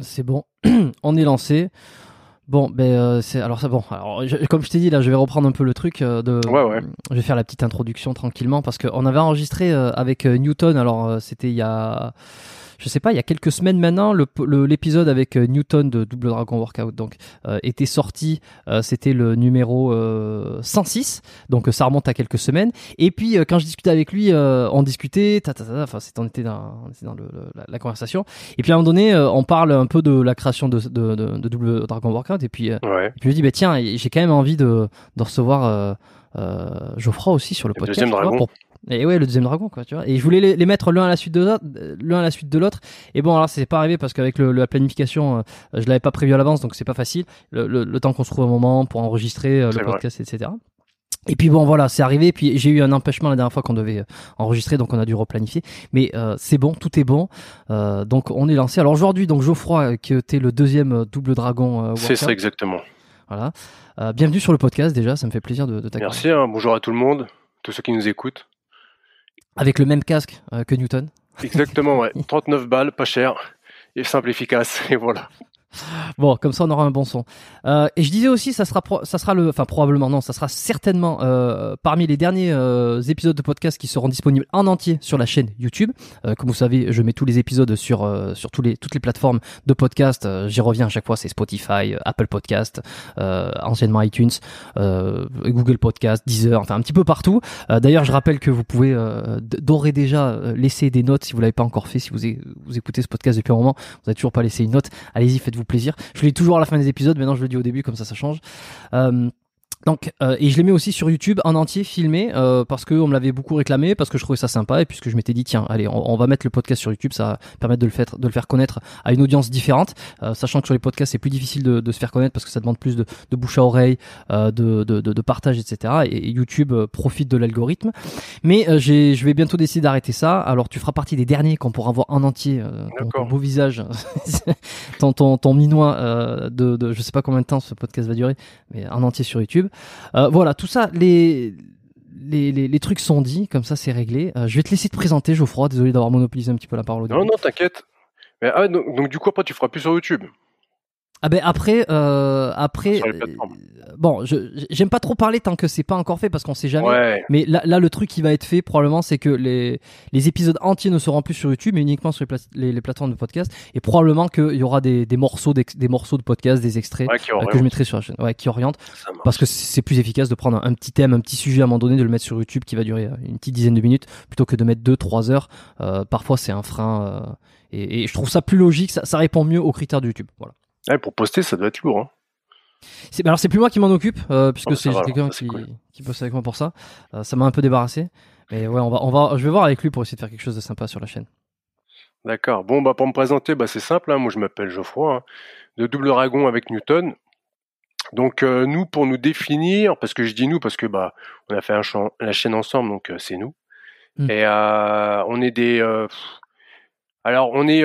C'est bon, on est lancé. Bon, ben euh, c'est alors ça bon. Alors je- comme je t'ai dit là, je vais reprendre un peu le truc euh, de. Ouais, ouais. Je vais faire la petite introduction tranquillement parce qu'on avait enregistré euh, avec euh, Newton. Alors euh, c'était il y a, je sais pas, il y a quelques semaines maintenant. L'épisode avec euh, Newton de Double Dragon Workout donc euh, était sorti. Euh, c'était le numéro euh, 106. Donc ça remonte à quelques semaines. Et puis quand je discutais avec lui, on discutait. ta, ta, ta, ta, Enfin, c'était on était dans, on était dans le- le- la, la conversation. Et puis à un moment donné, on parle un peu de la création de, de, de, de Double Dragon Workout. Et puis Ouais. et puis je me dis, bah tiens, j'ai quand même envie de, de recevoir euh, Geoffroy aussi sur le, Le podcast. vois, pour- Et ouais, le deuxième dragon, quoi, tu vois. Et je voulais les, les mettre l'un à la suite de l'autre, l'un à la suite de l'autre. Et bon, alors c'est pas arrivé parce qu'avec le- la planification, euh, je l'avais pas prévu à l'avance, donc c'est pas facile. Le, le- le temps qu'on se trouve un moment pour enregistrer euh, le vrai. podcast, etc. Et puis bon, voilà, c'est arrivé. Puis j'ai eu un empêchement la dernière fois qu'on devait euh, enregistrer, donc on a dû replanifier. Mais euh, c'est bon, tout est bon. Donc on est lancé. Alors aujourd'hui, donc Geoffroy, qui était le deuxième double dragon. C'est ça exactement. Voilà. Bienvenue sur le podcast déjà, ça me fait plaisir de, de t'accueillir. Merci, hein. bonjour à tout le monde, tous ceux qui nous écoutent. Avec le même casque euh, que Newton. Exactement, ouais. 39 balles, pas cher, et simple, efficace, et voilà. Bon, comme ça on aura un bon son. Euh, et je disais aussi, ça sera, ça sera le, enfin probablement non, ça sera certainement euh, parmi les derniers euh, épisodes de podcast qui seront disponibles en entier sur la chaîne YouTube. Euh, comme vous savez, je mets tous les épisodes sur euh, sur tous les toutes les plateformes de podcast. Euh, J'y reviens à chaque fois, c'est Spotify, Apple Podcast, anciennement iTunes, Google Podcast, Deezer, enfin un petit peu partout. D'ailleurs, je rappelle que vous pouvez d'ores déjà laisser des notes si vous l'avez pas encore fait, si vous, vous écoutez ce podcast depuis un moment, vous n'avez toujours pas laissé une note. Allez-y, faites-vous plaisir. Je le dis toujours à la fin des épisodes, maintenant je le dis au début, comme ça ça change. Euh, donc, euh, et je les mets aussi sur YouTube en entier, filmé, euh, parce que on me l'avait beaucoup réclamé, parce que je trouvais ça sympa, et puisque je m'étais dit tiens, allez, on, on va mettre le podcast sur YouTube, ça va permettre de le faire, de le faire connaître à une audience différente, euh, sachant que sur les podcasts c'est plus difficile de, de se faire connaître parce que ça demande plus de, de bouche à oreille, euh, de, de, partage, etc. Et, et YouTube euh, profite de l'algorithme. Mais euh, je vais bientôt décider d'arrêter ça. Alors tu feras partie des derniers qu'on pourra voir en entier, euh, ton, ton beau visage, ton, ton, ton minois euh, de, de, je sais pas combien de temps ce podcast va durer, mais en entier sur YouTube. Euh, voilà, tout ça, les, les, les, trucs sont dits, comme ça c'est réglé. Euh, je vais te laisser te présenter, Geoffroy. Désolé d'avoir monopolisé un petit peu la parole au. Non, non, t'inquiète. Mais, ah, donc, donc, du coup, après, tu feras plus sur YouTube. Ah ben après, euh, après, euh, bon, je j'aime pas trop parler tant que c'est pas encore fait parce qu'on sait jamais. Ouais, Mais là, là, le truc qui va être fait probablement, c'est que les, les épisodes entiers ne seront plus sur YouTube, mais uniquement sur les, pla- les, les plateformes de podcast. Et probablement qu'il y aura des, des morceaux, d'ex- des morceaux de podcast, des extraits ouais, euh, que je mettrai sur la chaîne, ouais, qui orientent, parce que c'est plus efficace de prendre un, un petit thème, un petit sujet à un moment donné, de le mettre sur YouTube qui va durer euh, une petite dizaine de minutes, plutôt que de mettre deux, trois heures. Euh, parfois, c'est un frein. euh, et, et je trouve ça plus logique, ça, ça répond mieux aux critères de YouTube. Voilà. Ouais, pour poster, ça doit être lourd. Hein. C'est- bah alors c'est plus moi qui m'en occupe euh, puisque c'est quelqu'un qui, cool. qui bosse avec moi pour ça. Euh, ça m'a un peu débarrassé. Mais ouais, on va, on va, je vais voir avec lui pour essayer de faire quelque chose de sympa sur la chaîne. D'accord. Bon, bah, pour me présenter, bah, c'est simple. hein. Moi, je m'appelle Geoffroy, hein, de Double Dragon avec Newton. Donc, euh, nous, pour nous définir, parce que je dis nous, parce que bah, on a fait un la chaîne ensemble, donc c'est nous. Mm. Et on est des. alors, on est.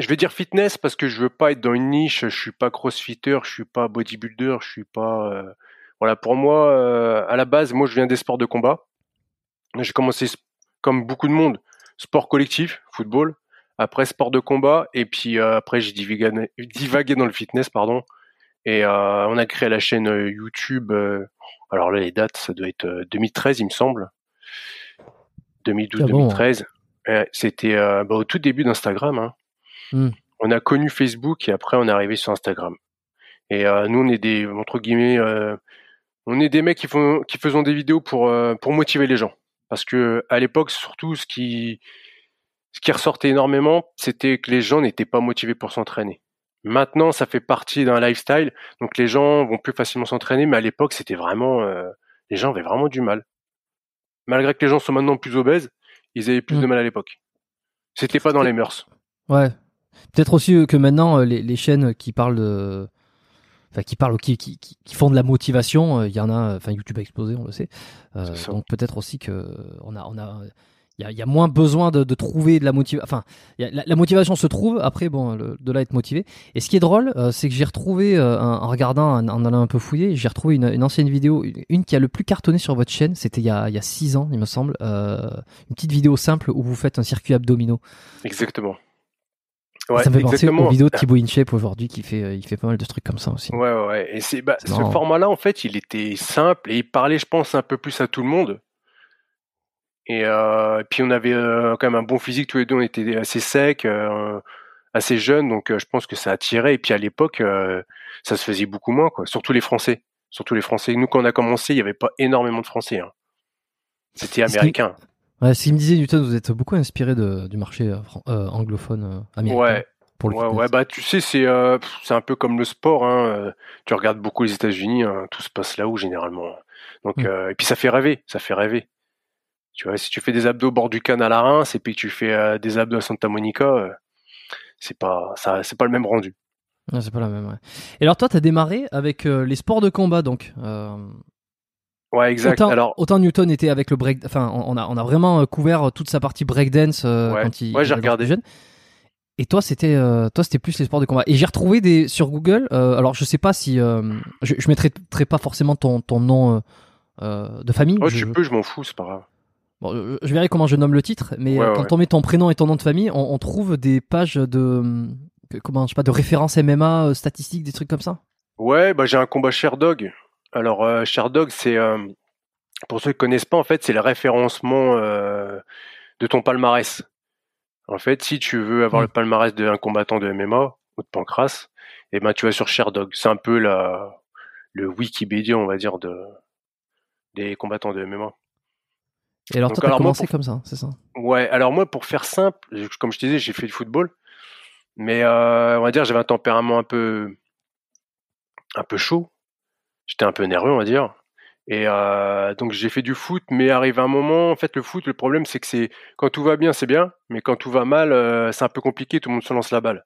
je vais dire fitness parce que je veux pas être dans une niche. Je suis pas crossfitter, je suis pas bodybuilder, je suis pas. euh, Voilà, pour moi, euh, à la base, moi, je viens des sports de combat. J'ai commencé, comme beaucoup de monde, sport collectif, football. Après, sport de combat. Et puis euh, après, j'ai divagué, divagué dans le fitness, pardon. Et on a créé la chaîne YouTube. alors là, les dates, ça doit être euh, 2013, il me semble. 2012, Ah bon 2013. Ouais, C'était bah, au tout début d'Instagram. Hein. Hmm. On a connu Facebook et après on est arrivé sur Instagram. Et euh, nous, on est des entre guillemets, euh, on est des mecs qui font qui faisons des vidéos pour euh, pour motiver les gens. Parce que à l'époque, surtout, ce qui ce qui ressortait énormément, c'était que les gens n'étaient pas motivés pour s'entraîner. Maintenant, ça fait partie d'un lifestyle, donc les gens vont plus facilement s'entraîner. Mais à l'époque, c'était vraiment, les gens avaient vraiment du mal. Malgré que les gens sont maintenant plus obèses, ils avaient plus Mm. de mal à l'époque. C'était pas dans les mœurs. Ouais. Peut-être aussi euh, que maintenant euh, les, les chaînes qui parlent de enfin qui parlent qui, qui, font de la motivation, euh, il y en a enfin YouTube a explosé, on le sait. Euh, donc peut-être aussi que on a on a il y a, il y a moins besoin de, de trouver de la motivation. Enfin, il y a- la, la motivation se trouve. Après, bon, le- de là être motivé. Et ce qui est drôle, euh, c'est que j'ai retrouvé, euh, en regardant, en, en allant un peu fouiller, j'ai retrouvé une, une ancienne vidéo, une, une qui a le plus cartonné sur votre chaîne. C'était il y a il y a six ans, il me semble. Euh, une petite vidéo simple où vous faites un circuit abdominaux. Exactement. Ouais, ça me fait penser exactement. aux vidéos de Thibaut InShape aujourd'hui qui fait, euh, il fait pas mal de trucs comme ça aussi. Ouais, ouais. Et c'est, bah, ce format-là, en fait, il était simple et il parlait, je pense, un peu plus à tout le monde. Et, euh, et puis on avait euh, quand même un bon physique tous les deux, on était assez secs, euh, assez jeunes, donc je pense que ça attirait. Et puis à l'époque, ça se faisait beaucoup moins, quoi. Surtout les Français. Surtout les Français. Nous, quand on a commencé, il n'y avait pas énormément de Français. hein. C'était américain. Ouais, ce qu'il me disait Newton, vous êtes beaucoup inspiré de, du marché euh, euh, anglophone euh, américain Ouais, pour le Ouais, ouais, bah tu sais, c'est un peu comme le sport. Hein. Tu regardes beaucoup les États-Unis, hein, tout se passe là-haut généralement. Donc Mm. euh, et puis ça fait rêver, ça fait rêver. Tu vois, si tu fais des abdos au bord du canal à Reims et puis tu fais euh, des abdos à Santa Monica, euh, c'est pas ça, c'est pas le même rendu. C'est pas la même. Ouais. Et alors toi, t'as démarré avec les sports de combat, donc. Euh, Ouais, exact. Autant, Alors autant Newton était avec le break, enfin, on a, on a vraiment euh, couvert toute sa partie breakdance euh, Ouais. quand il, Ouais, j'ai regardé. jeune. Et toi, c'était, euh, toi, c'était plus les sports de combat. Et j'ai retrouvé des sur Google. euh, alors, je sais pas si, euh, je, je mettrai pas forcément ton, ton nom euh, euh, de famille. oh, je, tu peux, je m'en fous, c'est pas grave. Bon, euh, je verrai comment je nomme le titre, mais Ouais, euh, quand ouais. on met ton prénom et ton nom de famille, on, on trouve des pages de comment je sais pas de références MMA, euh, statistiques, des trucs comme ça. Ouais, bah j'ai un combat Sherdog. Alors euh, Sherdog, c'est euh, pour ceux qui connaissent pas, en fait, c'est le référencement euh, de ton palmarès. En fait, si tu veux avoir Mm. le palmarès d'un combattant de MMA ou de pancras, eh ben tu vas sur Sherdog. C'est un peu la le Wikipédia, on va dire, de des combattants de MMA. Et alors alors, moi, commencé pour- comme ça, c'est ça? Ouais, alors moi, pour faire simple, comme je te disais, j'ai fait du football, mais euh, on va dire j'avais un tempérament un peu, un peu chaud. J'étais un peu nerveux, on va dire. Et euh, donc j'ai fait du foot, mais arrive un moment, en fait, le foot, le problème, c'est que c'est quand tout va bien, c'est bien, mais quand tout va mal, euh, c'est un peu compliqué. Tout le monde se lance la balle.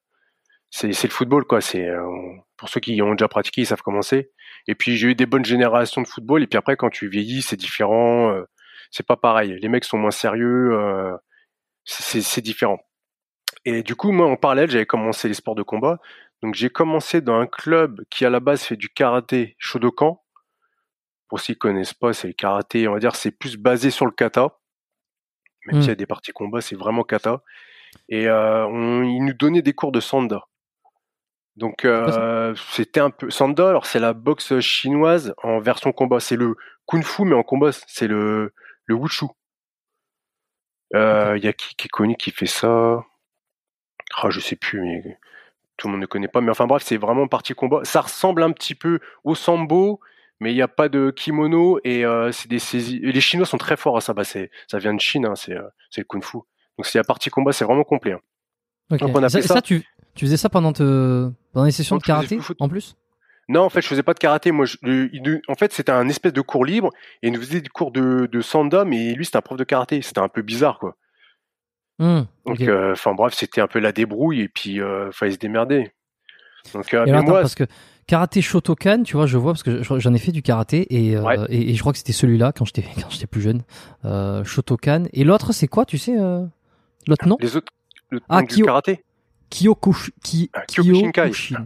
C'est le football, quoi. C'est euh, pour ceux qui ont déjà pratiqué, ils savent comment c'est. Et puis j'ai eu des bonnes générations de football, et puis après, quand tu vieillis, c'est différent. c'est pas pareil. Les mecs sont moins sérieux. c'est différent. Et du coup, moi, en parallèle, j'avais commencé les sports de combat. Donc, j'ai commencé dans un club qui, à la base, fait du karaté Shodokan. Pour ceux qui connaissent pas, c'est le karaté, on va dire, c'est plus basé sur le kata. Même Mm. s'il y a des parties combat, c'est vraiment kata. Et euh, on, ils nous donnaient des cours de sanda. Donc, euh, c'était un peu... Sanda, alors c'est la boxe chinoise en version combat. C'est le kung-fu, mais en combat, c'est le, le wushu. Euh, Il y a qui, qui est connu qui fait ça? Ah, Je sais plus, mais tout le monde ne connaît pas. Mais enfin bref, c'est vraiment partie combat. Ça ressemble un petit peu au sambo, mais il n'y a pas de kimono et euh, c'est des saisies. et Les Chinois sont très forts à ça. Bah, c'est, ça vient de Chine, hein, c'est, euh, c'est le kung-fu. Donc c'est la partie combat, c'est vraiment complet. hein. Ok. Donc, on a ça, fait ça. tu, tu faisais ça pendant, te, pendant les sessions de karaté en plus? Non, en fait, je faisais pas de karaté. Moi, je- il en fait, c'était un espèce de cours libre et il nous faisait des cours de, de sanda, mais lui, c'était un prof de karaté. C'était un peu bizarre, quoi. Hum, Donc, euh, enfin bref, c'était un peu la débrouille et puis euh, fallait se démerder. Donc, euh, Et mais alors, attends, moi, parce que karaté Shotokan, tu vois, je vois parce que je- j'en ai fait du karaté et, euh, et, et je crois que c'était celui-là quand j'étais quand j'étais plus jeune. Euh, Shotokan. Et l'autre, c'est quoi, tu sais euh, L'autre nom? Les autres, le Ah, nom du Kyo- karaté. Ki, Ah, Kyokushinkai. Kyokushin.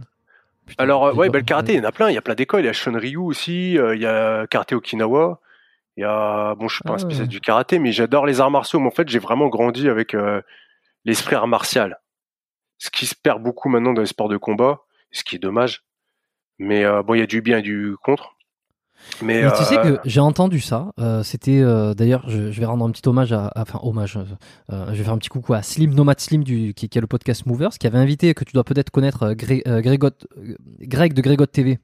Putain, Alors, ouais, bah, le karaté, il y en a plein. Il y a plein d'écoles. Il y a Shonryu aussi. il y a karaté Okinawa. Il y a, bon, je suis pas Ah un spécialiste ouais. du karaté, mais j'adore les arts martiaux. Mais en fait, j'ai vraiment grandi avec euh, l'esprit art martial. Ce qui se perd beaucoup maintenant dans les sports de combat, ce qui est dommage. Mais euh, bon, il y a du bien et du contre. Mais, Mais tu sais euh, que j'ai entendu ça. euh, C'était euh, d'ailleurs, je, je vais rendre un petit hommage à, à- enfin hommage. je vais faire un petit coucou à Slim Nomad Slim du qui, qui a le podcast Movers, qui avait invité que tu dois peut-être connaître Gré- Grégot, Greg de Grégot TV.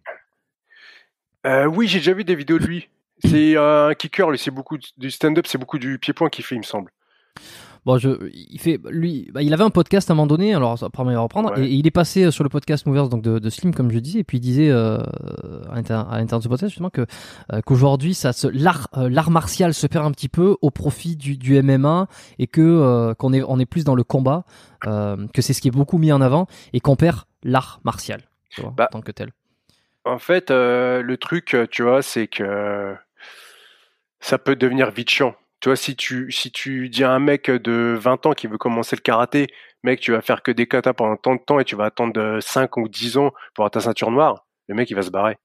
oui, j'ai déjà vu des vidéos de lui. C'est un kicker, lui. C'est beaucoup du stand-up, c'est beaucoup du pied-point qu'il fait, il me semble. Bon, je, il fait, lui, bah, il avait un podcast à un moment donné, alors ça permet de reprendre, Ouais. et, et il est passé euh, sur le podcast Movers donc de, de Slim, comme je disais, et puis il disait euh, à l'intérieur de ce podcast justement que euh, qu'aujourd'hui, ça se l'art, euh, l'art martial se perd un petit peu au profit du, du MMA et que qu'on est on est plus dans le combat, que c'est ce qui est beaucoup mis en avant et qu'on perd l'art martial, tu vois, Bah, en tant que tel. En fait, le truc, tu vois, c'est que ça peut devenir vite chiant. Tu vois, si tu, si tu dis à un mec de 20 ans qui veut commencer le karaté, mec, tu vas faire que des katas pendant tant de temps et tu vas attendre de 5 ou 10 ans pour avoir ta ceinture noire, le mec, il va se barrer.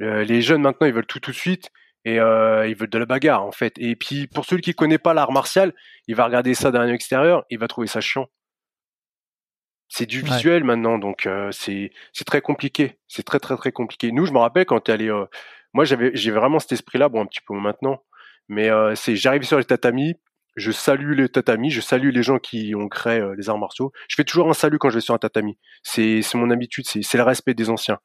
Euh, les jeunes, maintenant, ils veulent tout tout de suite et euh, ils veulent de la bagarre, en fait. Et puis, pour celui qui connaît pas l'art martial, il va regarder ça d'un extérieur, il va trouver ça chiant. C'est du Ouais. visuel maintenant, donc euh, c'est très compliqué. C'est très très très compliqué. Nous, je me rappelle quand t'es allé, euh, moi j'avais j'ai vraiment cet esprit-là, bon un petit peu maintenant, mais euh, c'est j'arrive sur les tatamis, je salue les tatamis, je salue les gens qui ont créé euh, les arts martiaux. Je fais toujours un salut quand je vais sur un tatami. C'est c'est mon habitude, c'est c'est le respect des anciens.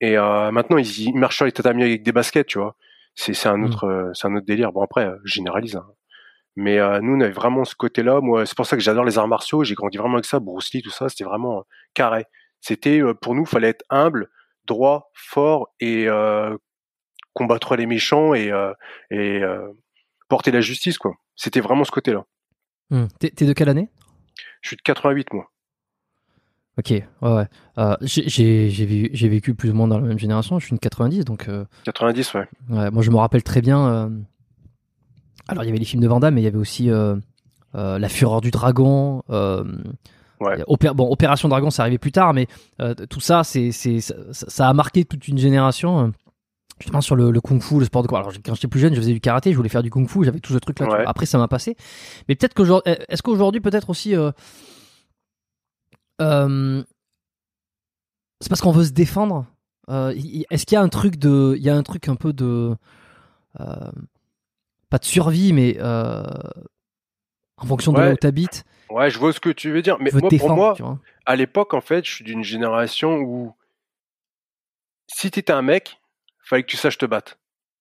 Et euh, maintenant ils, ils marchent sur les tatamis avec des baskets, tu vois. C'est c'est un Mm. autre euh, c'est un autre délire. Bon après, euh, je généralise. hein. Mais euh, nous, on avait vraiment ce côté-là. Moi, c'est pour ça que j'adore les arts martiaux. J'ai grandi vraiment avec ça. Bruce Lee, tout ça, c'était vraiment carré. C'était euh, pour nous, fallait être humble, droit, fort et euh, combattre les méchants et, euh, et euh, porter la justice, quoi. C'était vraiment ce côté-là. Hmm. T'es, de quelle année? Je suis de 88, moi. Ok, ouais, ouais. Euh, j'ai, vécu plus ou moins dans la même génération. Je suis une 90, donc. euh, 90, ouais. Ouais, moi, je me rappelle très bien. euh, Alors, il y avait les films de Van Damme, mais il y avait aussi La Fureur du Dragon. Ouais. Opé- bon, Opération Dragon, c'est arrivé plus tard, mais tout ça, c'est, c'est, ça, ça a marqué toute une génération. Euh, Justement sur le, le kung-fu, le sport de quoi. Alors quand j'étais plus jeune, je faisais du karaté, je voulais faire du kung-fu, j'avais tout ce truc là. Ouais. Après, ça m'a passé. Mais peut-être qu'aujourd'hui, est-ce qu'aujourd'hui, peut-être aussi, euh, euh, c'est parce qu'on veut se défendre. Euh, Est-ce qu'il y a un truc de, il y a un truc un peu de, euh, pas de survie, mais euh, en fonction de là où t'habites, Ouais, je vois ce que tu veux dire. Mais moi, pour moi, à l'époque, en fait, je suis d'une génération où si t'étais un mec, fallait que tu saches te battre.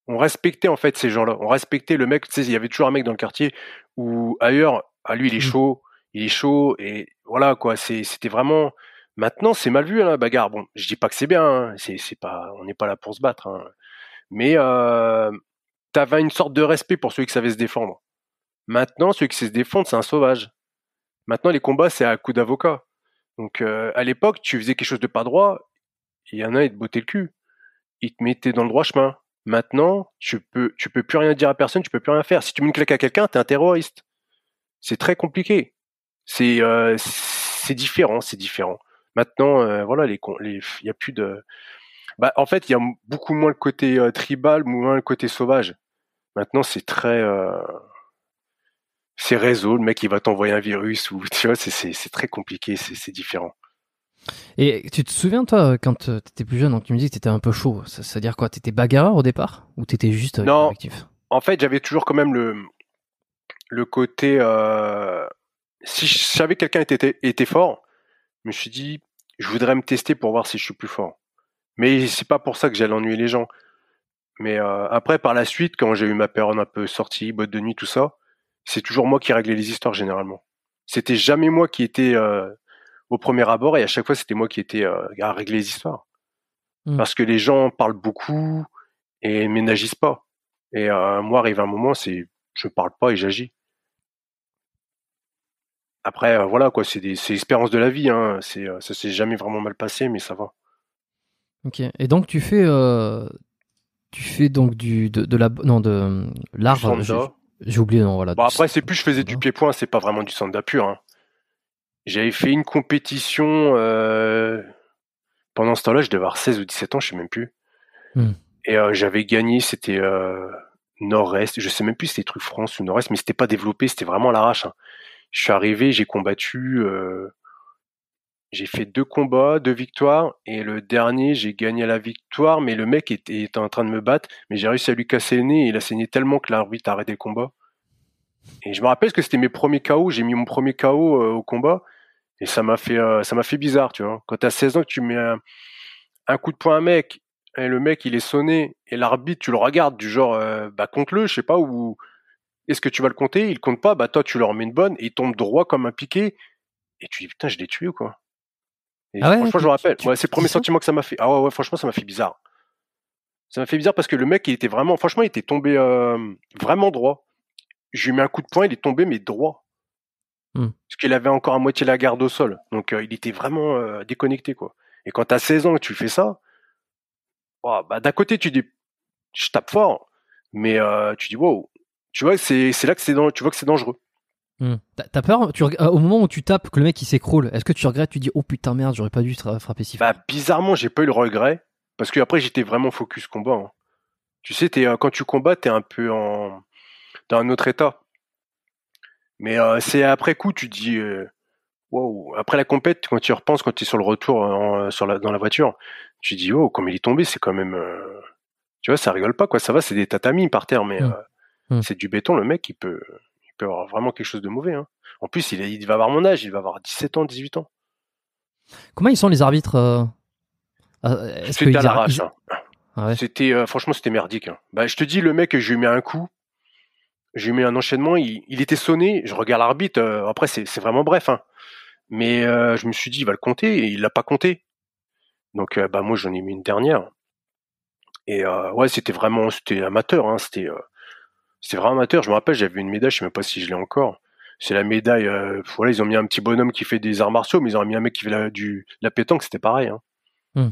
On respectait en fait ces gens-là. On respectait le mec. Tu sais, il y avait toujours un mec dans le quartier ou ailleurs. Ah lui, il est Mm. chaud, il est chaud et voilà quoi. C'était vraiment. Maintenant, c'est mal vu hein, la bagarre. Bon, je dis pas que c'est bien. hein. C'est, c'est pas. On n'est pas là pour se battre. hein. Mais euh, t'avais une sorte de respect pour celui qui savait se défendre. Maintenant, celui qui sait se défendre, c'est un sauvage. Maintenant, les combats, c'est à coup d'avocat. Donc, euh, à l'époque, tu faisais quelque chose de pas droit, il y en a, ils te bottaient le cul. Ils te mettaient dans le droit chemin. Maintenant, tu peux, tu peux plus rien dire à personne, tu peux plus rien faire. Si tu mets une claque à quelqu'un, t'es un terroriste. C'est très compliqué. C'est, euh, c'est différent, c'est différent. Maintenant, euh, voilà, les, il y a plus de, bah, en fait, il y a beaucoup moins le côté euh, tribal, moins le côté sauvage. Maintenant, c'est très, euh, c'est réseau, le mec il va t'envoyer un virus ou tu vois, c'est c'est c'est très compliqué, c'est c'est différent. Et tu te souviens, toi, quand euh, t'étais plus jeune, donc tu me dis que t'étais un peu chaud. Ça, ça veut dire quoi? T'étais bagarreur au départ? Ou t'étais juste euh, Non. actif En fait, j'avais toujours quand même le le côté euh, si je savais que quelqu'un était était fort, je me suis dit je voudrais me tester pour voir si je suis plus fort. Mais c'est pas pour ça que j'allais ennuyer les gens. Mais euh, après, par la suite, quand j'ai eu ma période un peu sortie, boîte de nuit, tout ça, c'est toujours moi qui réglais les histoires généralement. C'était jamais moi qui étais euh, au premier abord et à chaque fois c'était moi qui étais euh, à régler les histoires. Mm. Parce que les gens parlent beaucoup et mais n'agissent pas. Et euh, moi, arrive un moment, c'est je parle pas et j'agis. Après, euh, voilà quoi, c'est des c'est l'expérience de la vie. Hein. C'est ça s'est jamais vraiment mal passé, mais ça va. Ok. Et donc tu fais, tu fais donc du de, de la non de l'art. J'ai- oublié non voilà. Bon après c'est plus je faisais du Sanda. pied-point, c'est pas vraiment du sanda pur. Hein. J'avais fait une compétition euh, pendant ce temps-là, je devais avoir 16 ou 17 ans, je sais même plus. Hmm. Et euh, j'avais gagné, c'était euh, Nord-Est, je sais même plus si c'était truc France ou Nord-Est, mais c'était pas développé, c'était vraiment à l'arrache. hein. Je suis arrivé, j'ai combattu j'ai fait deux combats, deux victoires, et le dernier, j'ai gagné la victoire, mais le mec était, était en train de me battre, mais j'ai réussi à lui casser le nez, et il a saigné tellement que l'arbitre a arrêté le combat. Et je me rappelle que c'était mes premiers KO, j'ai mis mon premier KO euh, au combat, et ça m'a fait, euh, ça m'a fait bizarre, tu vois. Quand t'as 16 ans, que tu mets un, un coup de poing à un mec, et le mec il est sonné, et l'arbitre, tu le regardes du genre, euh, bah compte-le, je sais pas, ou est-ce que tu vas le compter? Il compte pas, bah toi tu leur remets une bonne, et il tombe droit comme un piqué, et tu dis putain, je l'ai tué ou quoi et Ah ouais, franchement, je me rappelle. Ouais, c'est le premier sentiment que ça m'a fait. Ah ouais, ouais, franchement, ça m'a fait bizarre. Ça m'a fait bizarre parce que le mec, il était vraiment, franchement, il était tombé euh, vraiment droit. Je lui mis un coup de poing, il est tombé, mais droit. Hmm. Parce qu'il avait encore à moitié la garde au sol. Donc, euh, il était vraiment euh, déconnecté, quoi. Et quand t'as 16 ans et tu fais ça, oh, bah, d'un côté, tu dis, je tape fort, mais euh, tu dis, wow. Tu vois, c'est c'est là que c'est tu vois que c'est dangereux. Hmm. T'as- peur tu, au moment où tu tapes que le mec il s'écroule, est-ce que tu regrettes, tu dis oh putain merde, j'aurais pas dû frapper si fort? Bah, bizarrement, j'ai pas eu le regret. Parce que après, j'étais vraiment focus combat. hein. Tu sais, quand tu combats, t'es un peu en, dans un autre état. Mais euh, c'est après coup, tu dis, euh, wow. Après la compète, quand tu y repenses, quand tu es sur le retour en- sur la, dans la voiture, tu dis, oh, comme il est tombé, c'est quand même, euh, tu vois, ça rigole pas, quoi. Ça va, c'est des tatamis par terre, mais Mm. euh, Mm. c'est du béton. Le mec, il peut, il peut avoir vraiment quelque chose de mauvais. Hein. En plus, il, va avoir mon âge, il va avoir 17 ans, 18 ans. Comment ils sont les arbitres euh, C'était à l'arrache. ils- hein. Ah ouais. C'était euh, franchement c'était merdique. hein. Bah je te dis le mec je lui mets un coup, lui mets un enchaînement, il, était sonné, je regarde l'arbitre. euh, après c'est vraiment bref, hein. mais euh, je me suis dit il va le compter et il l'a pas compté. Donc euh, bah moi j'en ai mis une dernière. Et ouais c'était vraiment c'était amateur, hein. c'était vraiment amateur. Je me rappelle j'avais une médaille, je sais même pas si je l'ai encore. C'est la médaille. voilà ils ont mis un petit bonhomme qui fait des arts martiaux, mais ils ont mis un mec qui fait la, du la pétanque, c'était pareil. Hein.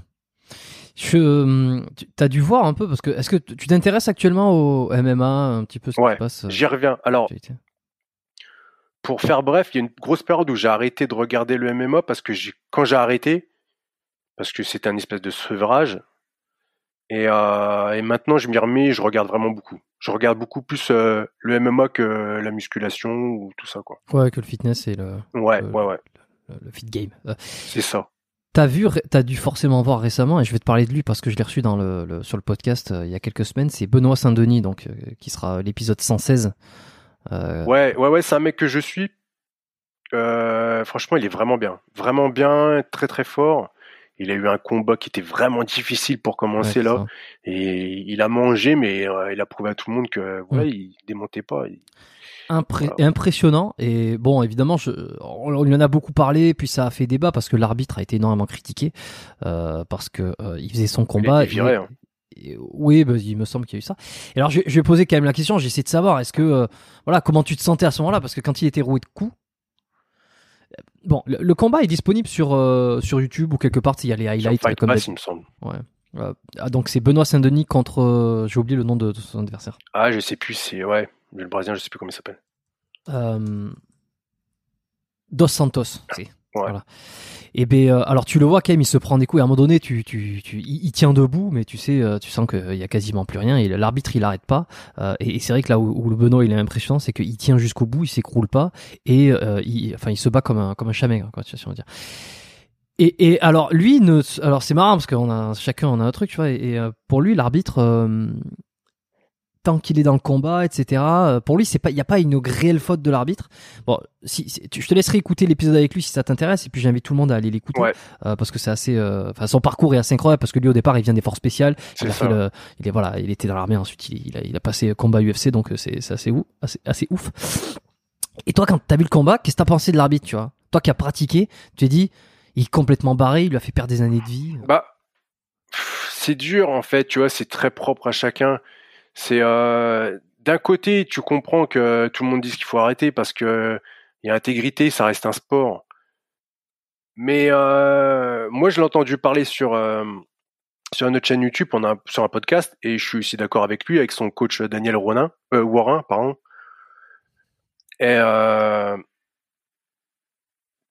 Je, tu as dû voir un peu parce que est-ce que tu t'intéresses actuellement au MMA un petit peu ce qui Ouais, se passe euh, J'y reviens. Alors pour faire bref, il y a une grosse période où j'ai arrêté de regarder le MMA parce que quand j'ai arrêté, parce que c'était un espèce de sevrage, et, euh, et maintenant je m'y remets, je regarde vraiment beaucoup. Je regarde beaucoup plus euh, le MMA que la musculation ou tout ça quoi. Ouais, que le fitness et le, Ouais, ouais, ouais, le, le fit game. C'est ça. T'as vu, t'as dû forcément voir récemment, et je vais te parler de lui parce que je l'ai reçu dans le, le- sur le podcast euh, il y a quelques semaines. C'est Benoît Saint-Denis, donc euh, qui sera l'épisode 116. Euh, Ouais, ouais, ouais, c'est un mec que je suis. Franchement, il est vraiment bien, vraiment bien, très très fort. Il a eu un combat qui était vraiment difficile pour ouais, commencer là. ça. Et il a mangé, mais il a prouvé à tout le monde que voilà, Mm. il démontait pas. Il- Impré- impressionnant. Et bon évidemment je, on, lui en a beaucoup parlé puis ça a fait débat parce que l'arbitre a été énormément critiqué euh, parce que euh, il faisait son combat été viré, et- hein. et- oui bah, il me semble qu'il y a eu ça. Et alors je, je vais poser quand même la question j'essaie de savoir est-ce que euh, voilà comment tu te sentais à ce moment-là? Parce que quand il était roué de coups bon le, le combat est disponible sur sur YouTube ou quelque part il y a les Sur highlights Fight comme Pass, il me semble. ah, donc c'est Benoît Saint-Denis contre j'ai oublié le nom de, de son adversaire. Ah, je sais plus, c'est ouais, le Brésilien, je sais plus comment il s'appelle. Euh, Dos Santos. Ouais. Voilà. Et ben euh, alors tu le vois quand même, il se prend des coups. Et à un moment donné, tu, tu, tu, il, tient debout, mais tu sais, euh, tu sens qu'il y a quasiment plus rien. Et l'arbitre, il arrête pas. Euh, et et c'est vrai que là où, où le Benoît, il est impressionnant, c'est qu'il tient jusqu'au bout, il s'écroule pas, et il, enfin, il se bat comme un, comme un chamègre, quoi, tu on dire. Et, et alors lui, ne, alors c'est marrant parce qu'on a chacun on a un truc, tu vois. Et, et, pour lui, l'arbitre, euh, tant qu'il est dans le combat, etc. euh, Pour lui, c'est pas, il y a pas une réelle faute de l'arbitre. Bon, si, je te laisserai écouter l'épisode avec lui si ça t'intéresse, et puis j'invite tout le monde à aller l'écouter Ouais. euh, parce que c'est assez, euh, enfin son parcours est assez incroyable parce que lui au départ il vient des forces spéciales, il a ça. fait le, il est voilà, il était dans l'armée ensuite il, il a, il a passé combat UFC donc c'est assez ouf, assez, assez ouf. Et toi quand t'as vu le combat, qu'est-ce que t'as pensé de l'arbitre, tu vois? Toi qui as pratiqué, tu t'es dit, il est complètement barré, il lui a fait perdre des années de vie. Bah, c'est dur en fait, tu vois, c'est très propre à chacun. C'est euh, d'un côté, tu comprends que tout le monde dit qu'il faut arrêter parce que il y a intégrité, ça reste un sport. Mais euh, moi, je l'ai entendu parler sur euh, sur notre chaîne YouTube, on a sur un podcast, et je suis aussi d'accord avec lui, avec son coach Daniel Ronin, Warren,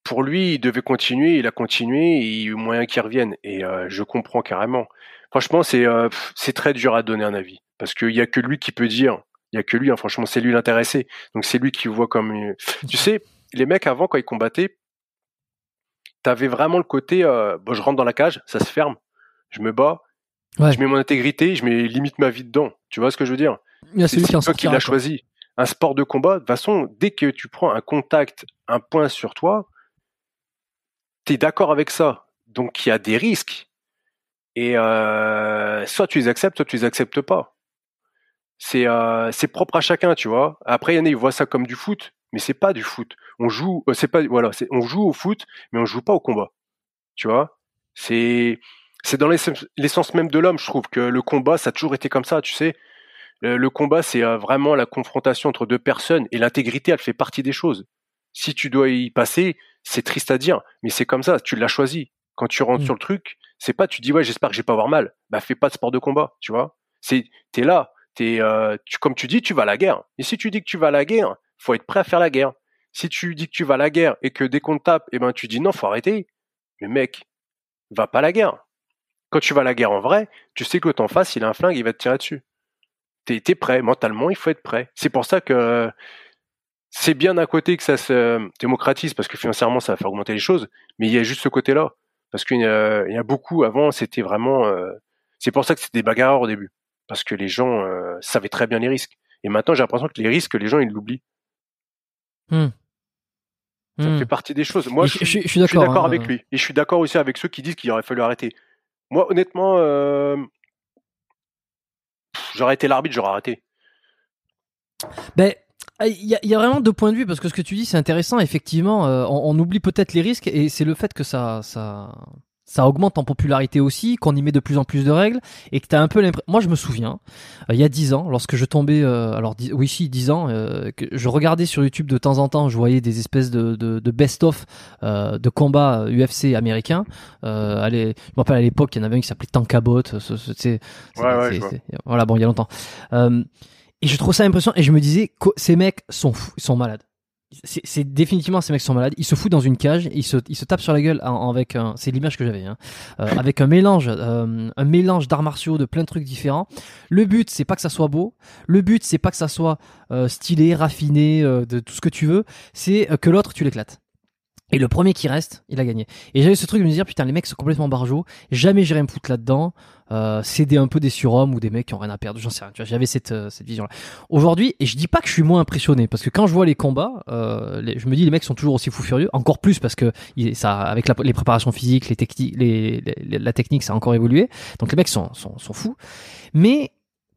pour lui, il devait continuer, il a continué, il y a eu moyen qu'il revienne. Et je comprends carrément. Franchement, c'est euh, c'est très dur à donner un avis, parce qu'il y a que lui qui peut dire. Il y a que lui, hein, franchement, c'est lui l'intéressé. Donc c'est lui qui voit comme. Tu sais, les mecs avant quand ils combattaient, t'avais vraiment le côté, euh, bon, je rentre dans la cage, ça se ferme, je me bats, Ouais. je mets mon intégrité, je mets limite ma vie dedans. Tu vois ce que je veux dire? C'est toi qui quoi. choisi. Un sport de combat, de toute façon, dès que tu prends un contact, un point sur toi, tu es d'accord avec ça. Donc il y a des risques. Et euh, soit tu les acceptes, soit tu les acceptes pas. C'est euh, c'est propre à chacun, tu vois. Après, il y en a, ils voient ça comme du foot, mais c'est pas du foot. On joue, euh, c'est pas, voilà, c'est, on joue au foot, mais on joue pas au combat. Tu vois? C'est c'est dans l'essence même de l'homme. Je trouve que le combat, ça a toujours été comme ça, tu sais. Le, le combat, c'est vraiment la confrontation entre deux personnes et l'intégrité, elle fait partie des choses. Si tu dois y passer, c'est triste à dire, mais c'est comme ça. Tu l'as choisi. Quand tu rentres Mm. sur le truc, c'est pas tu dis ouais, j'espère que j'ai pas avoir mal. Bah fais pas de sport de combat, tu vois. C'est t'es là, t'es euh, comme tu dis, tu vas à la guerre. Et si tu dis que tu vas à la guerre, faut être prêt à faire la guerre. Si tu dis que tu vas à la guerre et que dès qu'on te tape, eh ben tu dis non, faut arrêter. Mais mec, va pas à la guerre. Quand tu vas à la guerre en vrai, tu sais que l'autre en face, il a un flingue, il va te tirer dessus. T'es es prêt, mentalement, il faut être prêt. C'est pour ça que c'est bien d'un côté que ça se démocratise, parce que financièrement, ça va faire augmenter les choses, mais il y a juste ce côté-là. Parce qu'il y, a- beaucoup, avant, c'était vraiment... euh, c'est pour ça que c'était des bagarreurs au début. Parce que les gens euh, savaient très bien les risques. Et maintenant, j'ai l'impression que les risques, les gens, ils l'oublient. Hmm. Ça Hmm. fait partie des choses. Moi, je, je- suis- je- je suis je suis d'accord, hein, avec euh. lui. Et je suis d'accord aussi avec ceux qui disent qu'il aurait fallu arrêter. Moi, honnêtement, euh, j'aurais été l'arbitre, j'aurais arrêté. Ben, il y, a- il y a vraiment deux points de vue parce que ce que tu dis c'est intéressant. Effectivement, euh, on, on oublie peut-être les risques et c'est le fait que ça, ça, ça augmente en popularité aussi, qu'on y met de plus en plus de règles et que t'as un peu l'impression. Moi, je me souviens, euh, il y a dix ans, lorsque je tombais, euh, alors dix- oui, si, dix ans, euh, que je regardais sur YouTube de temps en temps, je voyais des espèces de, de, de best-of euh, de combats UFC américains. Euh, allez, je me rappelle à l'époque, il y en avait un qui s'appelait Tankabot. Ce, ce, c'est- c'est- Ouais, ouais, voilà, bon, il y a longtemps. Euh, et je trouve ça impressionnant et je me disais, ces mecs sont fous, ils sont malades. C'est définitivement ces mecs sont malades. Ils se foutent dans une cage, ils se, ils se tapent sur la gueule avec un, c'est l'image que j'avais, hein, euh, avec un mélange, euh, un mélange d'arts martiaux, de plein de trucs différents. Le but, c'est pas que ça soit beau. Le but, c'est pas que ça soit euh, stylé, raffiné, euh, de tout ce que tu veux. C'est euh, que l'autre, tu l'éclates. Et le premier qui reste, il a gagné. Et j'avais ce truc de me dire, putain, les mecs sont complètement barjots. Jamais j'irai me foutre là-dedans. Euh, céder un peu des surhommes ou des mecs qui ont rien à perdre. J'en sais rien. Tu vois, j'avais cette, euh, cette vision-là. Aujourd'hui, et je dis pas que je suis moins impressionné, parce que quand je vois les combats, euh, je me dis les mecs sont toujours aussi fous furieux. Encore plus parce que ça, avec les préparations physiques, les techniques, les, les- la technique, ça a encore évolué. Donc les mecs sont, sont, sont fous. Mais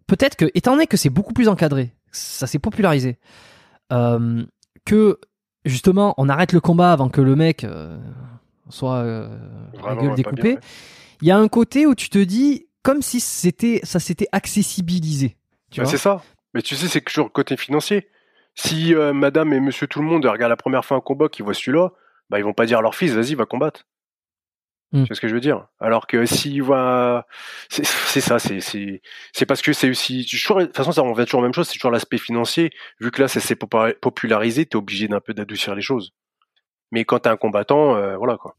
peut-être que, étant donné que c'est beaucoup plus encadré, ça s'est popularisé, euh, que justement on arrête le combat avant que le mec euh, soit euh, la gueule découpée. Il y a un côté où tu te dis comme si c'était ça s'était accessibilisé. Bah, c'est ça. Mais tu sais, c'est toujours le côté financier. Si euh, madame et monsieur tout le monde regardent la première fois un combat, qu'ils voient celui-là, bah, ils vont pas dire à leur fils, vas-y, va combattre. Hmm. Tu vois ce que je veux dire? Alors que s'ils voient... C'est ça, c'est c'est c'est parce que c'est aussi... toujours- De toute façon, ça revient toujours la même chose, c'est toujours l'aspect financier. Vu que là, ça s'est popularisé, t'es obligé d'un peu d'adoucir les choses. Mais quand t'es un combattant, euh, voilà quoi.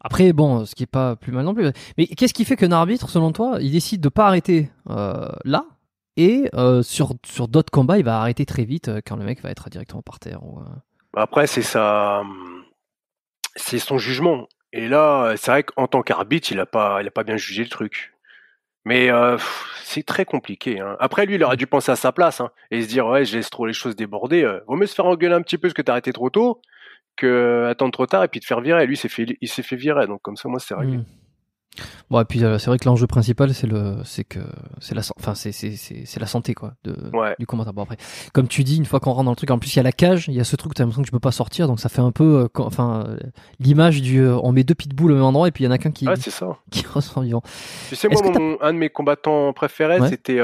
Après, bon, ce qui est pas plus mal non plus. Mais qu'est-ce qui fait qu'un arbitre, selon toi, il décide de pas arrêter euh, là? Et euh, sur sur d'autres combats, il va arrêter très vite euh, quand le mec va être directement par terre. Ou, euh, Après, c'est ça, c'est son jugement. Et là, c'est vrai qu'en tant qu'arbitre, il a pas, il a pas bien jugé le truc. Mais euh, c'est très compliqué. hein. Après, lui, il aurait dû penser à sa place hein, et se dire ouais, je laisse trop les choses déborder. euh, vaut mieux se faire engueuler un petit peu parce que t'as arrêté trop tôt que attendre trop tard et puis te faire virer. Lui, il s'est fait, virer. Donc comme ça, moi, c'est réglé. Hmm. Bon, et puis euh, c'est vrai que l'enjeu principal, c'est le, c'est que c'est la, enfin c'est c'est la santé quoi, de Ouais. du combattant. Bon après, comme tu dis, une fois qu'on rentre dans le truc, en plus il y a la cage, il y a ce truc, t'as l'impression que tu peux pas sortir, donc ça fait un peu, euh, enfin euh, l'image du, on met deux pitbulls au même endroit et puis il y en a qu'un qui Ouais, c'est ça. qui ressort vivant. Tu sais, moi, mon- un de mes combattants préférés, Ouais. c'était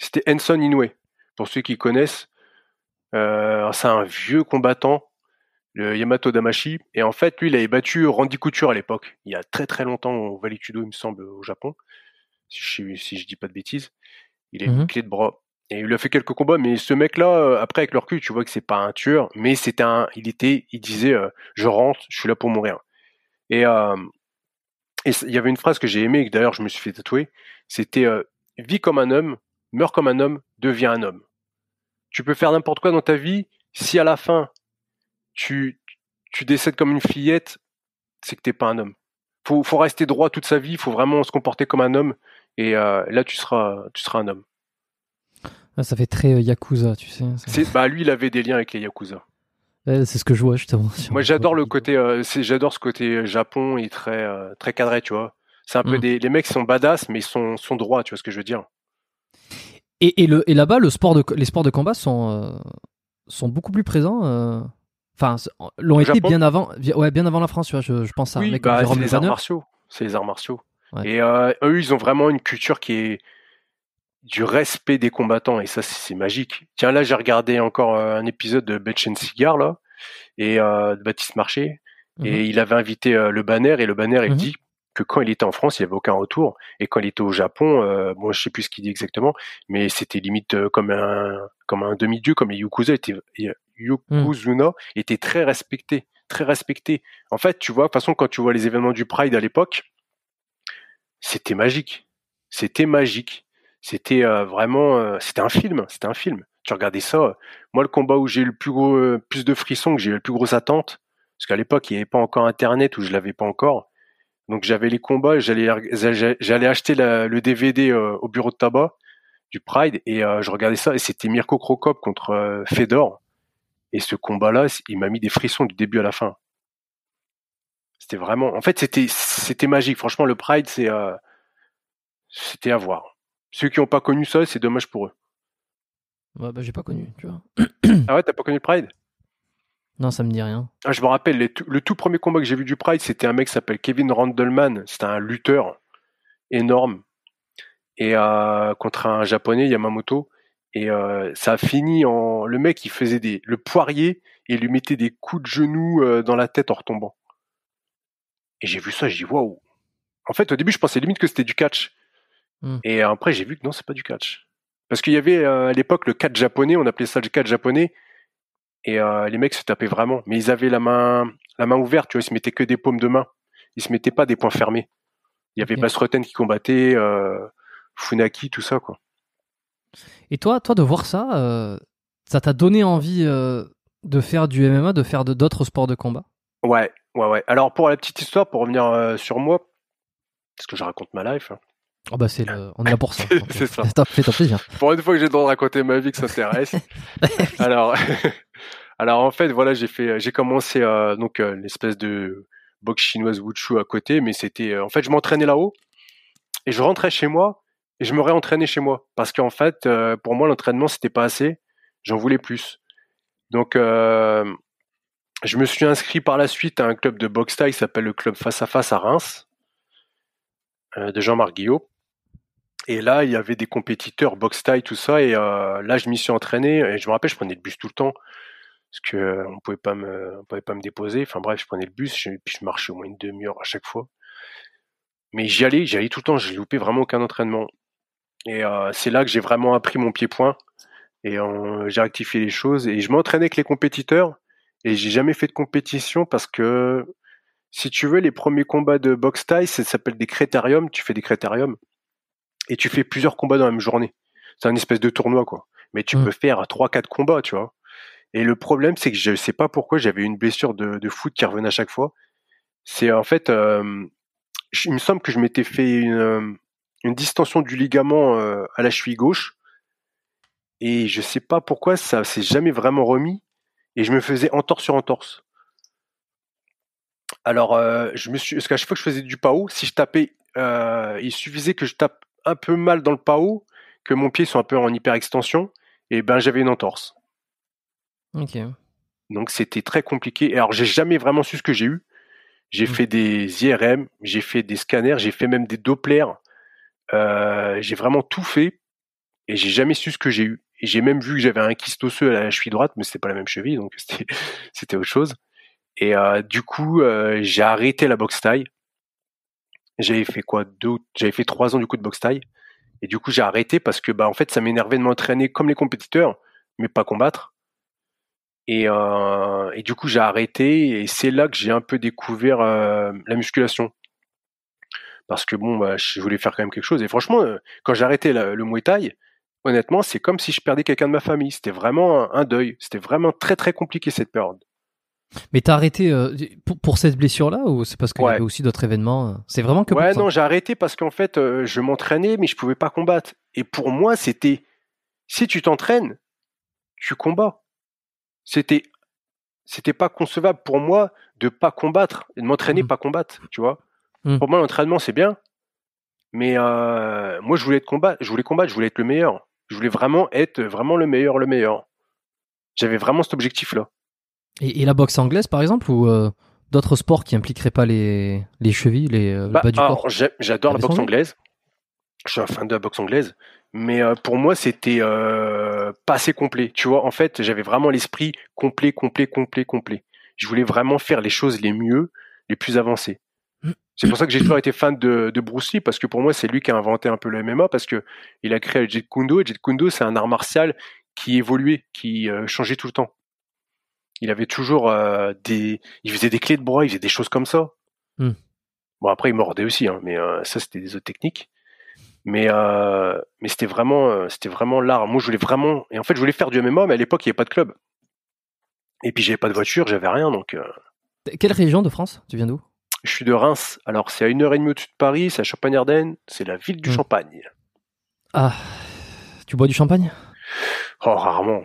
c'était Henson Inoue. Pour ceux qui connaissent, c'est un vieux combattant, le Yamato Damashi. Et en fait, lui, il avait battu Randy Couture à l'époque, il y a très très longtemps au Valicudo, il me semble, au Japon, si je, si je dis pas de bêtises. Il a Mhm. clé de bras. Et il a fait quelques combats, mais ce mec-là, euh, après avec le recul, tu vois que c'est pas un tueur, mais c'était un, il était, il disait, euh, je rentre, je suis là pour mourir. Et euh, et il y avait une phrase que j'ai aimée et que d'ailleurs je me suis fait tatouer. C'était euh, vis comme un homme, meurs comme un homme, deviens un homme. Tu peux faire n'importe quoi dans ta vie. Si à la fin tu tu décèdes comme une fillette, c'est que t'es pas un homme. Faut, faut rester droit toute sa vie, il faut vraiment se comporter comme un homme, et euh, là tu seras, tu seras un homme. Ah, ça fait très euh, Yakuza, tu sais. ça. Bah lui, il avait des liens avec les Yakuza. Ouais, c'est ce que je vois justement. Moi, j'adore le côté, euh, j'adore ce côté Japon, il est très, très cadré, tu vois. C'est un peu Mm. des, les mecs sont badass, mais ils sont, sont droits, tu vois ce que je veux dire. Et, et, le, et là-bas, le sport de, les sports de combat sont, sont beaucoup plus présents. Enfin, l'ont été Japon bien avant, ouais, bien avant la France, tu vois. Je, je pense à un oui, mec comme bah, Jérôme Le les arts martiaux. C'est les arts martiaux. Ouais. Et euh, eux, ils ont vraiment une culture qui est du respect des combattants, et ça, c'est magique. Tiens, là, j'ai regardé encore euh, un épisode de Betchen Cigar, là, et euh, de Baptiste Marché, Mhm. et il avait invité euh, le Banner, et le Banner, il Mhm. dit que quand il était en France, il n'y avait aucun retour, et quand il était au Japon, euh, bon, je sais plus ce qu'il dit exactement, mais c'était limite euh, comme un comme un demi-dieu, comme les Yakuza Yokozuna était très respecté, très respecté. En fait, tu vois, de toute façon, quand tu vois les événements du Pride à l'époque, c'était magique, c'était magique, c'était euh, vraiment, euh, c'était un film, c'était un film. Tu regardais ça. euh, moi, le combat où j'ai eu le plus de frissons, que j'ai eu le plus grosse attente, parce qu'à l'époque, il n'y avait pas encore Internet ou je l'avais pas encore. Donc j'avais les combats, j'allais j'allais acheter le DVD au bureau de tabac du Pride et je regardais ça et c'était Mirko Krokop contre Fedor et ce combat-là, il m'a mis des frissons du début à la fin. C'était vraiment, en fait, c'était c'était magique. Franchement, le Pride, c'est euh, c'était à voir. Ceux qui n'ont pas connu ça, c'est dommage pour eux. Ouais, bah, j'ai pas connu, tu vois. Ah ouais, t'as pas connu le Pride? Non, ça me dit rien. Ah, je me rappelle, les le tout premier combat que j'ai vu du Pride, c'était un mec qui s'appelle Kevin Randleman. C'était un lutteur énorme. Et euh, contre un japonais, Yamamoto. Et euh, ça a fini en. Le mec, il faisait des le poirier et il lui mettait des coups de genoux euh, dans la tête en retombant. Et j'ai vu ça, j'ai dit waouh. En fait, au début, je pensais limite que c'était du catch. Hmm. Et après, j'ai vu que non, c'est pas du catch. Parce qu'il y avait euh, à l'époque le catch japonais, on appelait ça le catch japonais. Et euh, les mecs se tapaient vraiment. Mais ils avaient la main, la main ouverte, tu vois, ils se mettaient que des paumes de main. Ils se mettaient pas des poings fermés. Il y avait Ok. Basreten qui combattait, euh, Funaki, tout ça, quoi. Et toi, toi de voir ça, euh, ça t'a donné envie euh, de faire du MMA, de faire d'autres sports de combat? Ouais, ouais, ouais. Alors pour la petite histoire, pour revenir euh, sur moi, parce que je raconte ma life. hein. Oh bah c'est le, on est là pour ça. C'est- ça. Fais-toi fais-toi plaisir. Pour une fois que j'ai le droit de raconter ma vie, que ça t'intéresse. alors, alors en fait, voilà, j'ai fait, j'ai commencé donc l'espèce de boxe chinoise wushu à côté, mais c'était, en fait, je m'entraînais là-haut et je rentrais chez moi et je me réentraînais chez moi parce qu'en fait, euh, pour moi, l'entraînement c'était pas assez, j'en voulais plus. Donc, euh, je me suis inscrit par la suite à un club de boxe taille qui s'appelle le club Face à Face à Reims euh, de Jean-Marc Guillot. Et là, il y avait des compétiteurs boxe taille, tout ça. Et là, je m'y suis entraîné. Et je me rappelle, je prenais le bus tout le temps parce que on pouvait pas me, on pouvait pas me déposer. Enfin bref, je prenais le bus, je, puis je marchais au moins une demi-heure à chaque fois. Mais j'y allais, j'y allais tout le temps. Je loupais vraiment aucun entraînement. Et euh, c'est là que j'ai vraiment appris mon pied-point. Et euh, j'ai rectifié les choses. Et je m'entraînais avec les compétiteurs. Et j'ai jamais fait de compétition parce que, si tu veux, les premiers combats de boxe taille, ça s'appelle des critériums. Tu fais des critériums et tu fais plusieurs combats dans la même journée. C'est un espèce de tournoi, quoi. Mais tu Mm. peux faire trois, quatre combats, tu vois. Et le problème, c'est que je sais pas pourquoi j'avais une blessure de, de foot qui revenait à chaque fois. C'est en fait, euh, je- il me semble que je m'étais fait une, euh, une distension du ligament euh, à la cheville gauche. Et je sais pas pourquoi ça s'est jamais vraiment remis. Et je me faisais entorse sur entorse. Alors, euh, je me suis, parce qu'à chaque fois que je faisais du PAO, si je tapais, euh, il suffisait que je tape un peu mal dans le PAO, que mon pied soit un peu en hyperextension, et ben j'avais une entorse. Ok. Donc c'était très compliqué. Et alors j'ai jamais vraiment su ce que j'ai eu. J'ai Mm. fait des IRM, j'ai fait des scanners, j'ai fait même des Dopplers. Euh, j'ai vraiment tout fait et j'ai jamais su ce que j'ai eu. Et j'ai même vu que j'avais un kyste osseux à la cheville droite, mais c'était pas la même cheville, donc c'était autre chose. Et euh, du coup, euh, j'ai arrêté la boxe taille. J'avais fait quoi J'avais fait trois ans du coup de boxe taille. Et du coup, j'ai arrêté parce que bah en fait, ça m'énervait de m'entraîner comme les compétiteurs, mais pas combattre. Et, du coup, j'ai arrêté et c'est là que j'ai un peu découvert la musculation. Parce que bon, bah, je voulais faire quand même quelque chose. Et franchement, euh, quand j'ai arrêté la- le Muay Thai, honnêtement, c'est comme si je perdais quelqu'un de ma famille. C'était vraiment un, un deuil. C'était vraiment très très compliqué cette période. Mais t'as arrêté euh, pour, pour cette blessure-là ou c'est parce qu'il y avait aussi d'autres événements euh, C'est vraiment que Ouais, pour non, j'ai arrêté parce qu'en fait, euh, je m'entraînais, mais je pouvais pas combattre. Et pour moi, c'était si tu t'entraînes, tu combats. C'était c'était pas concevable pour moi de pas combattre, et de m'entraîner, Mhm. pas combattre, tu vois. Mhm. Pour moi, l'entraînement c'est bien, mais euh, moi, je voulais être combattre, je voulais combattre, je voulais être le meilleur. Je voulais vraiment être vraiment le meilleur, le meilleur. J'avais vraiment cet objectif-là. Et, et la boxe anglaise, par exemple, ou euh, d'autres sports qui impliqueraient pas les, les chevilles, les, le Bah, bas du alors, corps? j'adore la boxe anglaise. Je suis un fan de la boxe anglaise. Mais euh, pour moi, c'était pas assez complet. Tu vois, en fait, j'avais vraiment l'esprit complet, complet, complet, complet. Je voulais vraiment faire les choses les mieux, les plus avancées. C'est pour ça que j'ai toujours été fan de, de Bruce Lee, parce que pour moi, c'est lui qui a inventé un peu le MMA, parce que il a créé le Jeet Kune Do. Et Jeet Kune Do, c'est un art martial qui évoluait, qui euh, changeait tout le temps. Il avait toujours euh, des, il faisait des clés de bras, il faisait des choses comme ça. Mm. Bon après il mordait aussi, hein, mais euh, ça c'était des autres techniques. Mais mais c'était vraiment c'était vraiment l'art. Moi je voulais vraiment et en fait je voulais faire du MMA, mais à l'époque il n'y avait pas de club. Et puis j'avais pas de voiture, j'avais rien, donc Quelle région de France? Tu viens d'où? Je suis de Reims. Alors c'est à une heure et demie au-dessus de Paris, c'est à Champagne-Ardenne, c'est la ville du Mm. champagne. Ah, tu bois du champagne? Oh rarement.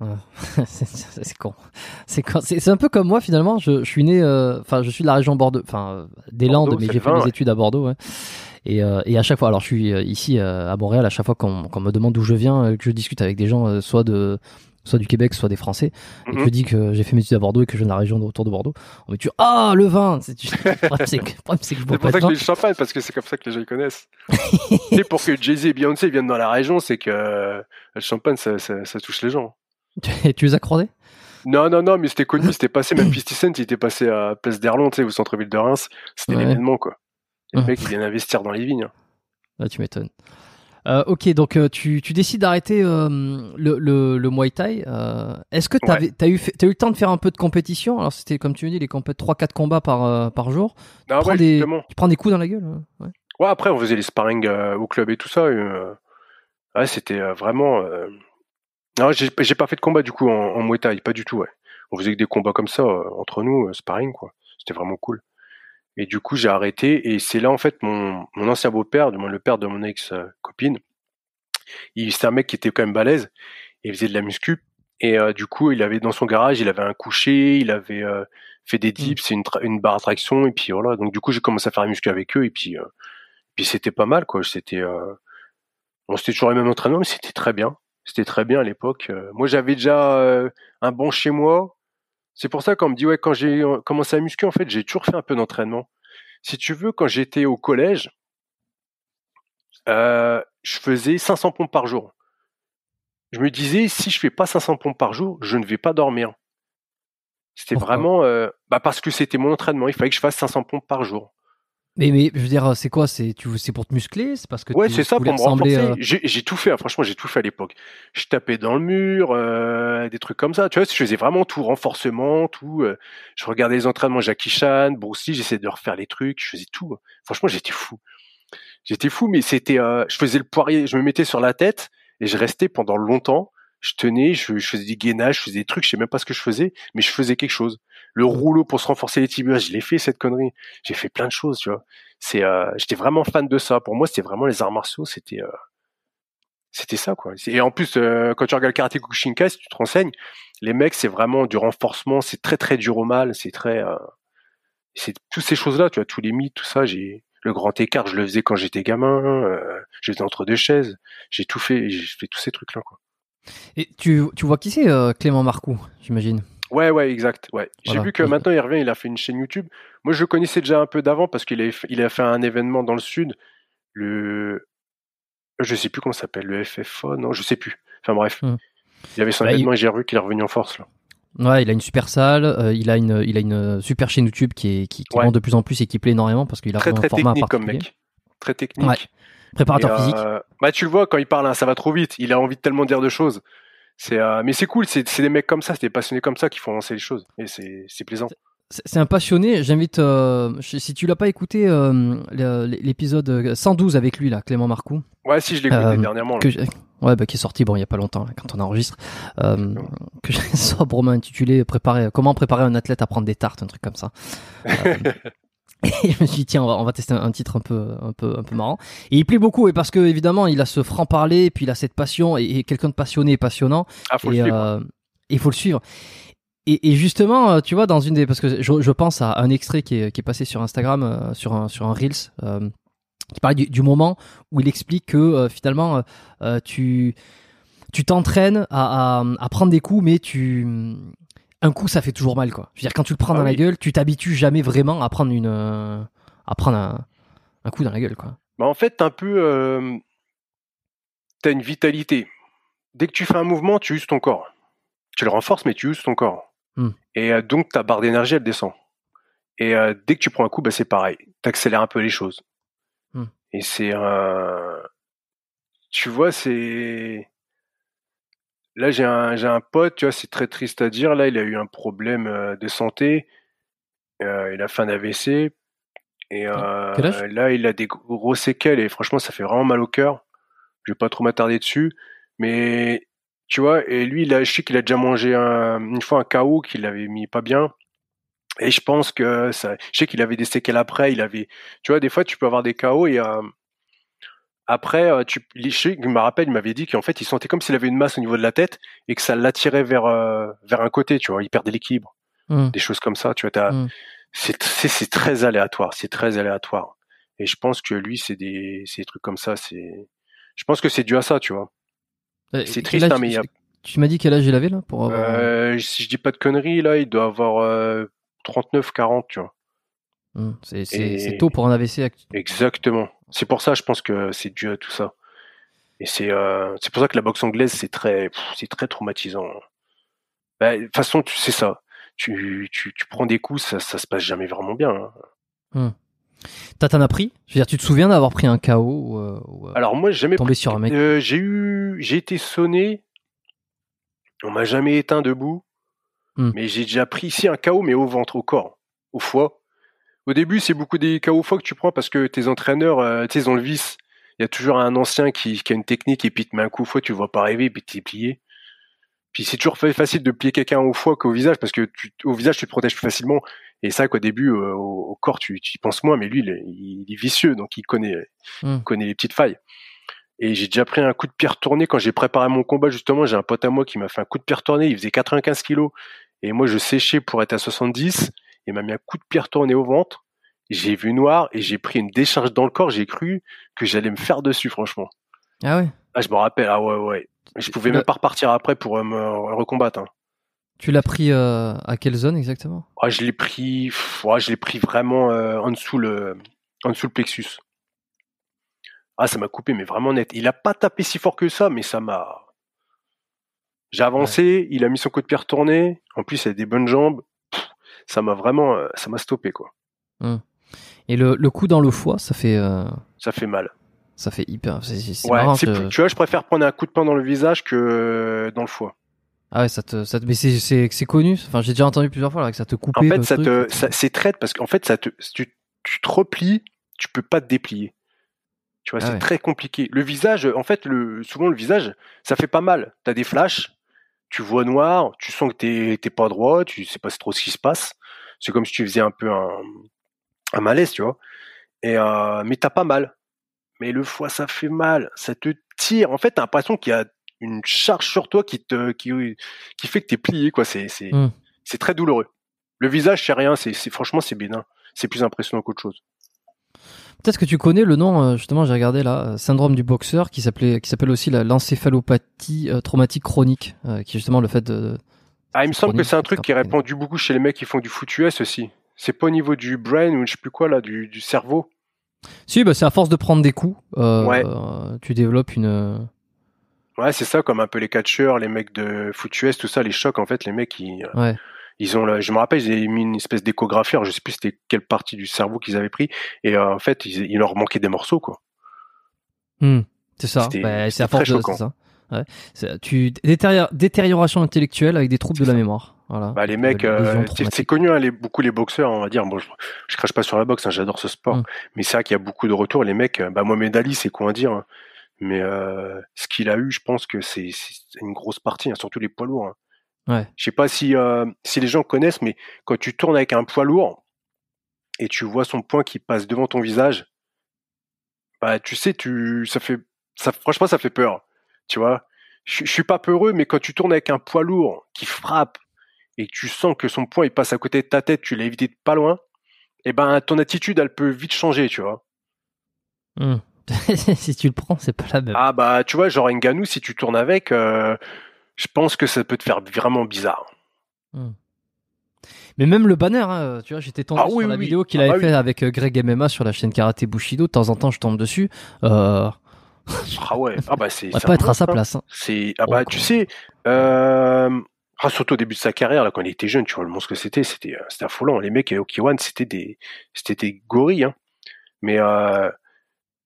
c'est c'est- con. C'est con. C'est c'est un peu comme moi finalement. Je, je suis né, euh, enfin, je suis de la région Bordeaux, enfin, euh, des Landes, mais j'ai fait mes ouais. études à Bordeaux. ouais. Et, euh, et à chaque fois, alors je suis ici à Montréal, à chaque fois qu'on me demande d'où je viens, que je discute avec des gens, soit de soit du Québec, soit des Français, et que Mhm. je dis que j'ai fait mes études à Bordeaux et que je viens de la région autour de Bordeaux, on me dit ah le vin. C'est- pour ça que dis le champagne, parce que c'est comme ça que les gens ils connaissent. sais, pour que Jay-Z et Beyoncé viennent dans la région, c'est que euh, le champagne, ça, ça, ça touche les gens. Tu, tu les as croisés? Non, non, non, mais c'était connu, c'était passé, même 50 Cent, il était passé à Place d'Erlon, tu sais, au centre-ville de Reims. C'était Ouais. l'événement, quoi. Les mecs, ils viennent investir dans les vignes. hein. Ah, tu m'étonnes. Euh, ok, donc euh, tu, tu décides d'arrêter euh, le, le, le Muay Thai. euh, Est-ce que tu Ouais. as, eu, eu le temps de faire un peu de compétition? Alors c'était comme tu me dis, les compé- 3-4 combats par, par jour. Ah tu, prends ouais, des, tu prends des coups dans la gueule ouais. Ouais, après, on faisait les sparring au club et tout ça. ouais, c'était vraiment. Non, j'ai pas fait de combat du coup en, en Muay Thai, pas du tout. Ouais. On faisait que des combats comme ça entre nous, sparring quoi. C'était vraiment cool. Et du coup, j'ai arrêté. Et c'est là en fait mon, mon ancien beau-père, du moins le père de mon ex euh, copine. Il c'était un mec qui était quand même balèze. Et il faisait de la muscu. Et euh, du coup, il avait dans son garage, il avait un coucher, il avait euh, fait des dips, et une, une barre à traction. Et puis voilà. Donc du coup, j'ai commencé à faire la muscu avec eux. Et puis euh, puis c'était pas mal quoi c'était euh... bon c'était toujours les mêmes entraînements mais c'était très bien c'était très bien à l'époque Euh, moi j'avais déjà euh, un bon chez moi c'est pour ça qu'on me dit ouais quand j'ai commencé à muscu en fait j'ai toujours fait un peu d'entraînement. Si tu veux quand j'étais au collège euh, je faisais 500 pompes par jour. Je me disais si je fais pas 500 pompes par jour je ne vais pas dormir. C'était vraiment euh, bah parce que c'était mon entraînement. Il fallait que je fasse 500 pompes par jour mais, mais je veux dire, c'est quoi? C'est tu c'est pour te muscler? C'est parce que Ouais, c'est ça pour me renforcer. euh, J'ai tout fait, hein, franchement, j'ai tout fait à l'époque. Je tapais dans le mur, euh, des trucs comme ça. Tu vois, je faisais vraiment tout, renforcement, tout. euh, je regardais les entraînements Jackie Chan, Bruce Lee, j'essayais de refaire les trucs, je faisais tout. Franchement, j'étais fou. J'étais fou, mais c'était, euh, je faisais le poirier, je me mettais sur la tête et je restais pendant longtemps. Je tenais, je, je faisais des gainages, je faisais des trucs, je sais même pas ce que je faisais, mais je faisais quelque chose. Le rouleau pour se renforcer les tibias, je l'ai fait cette connerie. J'ai fait plein de choses, tu vois. C'est, euh, j'étais vraiment fan de ça. Pour moi, c'était vraiment les arts martiaux, c'était, euh, c'était ça, quoi. C'est- Et en plus, euh, quand tu regardes le karaté si tu te renseignes, les mecs, c'est vraiment du renforcement, c'est très très dur au mal, c'est très, euh, c'est toutes ces choses-là, tu vois, tous les mythes, tout ça. J'ai le grand écart, je le faisais quand j'étais gamin. Euh, j'étais entre deux chaises. J'ai tout fait, j'ai fait tous ces trucs-là, quoi. Et tu, tu vois qui c'est euh, Clément Marcoux, j'imagine? Ouais, ouais, exact. Ouais. J'ai vu que maintenant il revient, il a fait une chaîne YouTube. Moi, je le connaissais déjà un peu d'avant parce qu'il fait, il a fait un événement dans le sud, le, je sais plus comment ça s'appelle, le FFA, non, je sais plus. Enfin bref, Hmm. il avait son Bah, il- événement et j'ai revu qu'il est revenu en force là. Ouais, il a une super salle, euh, il a une, il a une super chaîne YouTube qui est qui, qui Ouais. monte de plus en plus et qui plaît énormément parce qu'il a Très vraiment très un format technique comme mec, très technique. Ouais. Préparateur Et, physique. euh, bah tu le vois quand il parle, hein, ça va trop vite. Il a envie de tellement dire de choses. C'est, euh, mais c'est cool. C'est, des mecs comme ça, c'est des passionnés comme ça qui font avancer les choses. Et c'est, c'est plaisant. c'est un passionné. J'invite, euh, si tu l'as pas écouté, euh, l'épisode 112 avec lui là, Clément Marcoux. Ouais, si je l'ai écouté euh, dernièrement. Que ouais, bah, qui est sorti bon il y a pas longtemps quand on enregistre. Euh, que j'ai sobrement intitulé préparer, comment préparer un athlète à prendre des tartes, un truc comme ça. Et je me suis dit tiens on va, on va tester un, titre un peu un peu un peu marrant. Et il plaît beaucoup et parce que évidemment il a ce franc parler et puis il a cette passion et, quelqu'un de passionné et passionnant. Ah, faut et, le il faut le suivre. Et, justement, euh, tu vois, dans une des, parce que je, pense à un extrait qui est, passé sur Instagram, euh, sur un sur un reels, euh, qui parlait du, moment où il explique que finalement tu tu t'entraînes à, prendre des coups, mais tu un coup ça fait toujours mal quoi. Je veux dire quand tu le prends ah dans la gueule, tu t'habitues jamais vraiment à prendre une à prendre un, coup dans la gueule quoi. Bah en fait, un peu t'as une vitalité. Dès que tu fais un mouvement, tu uses ton corps. Tu le renforces, mais tu uses ton corps. Hmm. Et euh, donc ta barre d'énergie elle descend. Et euh, dès que tu prends un coup, bah, c'est pareil. Tu accélères un peu les choses. Hmm. Et c'est un. Tu vois, c'est. Là, j'ai un, j'ai un pote, tu vois, c'est très triste à dire. Là, il a eu un problème euh, de santé. il a fait un AVC. Et là, il a des gros séquelles. Et franchement, ça fait vraiment mal au cœur. Je vais pas trop m'attarder dessus. Mais tu vois, et lui, il a, je sais qu'il a déjà mangé une fois un KO qu'il avait mis pas bien. Et je pense que ça, je sais qu'il avait des séquelles après, il avait, tu vois, des fois, tu peux avoir des KO et, euh, après, euh, tu, je me rappelle, il m'avait dit qu'en fait, il sentait comme s'il avait une masse au niveau de la tête et que ça l'attirait vers, euh, vers un côté, tu vois, il perdait l'équilibre. Mmh. Des choses comme ça, tu vois, mmh. c'est, très aléatoire, c'est très aléatoire. Et je pense que lui, c'est des, c'est des trucs comme ça, c'est, je pense que c'est dû à ça, tu vois. Euh, c'est triste, hein, mais Tu m'as dit quel âge il avait là pour euh, Si je dis pas de conneries, là, il doit avoir 39, euh, 40, tu vois. Hum, c'est tôt pour un AVC. Exactement. C'est pour ça, je pense que c'est dû à tout ça. Et c'est c'est pour ça que la boxe anglaise, c'est très, c'est très traumatisant. Bah, de toute façon, tu sais ça. Tu, tu, tu, prends des coups, ça, ça se passe jamais vraiment bien. Hein. Hum. T'en as pris? Je veux dire, tu te souviens d'avoir pris un KO ou, euh, euh, Alors moi, j'ai jamais tombé sur un mec? Euh, j'ai eu, j'ai été sonné. On m'a jamais éteint debout, hmm. mais j'ai déjà pris ici un KO, mais au ventre, au corps, au foie. Au début, c'est beaucoup des KO au foie que tu prends parce que tes entraîneurs, tu sais, ils ont le vice. Il y a toujours un ancien qui, qui, a une technique et puis te met un coup au foie, tu vois pas rêver, puis t'es plié. Puis c'est toujours facile de plier quelqu'un au foie qu'au visage parce que tu, au visage tu te protèges plus facilement. Et ça qu'au début euh, au, corps tu, tu y penses moins, mais lui il est, vicieux donc il connaît hmm. connaît les petites failles. Et j'ai déjà pris un coup de pierre tourné quand j'ai préparé mon combat justement. J'ai un pote à moi qui m'a fait un coup de pierre tourné. Il faisait 95 kilos et moi je séchais pour être à 70. Il m'a mis un coup de pierre tourné au ventre. J'ai vu noir et j'ai pris une décharge dans le corps. J'ai cru que j'allais me faire dessus franchement. Ah ouais. Ah je me rappelle. Ah ouais ouais. Je pouvais même pas repartir après pour euh, me recombattre. Hein. Tu l'as pris euh, à quelle zone exactement? Ah, Je l'ai pris, je l'ai pris vraiment euh, en dessous le, en dessous le plexus. Ah, ça m'a coupé, mais vraiment net. Il a pas tapé si fort que ça, mais ça m'a. J'ai avancé, il a mis son coup de pierre tourné. En plus, il a des bonnes jambes. Ça m'a vraiment, ça m'a stoppé quoi. Hum. Et le, le, coup dans le foie, ça fait. Ça fait mal. Ça fait hyper. ouais, Tu vois, je préfère prendre un coup de poing dans le visage que dans le foie. Ah ouais, ça te, ça te... mais c'est, c'est, c'est connu. Enfin, j'ai déjà entendu plusieurs fois là, que ça te coupe. En fait, ça te, c'est traite parce qu'en fait, ça te, tu, tu te replies, tu peux pas te déplier. Tu vois, ah c'est très compliqué. Le visage, en fait, le, souvent le visage, ça fait pas mal. T'as des flashs, tu vois noir, tu sens que t'es, t'es pas droit, tu sais pas trop ce qui se passe. C'est comme si tu faisais un peu un, un malaise, tu vois. Et euh, mais t'as pas mal mais le foie ça fait mal, ça te tire. En fait, t'as l'impression qu'il y a une charge sur toi qui te qui, qui fait que t'es plié quoi. C'est c'est mmh. c'est très douloureux. Le visage c'est rien, c'est franchement c'est bénin. C'est plus impressionnant qu'autre chose. Peut-être que tu connais le nom, euh, justement, j'ai regardé là, euh, syndrome du boxeur, qui s'appelait, qui s'appelle aussi l'encéphalopathie traumatique chronique, qui est justement le fait de. Ah, il me semble que c'est un truc qui est répandu beaucoup chez les mecs qui font du foot US aussi. C'est pas au niveau du brain ou je sais plus quoi là, du, du cerveau. Si, bah, c'est à force de prendre des coups, euh, tu développes une. Ouais, c'est ça, comme un peu les catcheurs, les mecs de foot US, tout ça, les chocs, en fait, les mecs, ils, ouais. ils ont, je me rappelle, ils avaient mis une espèce d'échographie, alors je sais plus c'était quelle partie du cerveau qu'ils avaient pris, et euh, en fait, il, leur manquait des morceaux, quoi. Hmm, c'est ça, c'est à force de ça. Ouais. Tu détérioration intellectuelle avec des troubles de la mémoire. Voilà. Bah, les mecs, euh, c'est- connu, hein, les, beaucoup les boxeurs, on va dire. Bon, je, je crache pas sur la boxe, hein, j'adore ce sport, Mm. mais c'est vrai qu'il y a beaucoup de retours. Les mecs, euh, bah Mohamed Ali, c'est quoi à dire, hein. mais euh, ce qu'il a eu, je pense que c'est c'est une grosse partie, hein, surtout les poids lourds. hein. Ouais. Je sais pas si euh, si les gens connaissent, mais quand tu tournes avec un poids lourd et tu vois son poing qui passe devant ton visage, bah tu sais, tu ça fait ça franchement ça fait peur, tu vois. Je, je suis pas peureux, mais quand tu tournes avec un poids lourd qui frappe et que tu sens que son poing il passe à côté de ta tête, tu l'as évité de pas loin, et ben ton attitude elle peut vite changer, tu vois. Hmm. si tu le prends, c'est pas la même. Ah bah tu vois, genre Ngannou, si tu tournes avec, euh, je pense que ça peut te faire vraiment bizarre. Mais même le banner, hein, tu vois, j'étais tombé Ah sur oui, la oui, vidéo qu'il Ah avait bah oui. fait avec euh, Greg MMA sur la chaîne Karaté Bushido. De temps en temps, je tombe dessus. Euh, Ah ouais, ah bah c'est. on va pas être à sa hein. place. hein. C'est ah bah tu sais, euh, ah, surtout au début de sa carrière là quand il était jeune, tu vois le monstre que c'était, c'était euh, c'était affolant. Les mecs à Okiwan, c'était des c'était des gorilles, hein. Mais euh,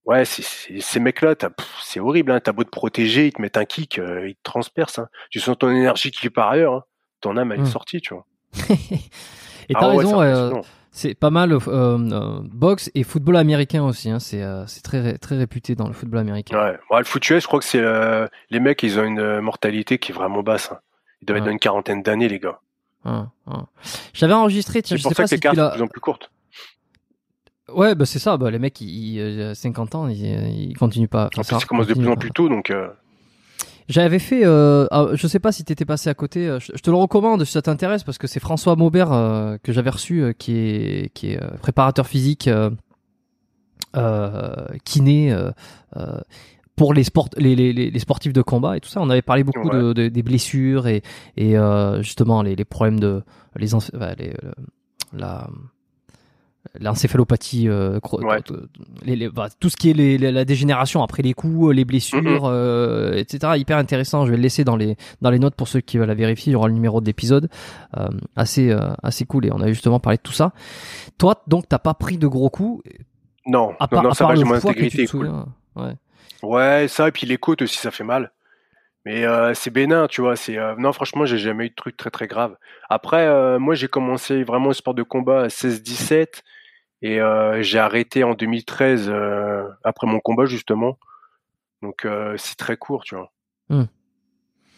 ouais, c'est- ces mecs-là, c'est horrible. Hein. T'as beau te protéger, ils te mettent un kick, euh, ils te transpercent. Hein. Tu sens ton énergie qui part ailleurs. Hein. Ton âme elle est Mm. sortie, tu vois. Et Ah t'as ouais, raison, c'est pas mal euh, euh, boxe et football américain aussi. Hein, c'est euh, très très réputé dans le football américain. Ouais. Ouais, le foot US, je crois que c'est euh, les mecs, ils ont une mortalité qui est vraiment basse. hein. Ils doivent être dans une quarantaine d'années, les gars. J'avais enregistré, C'est je pour sais ça pas que les si cartes sont de plus en plus courtes. Ouais, bah c'est ça. Bah, les mecs, ils, ils, euh, 50 ans, ils, ils continuent pas. En ça plus, ça commence de continue plus en plus tôt, donc. euh, J'avais fait, euh, je sais pas si t'étais passé à côté. euh, Je, te le recommande si ça t'intéresse parce que c'est François Maubert euh, que j'avais reçu, euh, qui est qui est préparateur physique, kiné pour les sport, les, les, sportifs de combat et tout ça. On avait parlé beaucoup Ouais. de, de- des blessures et et euh, justement les, les problèmes de les, enfin, les la l'encéphalopathie, euh, Ouais. t- les- les- bah, tout ce qui est les- les- la dégénération après les coups, les blessures, euh, etc. Hyper intéressant. Je vais le laisser dans les dans les notes pour ceux qui veulent la vérifier. Il y aura le numéro de l'épisode. Euh, assez euh, assez cool. Et on a justement parlé de tout ça. Toi, donc, t'as pas pris de gros coups. Non, À non, part, non, à ça part va, j'ai mon intégrité cool. souviens. Ouais. Ouais, ça, et puis les côtes aussi, ça fait mal. Mais euh, c'est bénin, tu vois. C'est euh, non, franchement, j'ai jamais eu de trucs très très graves. Après, euh, moi, j'ai commencé vraiment le sport de combat à 16-17 et euh, j'ai arrêté en 2013 euh, après mon combat justement. Donc euh, c'est très court, tu vois. Hmm. De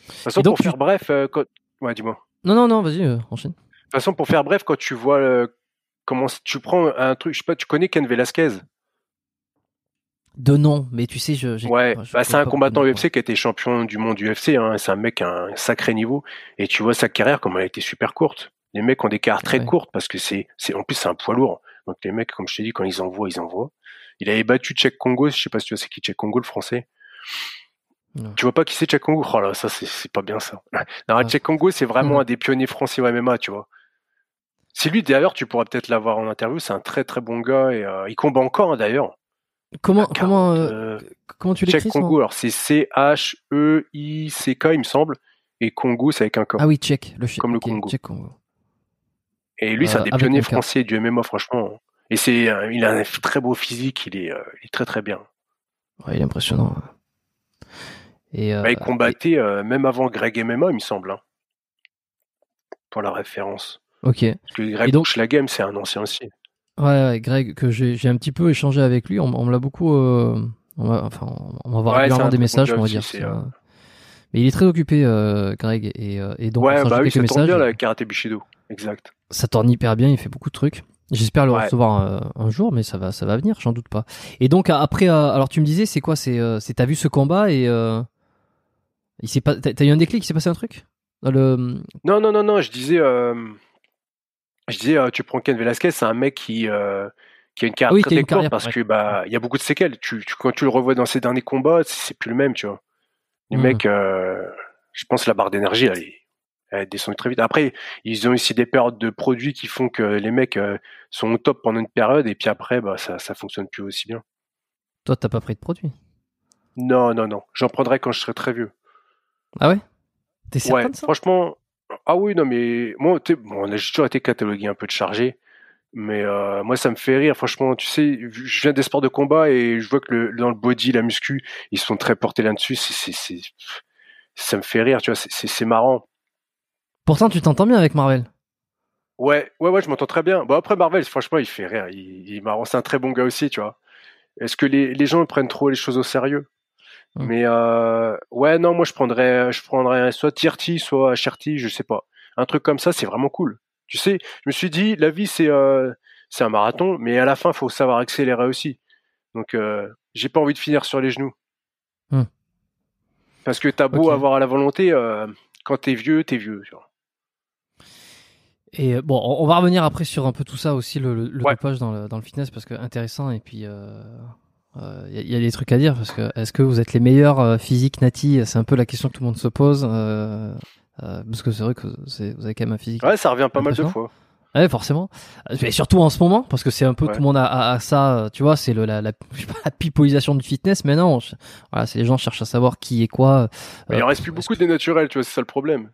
toute façon, donc, pour tu- faire bref, euh, quand... ouais, dis-moi. Non, non, non. Vas-y, euh, enchaîne. De toute façon, pour faire bref, quand tu vois euh, comment tu prends un truc, je sais pas, tu connais Ken Velasquez? De nom, mais tu sais, je. Ouais, bah, c'est un combattant UFC qui a été champion du monde UFC. Hein. C'est un mec à un sacré niveau. Et tu vois sa carrière, comme elle a été super courte. Les mecs ont des carrières très Ouais. courtes parce que c'est, c'est, en plus, c'est un poids lourd. Donc les mecs, comme je t'ai dit, quand ils envoient, ils envoient. Il avait battu Tchèque Congo. Je sais pas si tu vois c'est qui Tchèque Congo, le français. Non. Tu vois pas qui c'est Tchèque Congo? Oh là, ça c'est, c'est pas bien ça. Non. Tchèque Congo, c'est vraiment Mhm. un des pionniers français au MMA, tu vois. C'est lui d'ailleurs, tu pourras peut-être l'avoir en interview. C'est un très très bon gars et euh, il combat encore hein, d'ailleurs. Comment, comment, 40, euh, euh, comment tu l'écris son- Congo, alors c'est C-H-E-I-C-K, il me semble, et Congo, c'est avec un K. Ah oui, tchèque, le chi- Comme le Congo. Et lui, c'est Euh, un des avec pionniers français du MMA, franchement. Et c'est, il a un très beau physique, il est, euh, il est très très bien. Ouais, il est impressionnant. Et, euh, Bah, il combattait euh, même avant Greg MMA, il me semble, hein, pour la référence. et- ok. Parce que Greg Et donc- Schlagem, c'est un ancien aussi. Ouais, ouais, Greg, que j'ai un petit peu échangé avec lui, on, on me l'a beaucoup. euh, on enfin, on va avoir Ouais, régulièrement des messages, on va dire. ça. euh, Mais il est très occupé, euh, Greg, et, euh, et donc on ouais, s'en bah oui, ça quelques bien, messages. la karaté Bushido. Exact. Ça tourne hyper bien, il fait beaucoup de trucs. J'espère le Ouais. recevoir un jour, mais ça va, ça va venir, j'en doute pas. Et donc après, alors tu me disais, c'est quoi C'est, c'est t'as vu ce combat et il s'est pas, t'as eu un déclic, il s'est passé un truc? Le, Non, non, non, non, je disais, je disais, euh, tu prends Ken Velasquez, c'est un mec qui, euh, qui a une carrière oui, très, une carrière, parce ouais. que bah il y a beaucoup de séquelles. Tu, tu- quand tu le revois dans ses derniers combats, c'est plus le même, tu vois. Les Mhm. mecs, euh, je pense que la barre d'énergie, elle, descend très vite. Après, ils ont aussi des périodes de produits qui font que les mecs euh, sont au top pendant une période et puis après, bah ça, ça fonctionne plus aussi bien. toi, t'as pas pris de produit Non, non, non. J'en prendrai quand je serai très vieux. Ah ouais? T'es certain Ouais, de ça? franchement, ah oui, non, mais moi, bon, on a toujours été catalogué un peu de chargé, mais euh, moi, ça me fait rire. Franchement, tu sais, je viens des sports de combat et je vois que le, dans le body, la muscu, ils sont très portés là-dessus. C'est, c'est, c'est- ça me fait rire, tu vois, c'est, marrant. Pourtant, tu t'entends bien avec Marvel. Ouais, ouais, ouais, je m'entends très bien. Bon, après, Marvel, franchement, il fait rire. Il, il marrant. C'est un très bon gars aussi, tu vois. Est-ce que les, les gens prennent trop les choses au sérieux? Mais euh, ouais, non, moi, je prendrais, je prendrais soit Tirti, soit Cherti, je sais pas. Un truc comme ça, c'est vraiment cool. Tu sais, je me suis dit, la vie, c'est euh, c'est un marathon, mais à la fin, faut savoir accélérer aussi. Donc, euh, j'ai pas envie de finir sur les genoux. Hmm. Parce que t'as beau avoir la volonté, quand t'es vieux, t'es vieux. Et bon, on va revenir après sur un peu tout ça aussi, le, le, le Ouais. dopage dans le, dans le fitness, parce que intéressant. Et puis, il euh, euh, y, a- y a des trucs à dire, parce que est-ce que vous êtes les meilleurs euh, physiques nati C'est un peu la question que tout le monde se pose. euh, euh, parce que c'est vrai que c'est- vous avez quand même un physique. Ouais, ça revient pas mal de fois. Ouais, forcément. Mais surtout en ce moment, parce que c'est un peu Ouais. tout le monde a, a- a ça. Tu vois, c'est le la, la, la pipolisation du fitness. Mais non, je- voilà, c'est les gens cherchent à savoir qui est quoi. Mais il en reste plus beaucoup des naturels, tu vois, c'est ça le problème.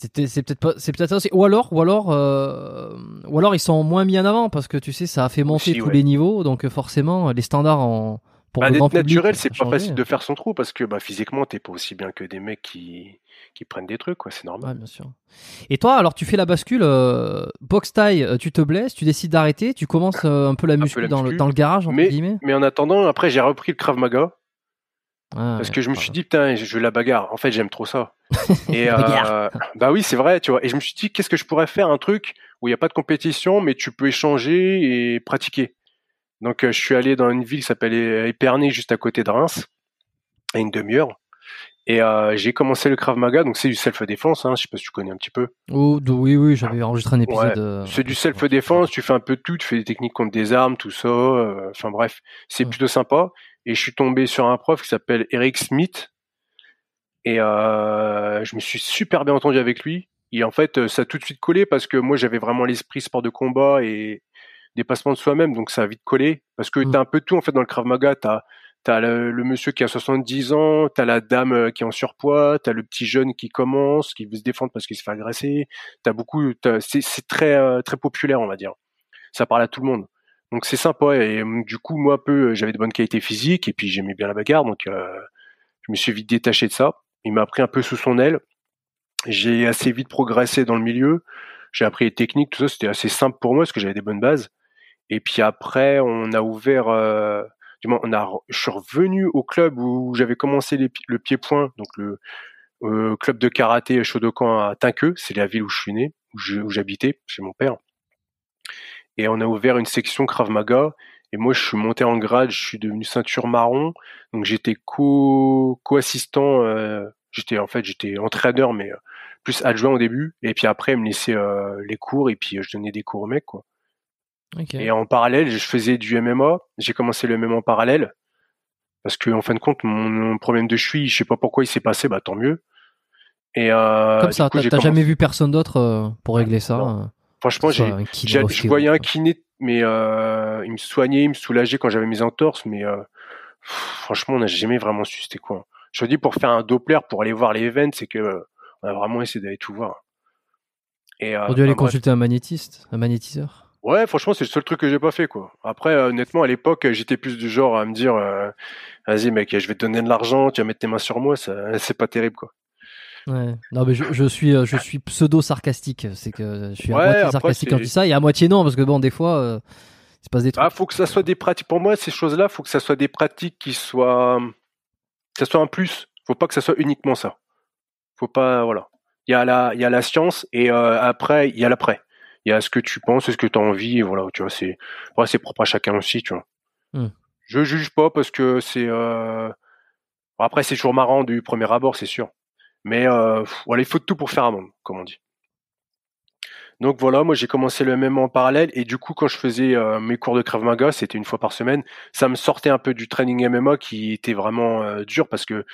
C'était- c'est peut-être pas c'est peut-être ça aussi ou alors ou alors euh, ou alors ils sont moins mis en avant parce que tu sais ça a fait monter Aussi, tous ouais. les niveaux donc euh, forcément les standards en pour Bah, le grand naturel, c'est pas facile de faire son trou parce que bah, physiquement, t'es pas aussi bien que des mecs qui, qui prennent des trucs, quoi, c'est normal. Ouais, bien sûr. Et toi, alors tu fais la bascule, euh, box taille, euh, tu te blesses, tu décides d'arrêter, tu commences euh, un peu la peu muscu, la dans, le, muscu. dans le garage, entre Mais- guillemets. Mais en attendant, après, j'ai repris le Krav Maga Ah, parce ouais, que je me suis dit, putain, je veux la bagarre. En fait, j'aime trop ça. Et euh, bah oui, c'est vrai, tu vois. Et je me suis dit, qu'est-ce que je pourrais faire un truc où il n'y a pas de compétition, mais tu peux échanger et pratiquer. Donc, euh, je suis allé dans une ville qui s'appelle Épernay, juste à côté de Reims, à une demi-heure. Et euh, j'ai commencé le Krav Maga, donc c'est du self-défense, hein, je sais pas si tu connais un petit peu. Oh, oui, oui, j'avais enregistré un épisode. Ouais, euh, C'est du self-défense, tu fais un peu de tout, tu fais des techniques contre des armes, tout ça. euh, Enfin bref, c'est Ouais. plutôt sympa. Et je suis tombé sur un prof qui s'appelle Eric Smith. Et euh, je me suis super bien entendu avec lui. Et en fait, ça a tout de suite collé parce que moi, j'avais vraiment l'esprit sport de combat et dépassement de soi-même. Donc ça a vite collé. Parce que Mm. t'as un peu tout en fait dans le Krav Maga. T'as T'as le, le monsieur qui a 70 ans, t'as la dame euh, qui est en surpoids, t'as le petit jeune qui commence, qui veut se défendre parce qu'il se fait agresser. T'as beaucoup, c'est très euh, très populaire, on va dire. Ça parle à tout le monde. Donc c'est sympa. Et du coup, moi, peu, j'avais de bonnes qualités physiques et puis j'aimais bien la bagarre, donc je me suis vite détaché de ça. Il m'a pris un peu sous son aile. J'ai assez vite progressé dans le milieu. J'ai appris les techniques, tout ça. C'était assez simple pour moi parce que j'avais des bonnes bases. Et puis après, on a ouvert. du moins, on a, je suis revenu au club où j'avais commencé le pied-point, donc le club de karaté Shodokan à Tinqueux, c'est la ville où je suis né, où j'habitais chez mon père. Et on a ouvert une section Krav Maga. Et moi, je suis monté en grade, je suis devenu ceinture marron. Donc j'étais co co-assistant. euh, j'étais en fait j'étais entraîneur, mais euh, plus adjoint au début. Et puis après, ils me laissaient euh, les cours et puis je donnais des cours aux mecs quoi. Et en parallèle, je faisais du MMA. J'ai commencé le MMA en parallèle. Parce que, en fin de compte, mon, mon problème de cheville, je sais pas pourquoi il s'est passé, bah tant mieux. Et Comme ça, t'as commencé- jamais vu personne d'autre pour régler ça Non. Franchement, j'ai, je voyais un kiné, mais euh, il me soignait, il me soulageait quand j'avais mes entorses, mais euh, pff, franchement, on n'a jamais vraiment su c'était quoi. Je dis pour faire un Doppler, pour aller voir les events, c'est que euh, on a vraiment essayé d'aller tout voir. Et euh, On dû aller consulter un magnétiste, un magnétiseur. Ouais, franchement, c'est le seul truc que j'ai pas fait, quoi. Après, euh, honnêtement, à l'époque, j'étais plus du genre à me dire, euh, vas-y, mec, je vais te donner de l'argent, tu vas mettre tes mains sur moi, ça, c'est pas terrible, quoi. Ouais. Non, mais je, je suis, euh, je suis pseudo sarcastique. C'est que je suis à moitié après, sarcastique quand je dis ça et à moitié non parce que bon, des fois, euh, il se passe des trucs. Ah, faut que ça soit des pratiques. Pour moi, ces choses-là, faut que ça soit des pratiques qui soient, que ça soit un plus. Faut pas que ça soit uniquement ça. Faut pas, voilà. Il y a la, il y a la science et euh, après, il y a l'après. Il y a ce que tu penses, ce que tu as envie, et voilà, tu vois, c'est, ouais, c'est propre à chacun aussi, tu vois. Hmm. Je juge pas parce que c'est, euh... après, c'est toujours marrant du premier abord, c'est sûr. Mais euh, voilà, il faut de tout pour faire un monde, comme on dit. Donc voilà, moi j'ai commencé le MMA en parallèle et du coup quand je faisais euh, mes cours de Krav Maga, c'était une fois par semaine, ça me sortait un peu du training MMA qui était vraiment euh, dur parce que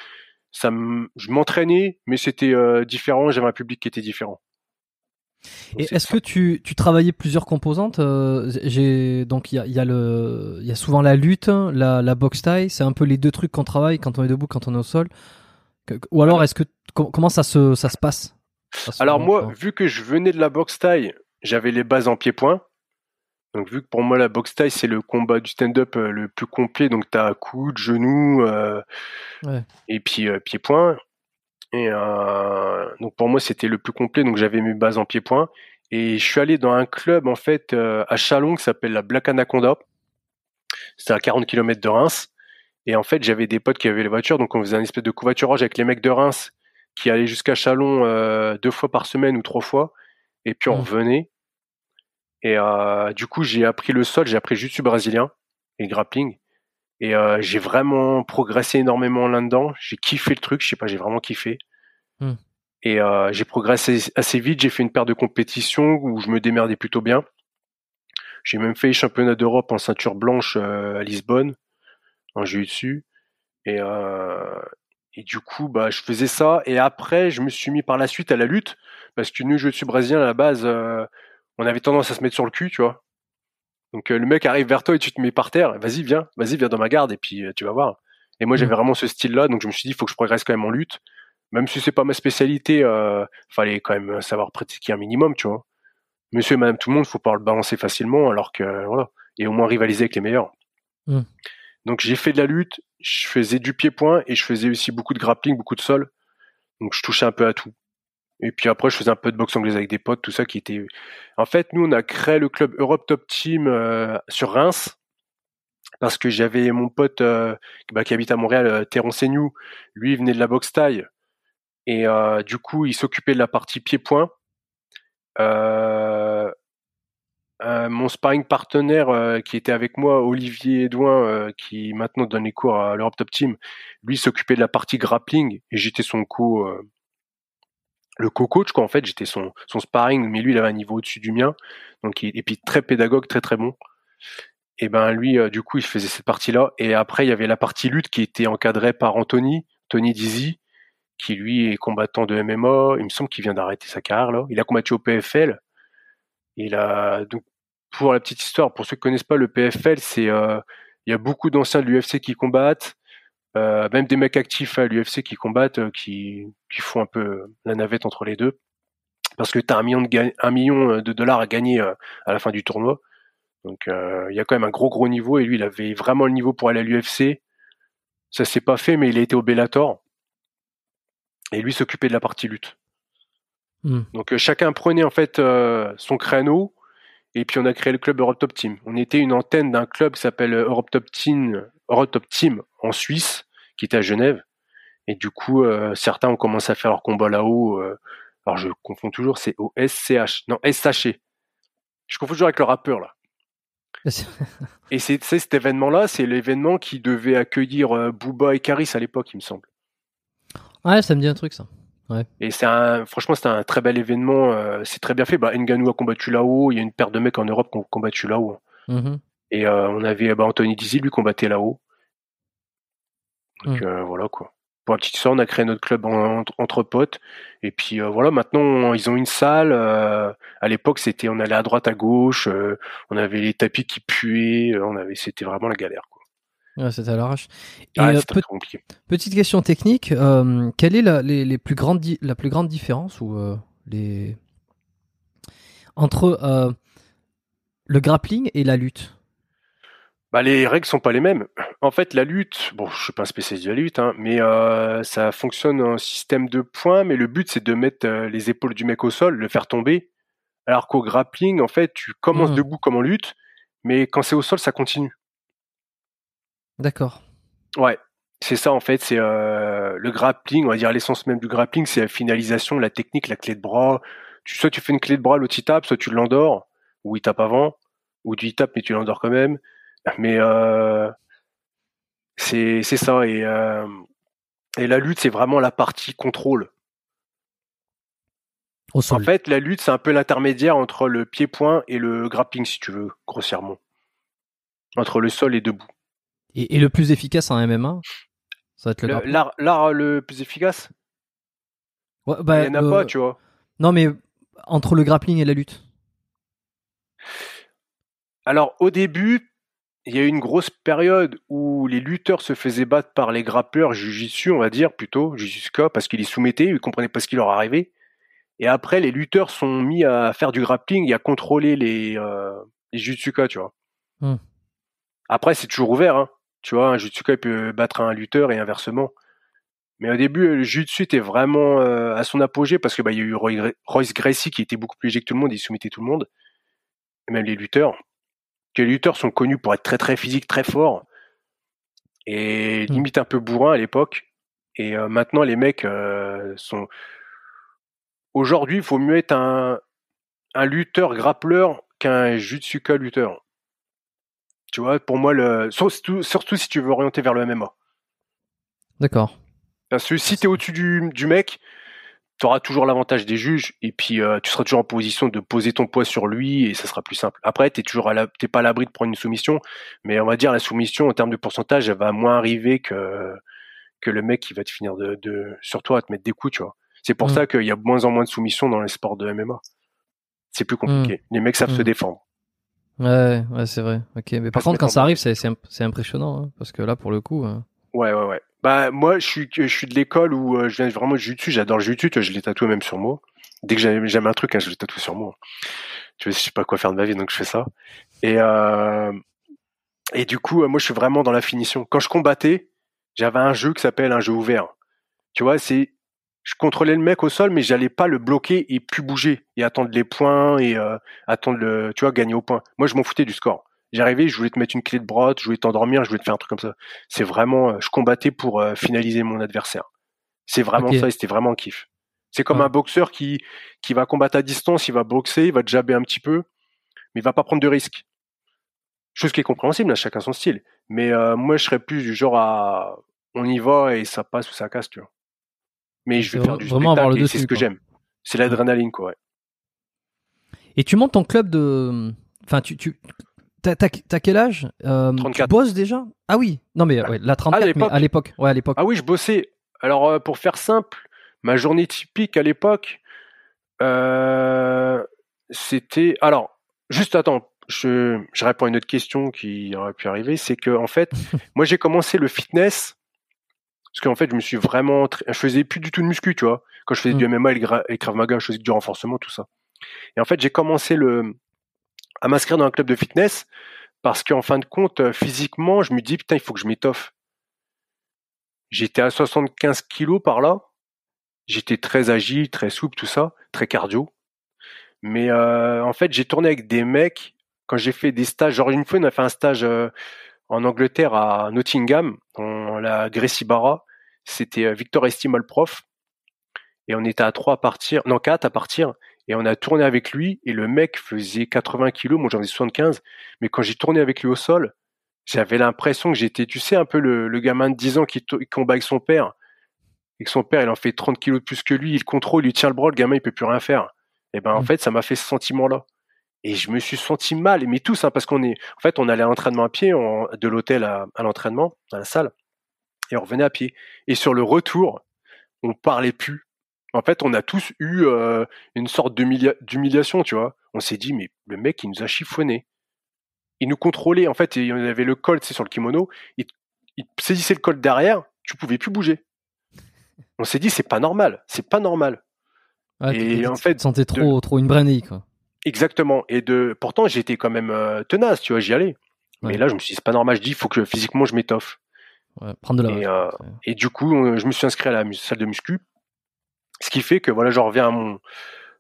ça me, je m'entraînais mais c'était différent, j'avais un public qui était différent. Donc, Et est-ce que tu, tu travaillais plusieurs composantes J'ai donc il y a, y a y a souvent la lutte, la, la boxe taille. C'est un peu les deux trucs qu'on travaille quand on est debout, quand on est au sol. Ou alors est-ce que com- comment ça se ça se passe? Ça se- Alors moi, vu que je venais de la boxe taille, j'avais les bases en pied-point. Donc vu que pour moi la boxe taille c'est le combat du stand-up euh, le plus complet, donc t'as coude, genou, euh, Ouais. et puis euh, pied-point. Et euh, donc pour moi, c'était le plus complet. Donc j'avais mes bases en pied-point. Et je suis allé dans un club en fait à Chalon qui s'appelle la Black Anaconda. C'était à 40 km de Reims. Et en fait, j'avais des potes qui avaient les voitures, donc on faisait un espèce de covoiturage avec les mecs de Reims qui allaient jusqu'à Chalon euh, deux fois par semaine ou trois fois. Et puis on Mm. revenait. Et euh, du coup, j'ai appris le sol, j'ai appris le jiu-jitsu brésilien et le grappling. Et euh, j'ai vraiment progressé énormément là-dedans. J'ai kiffé le truc, je sais pas, j'ai vraiment kiffé. Hmm. Et j'ai progressé assez vite. J'ai fait une paire de compétitions où je me démerdais plutôt bien. J'ai même fait les championnats d'Europe en ceinture blanche à Lisbonne, en jiu-jitsu. Et, euh, et du coup, bah, je faisais ça. Et après, je me suis mis par la suite à la lutte. Parce que nous, jiu-jitsu brésilien, à la base, euh, on avait tendance à se mettre sur le cul, tu vois. Donc euh, le mec arrive vers toi et tu te mets par terre. Vas-y, viens, vas-y, viens dans ma garde et puis tu vas voir. Et moi, j'avais Mm. vraiment ce style-là, donc je me suis dit, il faut que je progresse quand même en lutte. Même si c'est pas ma spécialité, fallait quand même savoir pratiquer un minimum, tu vois. Monsieur et madame tout le monde, faut pas le balancer facilement, alors que voilà. Et au moins rivaliser avec les meilleurs. Mm. Donc j'ai fait de la lutte, je faisais du pied-point et je faisais aussi beaucoup de grappling, beaucoup de sol. Donc je touchais un peu à tout. Et puis après, je faisais un peu de boxe anglaise avec des potes, tout ça qui était. En fait, nous, on a créé le club Europe Top Team euh, sur Reims parce que j'avais mon pote euh, bah, qui habite à Montréal, euh, Terron. Lui, il venait de la boxe taille et euh, du coup, il s'occupait de la partie pied-point. Euh, euh, mon sparring partenaire euh, qui était avec moi, Olivier Edouin, euh, qui maintenant donne les cours à l'Europe Top Team, lui s'occupait de la partie grappling et j'étais son co, le co-coach quoi. En fait, j'étais son sparring, mais lui il avait un niveau au-dessus du mien, donc il- et puis très pédagogue, très très bon. Et ben lui, du coup, il faisait cette partie-là. Et après, il y avait la partie lutte qui était encadrée par Anthony, Tony Dizzy, qui lui est combattant de MMA. Il me semble qu'il vient d'arrêter sa carrière. Il a combattu au PFL. Il a donc pour la petite histoire, pour ceux qui connaissent pas le PFL, c'est euh, il y a beaucoup d'anciens de l'UFC qui combattent, euh, même des mecs actifs à l'UFC qui combattent, euh, qui qui font un peu la navette entre les deux, parce que tu as un million de ga- un million de dollars à gagner à la fin du tournoi. Donc euh, il y a quand même un gros gros niveau et lui il avait vraiment le niveau pour aller à l'UFC. Ça s'est pas fait mais il a été au Bellator. Et lui s'occupait de la partie lutte. Hmm. Donc euh, chacun prenait en fait euh, son créneau et puis on a créé le club Europe Top Team. On était une antenne d'un club qui s'appelle Europe Top Team, Europe Top Team en Suisse, qui était à Genève. Et du coup, euh, certains ont commencé à faire leur combat là-haut. euh, alors je confonds toujours, c'est au SCH, non SHE. Je confonds toujours avec le rappeur là. Et c'est cet événement-là, c'est l'événement qui devait accueillir euh, Booba et Karis à l'époque, il me semble. Ouais, ça me dit un truc ça. Et c'est un, franchement, c'était un très bel événement. euh, c'est très bien fait. Bah, Ngannou a combattu là-haut. Il y a une paire de mecs en Europe qui ont combattu là-haut. Mhm. Et euh, on avait bah, Anthony Dizzy, lui combattait là-haut. Donc Mm. euh, voilà quoi. Pour la petite histoire, on a créé notre club en- entre, entre potes. Et puis voilà, maintenant on- ils ont une salle. à l'époque, c'était on allait à droite, à gauche. on avait les tapis qui puaient. on avait, c'était vraiment la galère. Quoi. Ouais, à l'arrache. Ah, euh, pe- petite question technique, euh, quelle est la, les, les plus grandes di- la plus grande différence ou euh, les entre le grappling et la lutte? Bah, les règles sont pas les mêmes. En fait, la lutte, bon, je suis pas un spécialiste de la lutte, hein, mais ça fonctionne en système de points, mais le but c'est de mettre les épaules du mec au sol, le faire tomber. Alors qu'au grappling, en fait, tu commences Mhm. debout comme en lutte, mais quand c'est au sol, ça continue. D'accord. Ouais, c'est ça en fait, c'est euh, le grappling, on va dire l'essence même du grappling, c'est la finalisation, la technique, la clé de bras. Tu, soit tu fais une clé de bras, l'autre il tape, soit tu l'endors, ou il tape avant, ou tu y tapes mais tu l'endors quand même. Mais euh, c'est ça et euh, et la lutte c'est vraiment la partie contrôle. Au En fait, la lutte c'est un peu l'intermédiaire entre le pied-point et le grappling si tu veux, grossièrement. Entre le sol et debout. Et, et le plus efficace en MMA, ça va être le. L'art le plus efficace, Ouais, bah, il y en a euh, pas, tu vois. Non, mais entre le grappling et la lutte. Alors au début, il y a eu une grosse période où les lutteurs se faisaient battre par les grappeurs jujitsu, on va dire plutôt, jujitsuka, parce qu'ils les soumettaient, ils comprenaient pas ce qui leur arrivait. Et après, les lutteurs sont mis à faire du grappling et à contrôler les, euh, les jujitsuka, tu vois. Hmm. Après, c'est toujours ouvert, hein. Tu vois, un jujitsuka il peut battre un lutteur et inversement. Mais au début, le jiu-jitsu était vraiment euh, à son apogée parce que bah, il y a eu Royce Gracie qui était beaucoup plus léger que tout le monde, il soumettait tout le monde, et même les lutteurs. Que les lutteurs sont connus pour être très très physiques, très forts, et hmm. limite un peu bourrin à l'époque. Et euh, maintenant, les mecs euh, sont. Aujourd'hui, il faut mieux être un, un lutteur grappleur qu'un jutsuka lutteur. Tu vois, pour moi, le... surtout, surtout si tu veux orienter vers le MMA. D'accord. Parce que si tu es au-dessus du, du mec, tu auras toujours l'avantage des juges et puis euh, tu seras toujours en position de poser ton poids sur lui et ça sera plus simple. Après, tu toujours t'es pas à l'abri de prendre une soumission, mais on va dire la soumission en termes de pourcentage, elle va moins arriver que que le mec qui va te finir de, de sur toi à te mettre des coups, tu vois. C'est pour mm. ça qu'il y a de moins en moins de soumissions dans les sports de MMA. C'est plus compliqué. Mm. Les mecs savent se mm. défendre. Ouais, ouais, c'est vrai. Ok, mais par contre, quand ça arrive, c'est c'est impressionnant hein, parce que là, pour le coup. Hein. Ouais, ouais, ouais. Bah moi je suis je suis de l'école où euh, je viens vraiment du jiu j'adore le je l'ai tatoué même sur moi. Dès que j'aime un truc, hein, je l'ai tatoué sur moi. Tu vois, je sais pas quoi faire de ma vie donc je fais ça. Et euh, et du coup, moi je suis vraiment dans la finition. Quand je combattais, j'avais un jeu qui s'appelle un jeu ouvert. Tu vois, c'est je contrôlais le mec au sol, mais j'allais pas le bloquer et plus bouger et attendre les points et euh, attendre le, tu vois, gagner au point. Moi, je m'en foutais du score. J'arrivais, je voulais te mettre une clé de brotte, je voulais t'endormir, je voulais te faire un truc comme ça. C'est vraiment, euh, je combattais pour euh, finaliser mon adversaire. C'est vraiment ça et c'était vraiment un kiff. C'est comme un boxeur qui, qui va combattre à distance, il va boxer, il va te jabber un petit peu, mais il va pas prendre de risques. Chose qui est compréhensible, à chacun son style. Mais euh, moi, je serais plus du genre à, on y va et ça passe ou ça casse, tu vois. Mais je vais faire du vraiment avoir le C'est ce que j'aime. C'est l'adrénaline, quoi. Ouais. Et tu montes ton club de, enfin, tu, tu, T'as quel âge euh, 34. Tu bosses déjà? Ah oui, non mais ouais, la 34, mais à l'époque. Ouais, à l'époque. Ah oui, je bossais. Alors euh, pour faire simple, ma journée typique à l'époque, euh, c'était. Alors, juste attends, je, je réponds à une autre question qui aurait pu arriver, c'est que en fait, moi j'ai commencé le fitness parce qu'en fait, je me suis vraiment, je faisais plus du tout de muscu, tu vois. Quand je faisais du MMA et, et Krav Maga, je faisais du renforcement, tout ça. Et en fait, j'ai commencé le à m'inscrire dans un club de fitness parce qu'en fin de compte, euh, physiquement, je me dis putain, il faut que je m'étoffe. J'étais à 75 kilos par là. J'étais très agile, très souple, tout ça, très cardio. Mais euh, en fait, j'ai tourné avec des mecs quand j'ai fait des stages. Genre une fois, on a fait un stage euh, en Angleterre à Nottingham, dans la Gracie Barra. C'était Victor Estimal prof. Et on était à trois à partir, non quatre à partir. Et on a tourné avec lui, et le mec faisait 80 kilos, moi j'en ai 75, mais quand j'ai tourné avec lui au sol, j'avais l'impression que j'étais, tu sais, un peu le, gamin de 10 ans qui, combat avec son père, et que son père, il en fait 30 kilos de plus que lui, il contrôle, il tient le bras, le gamin, il peut plus rien faire. Et ben, en mmh. fait, ça m'a fait ce sentiment-là. Et je me suis senti mal, mais tous, hein, parce qu'on est, en fait, on allait à l'entraînement à pied, de l'hôtel à, à l'entraînement, à la salle, et on revenait à pied. Et sur le retour, on parlait plus, en fait, on a tous eu euh, une sorte d'humiliation, tu vois. On s'est dit, mais le mec, il nous a chiffonné. Il nous contrôlait, en fait, il y avait le col, c'est sur le kimono. Il, saisissait le col derrière, tu pouvais plus bouger. On s'est dit, c'est pas normal, c'est pas normal. et en fait, sentais trop, trop une brannie, quoi. Exactement. Et de, pourtant, j'étais quand même euh, tenace, tu vois, j'y allais. Mais là, je me suis dit, c'est pas normal. Je dis, il faut que physiquement, je m'étoffe. prendre de la. Et, euh, et, du coup, je me suis inscrit à la salle de muscu ce qui fait que voilà, je reviens à mon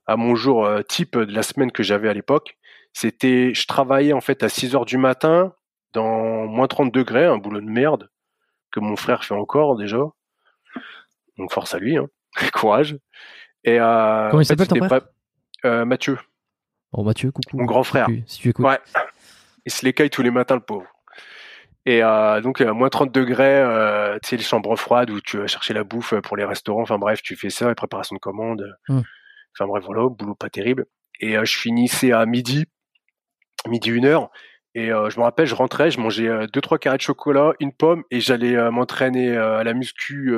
à mon jour euh, type de la semaine que j'avais à l'époque. C'était, je travaillais en fait à 6 heures du matin dans moins 30 degrés, un boulot de merde que mon frère fait encore déjà. Donc force à lui, hein. courage. Et euh, comment il s'appelle ton frère? euh, Mathieu. Mathieu, coucou. Mon grand frère. Si tu, écoutes. Ouais. Il se les caille tous les matins le pauvre. Et euh, donc à moins 30 degrés, euh, tu sais les chambres froides où tu vas chercher la bouffe pour les restaurants. Enfin bref, tu fais ça, et préparation de commande. Mmh. Enfin bref, voilà, boulot pas terrible. Et euh, je finissais à midi, midi une heure. Et euh, je me rappelle, je rentrais, je mangeais euh, deux trois carrés de chocolat, une pomme, et j'allais m'entraîner à la muscu.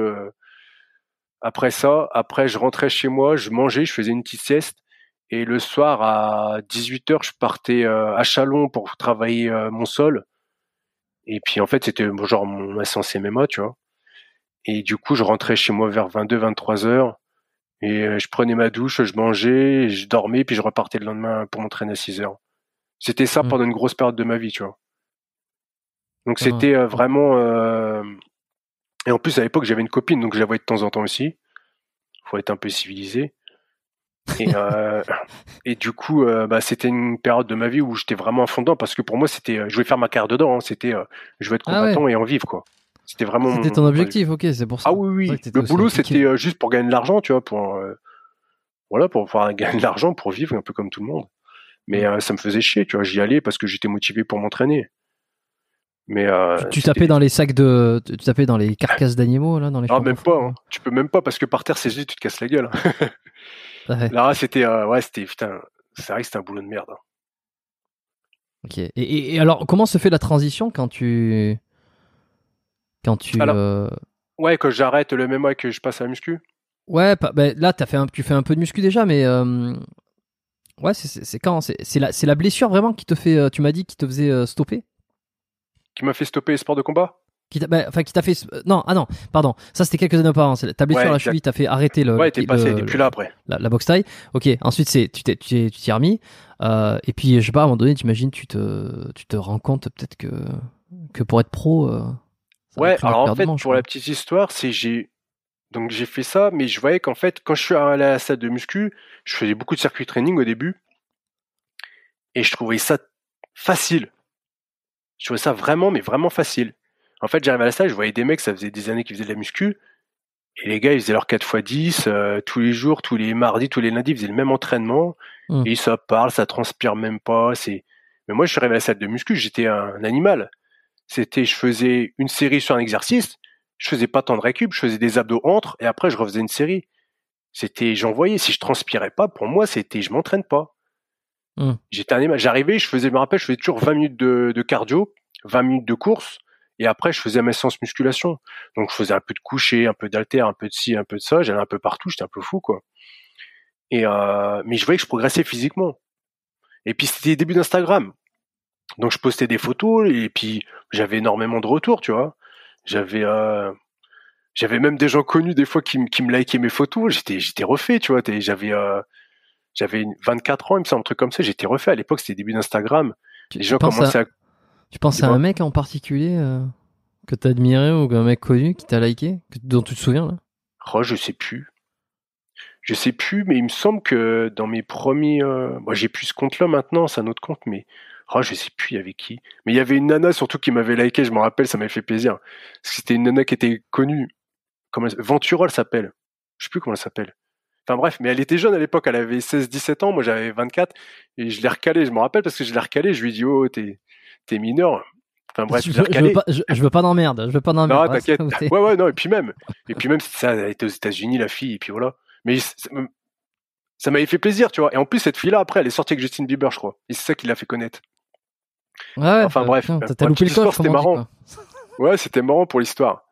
après ça, après je rentrais chez moi, je mangeais, je faisais une petite sieste. Et le soir à 18h, je partais à Chalon pour travailler mon sol. Et puis en fait, c'était genre mon essence MMA, tu vois. Et du coup, je rentrais chez moi vers 22, 23 heures. Et euh, je prenais ma douche, je mangeais, je dormais, puis je repartais le lendemain pour m'entraîner à 6 heures. C'était ça mmh. pendant une grosse période de ma vie, tu vois. Donc ah. c'était euh, vraiment... Euh, Et en plus, à l'époque, j'avais une copine, donc je la voyais de temps en temps aussi. Faut être un peu civilisé. Et, euh, et du coup, euh, bah, c'était une période de ma vie où j'étais vraiment à fond dedans parce que pour moi, c'était, je voulais faire ma carrière dedans. hein. C'était, euh, je veux être Ah ouais. combattant et en vivre, quoi. C'était vraiment. C'était ton objectif, ok, c'est pour ça. Ah oui, oui. Le boulot, c'était euh, juste pour gagner de l'argent, tu vois, pour euh, voilà, pour pouvoir gagner de l'argent, pour vivre un peu comme tout le monde. Mais Mm. euh, ça me faisait chier, tu vois. J'y allais parce que j'étais motivé pour m'entraîner. Mais euh, Tu, tapais dans les sacs de, tu tapais dans les carcasses d'animaux là, dans les. Ah même pas. hein. Tu peux même pas parce que par terre, c'est juste tu te casses la gueule. Ouais. Là, c'était euh, ouais, c'était putain. C'est vrai que c'était un boulot de merde. hein. Ok. Et, et- et alors, comment se fait la transition quand tu, quand tu, Alors- euh, Ouais, quand j'arrête le MMA et que je passe à la muscu? ouais, ben, là, t'as fait un, tu fais un peu de muscu déjà, mais euh, ouais, c'est- quand, c'est la, la blessure vraiment qui te fait, tu m'as dit, qui te faisait stopper, Qui m'a fait stopper les sports de combat? Qui t'a, enfin, qui t'a fait, euh, non, ah non, pardon, ça c'était quelques années auparavant. Ta blessure Ouais, à la cheville t'a fait arrêter le, Ouais, t'es passé, t'es plus là après. la, la boxe taille. Ok, ensuite c'est tu t'es tu t'es- tu t'y es remis euh, et puis je sais pas à un moment donné t'imagines tu te tu te rends compte peut-être que que pour être pro euh, Ouais, alors en fait, pour la petite histoire, c'est j'ai donc j'ai fait ça, mais je voyais qu'en fait, quand je suis allé à la salle de muscu, je faisais beaucoup de circuit training au début, et je trouvais ça facile. Je trouvais ça vraiment, mais vraiment facile. En fait, j'arrivais à la salle, je voyais des mecs, ça faisait des années qu'ils faisaient de la muscu, et les gars, ils faisaient leur 4 x 10 euh, tous les jours, tous les mardis, tous les lundis, ils faisaient le même entraînement, Mm. et ça parle, ça transpire même pas. C'est, mais moi, je suis arrivé à la salle de muscu, j'étais un, animal. C'était, je faisais une série sur un exercice, je faisais pas tant de récup, je faisais des abdos entre, et après, je refaisais une série. C'était, j'en voyais, si je transpirais pas, pour moi, c'était, je m'entraîne pas. Mm. J'étais un animal. J'arrivais, je faisais, je me rappelle, je faisais toujours 20 minutes de, de cardio, 20 minutes de course, et après, je faisais mes séances musculation. Donc, je faisais un peu de coucher, un peu d'halter, un peu de ci, un peu de ça. J'allais un peu partout. J'étais un peu fou, quoi. Et euh, mais je voyais que je progressais physiquement. Et puis, c'était les débuts d'Instagram. Donc, je postais des photos et puis j'avais énormément de retours, tu vois. J'avais euh, j'avais même des gens connus des fois qui, me- qui me likaient mes photos. J'étais j'étais refait, tu vois. J'avais euh, j'avais une- 24 ans, il me semble, un truc comme ça. J'étais refait. À l'époque, c'était les débuts d'Instagram. Les gens commençaient à, à tu penses à un mec en particulier euh, que t'as admiré ou un mec connu qui t'a liké que- dont tu te souviens là? Oh, je sais plus. Je sais plus, mais il me semble que dans mes premiers, euh, moi j'ai plus ce compte-là maintenant, c'est un autre compte, mais oh, je sais plus il y avait qui. Mais il y avait une nana surtout qui m'avait liké, je me rappelle, ça m'avait fait plaisir. C'était une nana qui était connue, comment elle- Ventura elle s'appelle. Je sais plus comment elle s'appelle. Enfin bref, mais elle était jeune à l'époque, elle avait 16-17 ans, moi j'avais 24, et je l'ai recalé, je me rappelle parce que je l'ai recalé, je lui ai dit oh t'es t'es mineur. Enfin bref, je, veux, je, veux recalé. pas, je, je veux pas d'emmerde je veux pas d'emmerde Non, t'inquiète. Ouais, ouais, non, et puis même, et puis même, ça, elle était aux États-Unis, la fille, et puis voilà. Mais ça m'avait fait plaisir, tu vois. Et en plus, cette fille-là, après, elle est sortie avec Justin Bieber, je crois. Et c'est ça qui l'a fait connaître. Ouais, Enfin, bah, bref, t'as loupé le histoire, c'était marrant. Ouais, c'était marrant pour l'histoire.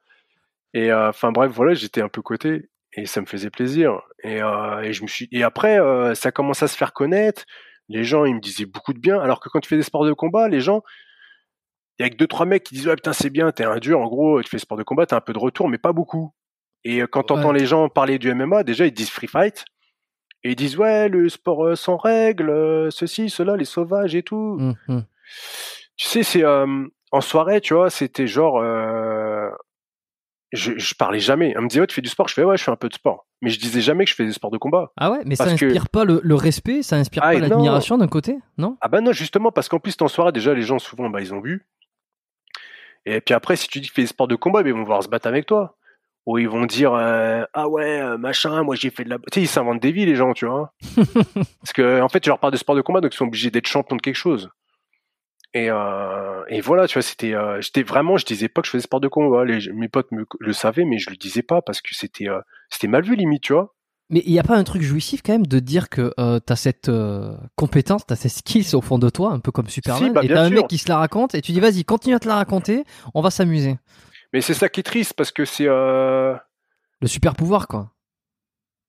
Et euh, enfin bref, voilà, j'étais un peu coté et ça me faisait plaisir. Et, euh, et je me suis. Et après, euh, ça commence à se faire connaître. Les gens, ils me disaient beaucoup de bien. Alors que quand tu fais des sports de combat, les gens, il y a que deux trois mecs qui disent ouais putain c'est bien, t'es un dur. En gros, tu fais sport de combat, t'as un peu de retour, mais pas beaucoup. Et euh, quand t'entends Ouais. les gens parler du MMA, déjà ils disent free fight. Et ils disent ouais le sport euh, sans règles, euh, ceci, cela, les sauvages et tout. Hum. Tu sais, c'est euh, en soirée, tu vois, c'était genre, euh, je, je parlais jamais. On me disait, ouais, tu fais du sport. Je fais, ouais, je fais un peu de sport. Mais je disais jamais que je faisais des sports de combat. Ah ouais, mais ça que- inspire pas le, le respect, ça inspire Ah, pas l'admiration d'un côté, non? Ah bah non, justement, parce qu'en plus, en soirée, déjà, les gens, souvent, bah, ils ont bu. Et puis après, si tu dis que tu fais des sports de combat, bah, ils vont vouloir se battre avec toi. Ou ils vont dire, euh, ah ouais, euh, machin, moi j'ai fait de la... Tu sais, ils s'inventent des vies, les gens, tu vois. parce que, en fait, tu leur parles de sport de combat, donc ils sont obligés d'être champions de quelque chose. Et, euh, et voilà, tu vois, c'était, euh, j'étais vraiment, je disais pas que je faisais sport de combat. Les, mes potes me, le savaient, mais je le disais pas parce que c'était, euh, c'était mal vu limite, tu vois. Mais il n'y a pas un truc jouissif quand même de dire que euh, t'as cette euh, compétence, t'as ces skills au fond de toi, un peu comme Superman, bah, et t'as un sûr. mec qui se la raconte et tu dis vas-y, continue à te la raconter, on va s'amuser. Mais c'est ça qui est triste parce que c'est, euh, Le super pouvoir quoi.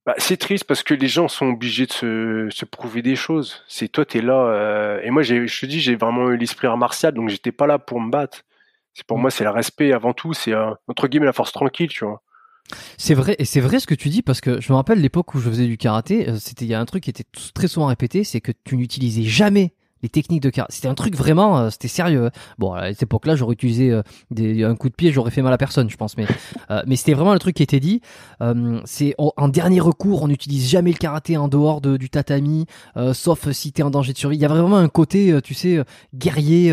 Bah, c'est triste parce que les gens sont obligés de se, se prouver des choses. C'est toi, t'es là, euh, et moi, j'ai, je te dis, j'ai vraiment eu l'esprit art martial, donc j'étais pas là pour me battre. C'est pour Mm. moi, c'est le respect avant tout, c'est euh, entre guillemets la force tranquille, tu vois. C'est vrai, et c'est vrai ce que tu dis parce que je me rappelle l'époque où je faisais du karaté, euh, c'était il y a un truc qui était très souvent répété, c'est que tu n'utilisais jamais les techniques de karaté. C'était un truc vraiment, euh, c'était sérieux. Bon, à cette époque-là, j'aurais utilisé euh, des, un coup de pied, j'aurais fait mal à personne, je pense. Mais, euh, mais c'était vraiment le truc qui était dit. C'est en, dernier recours, on n'utilise jamais le karaté en dehors de, du tatami, sauf si t'es en danger de survie. Il y a vraiment un côté, tu sais, guerrier.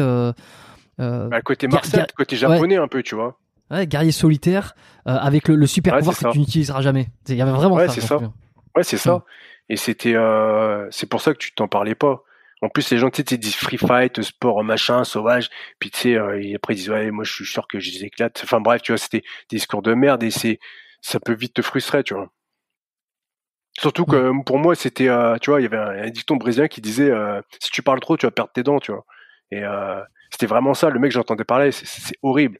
Bah, côté gar- côté japonais un peu, tu vois. ouais, guerrier solitaire avec le, le super Ouais, pouvoir que ça. tu n'utiliseras jamais. Il y avait vraiment Ouais, ça. c'est ça. Ouais, c'est ça. Et c'était, c'est pour ça que tu t'en parlais pas. En plus, les gens, tu sais, disent free fight, sport, machin, sauvage. Puis tu sais, euh, et après ils disent ouais, moi je suis sûr que je les éclate. Enfin bref, tu vois, c'était des discours de merde et c'est, ça peut vite te frustrer, tu vois. Surtout que pour moi, c'était, euh, tu vois, il y avait un, un dicton brésilien qui disait euh, si tu parles trop, tu vas perdre tes dents, tu vois. Et euh, c'était vraiment ça. Le mec, j'entendais parler, c'est- horrible.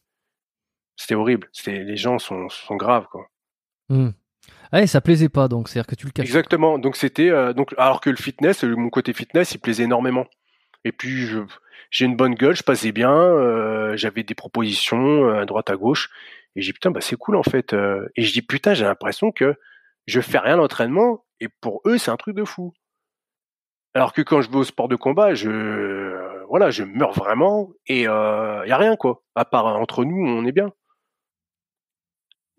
C'était horrible. C'était, les gens sont, sont graves, quoi. Hmm. Ouais, ça plaisait pas, donc c'est-à-dire que tu le caches. Exactement. Donc c'était euh, donc alors que le fitness, euh, mon côté fitness, il plaisait énormément. Et puis j'ai une bonne gueule, je passais bien, euh, j'avais des propositions euh, à droite à gauche et j'ai putain bah c'est cool en fait. et je dis putain j'ai l'impression que je fais rien d'entraînement et pour eux c'est un truc de fou. Alors que quand je vais au sport de combat, je voilà je meurs vraiment et euh, y a rien quoi. À part entre nous on est bien.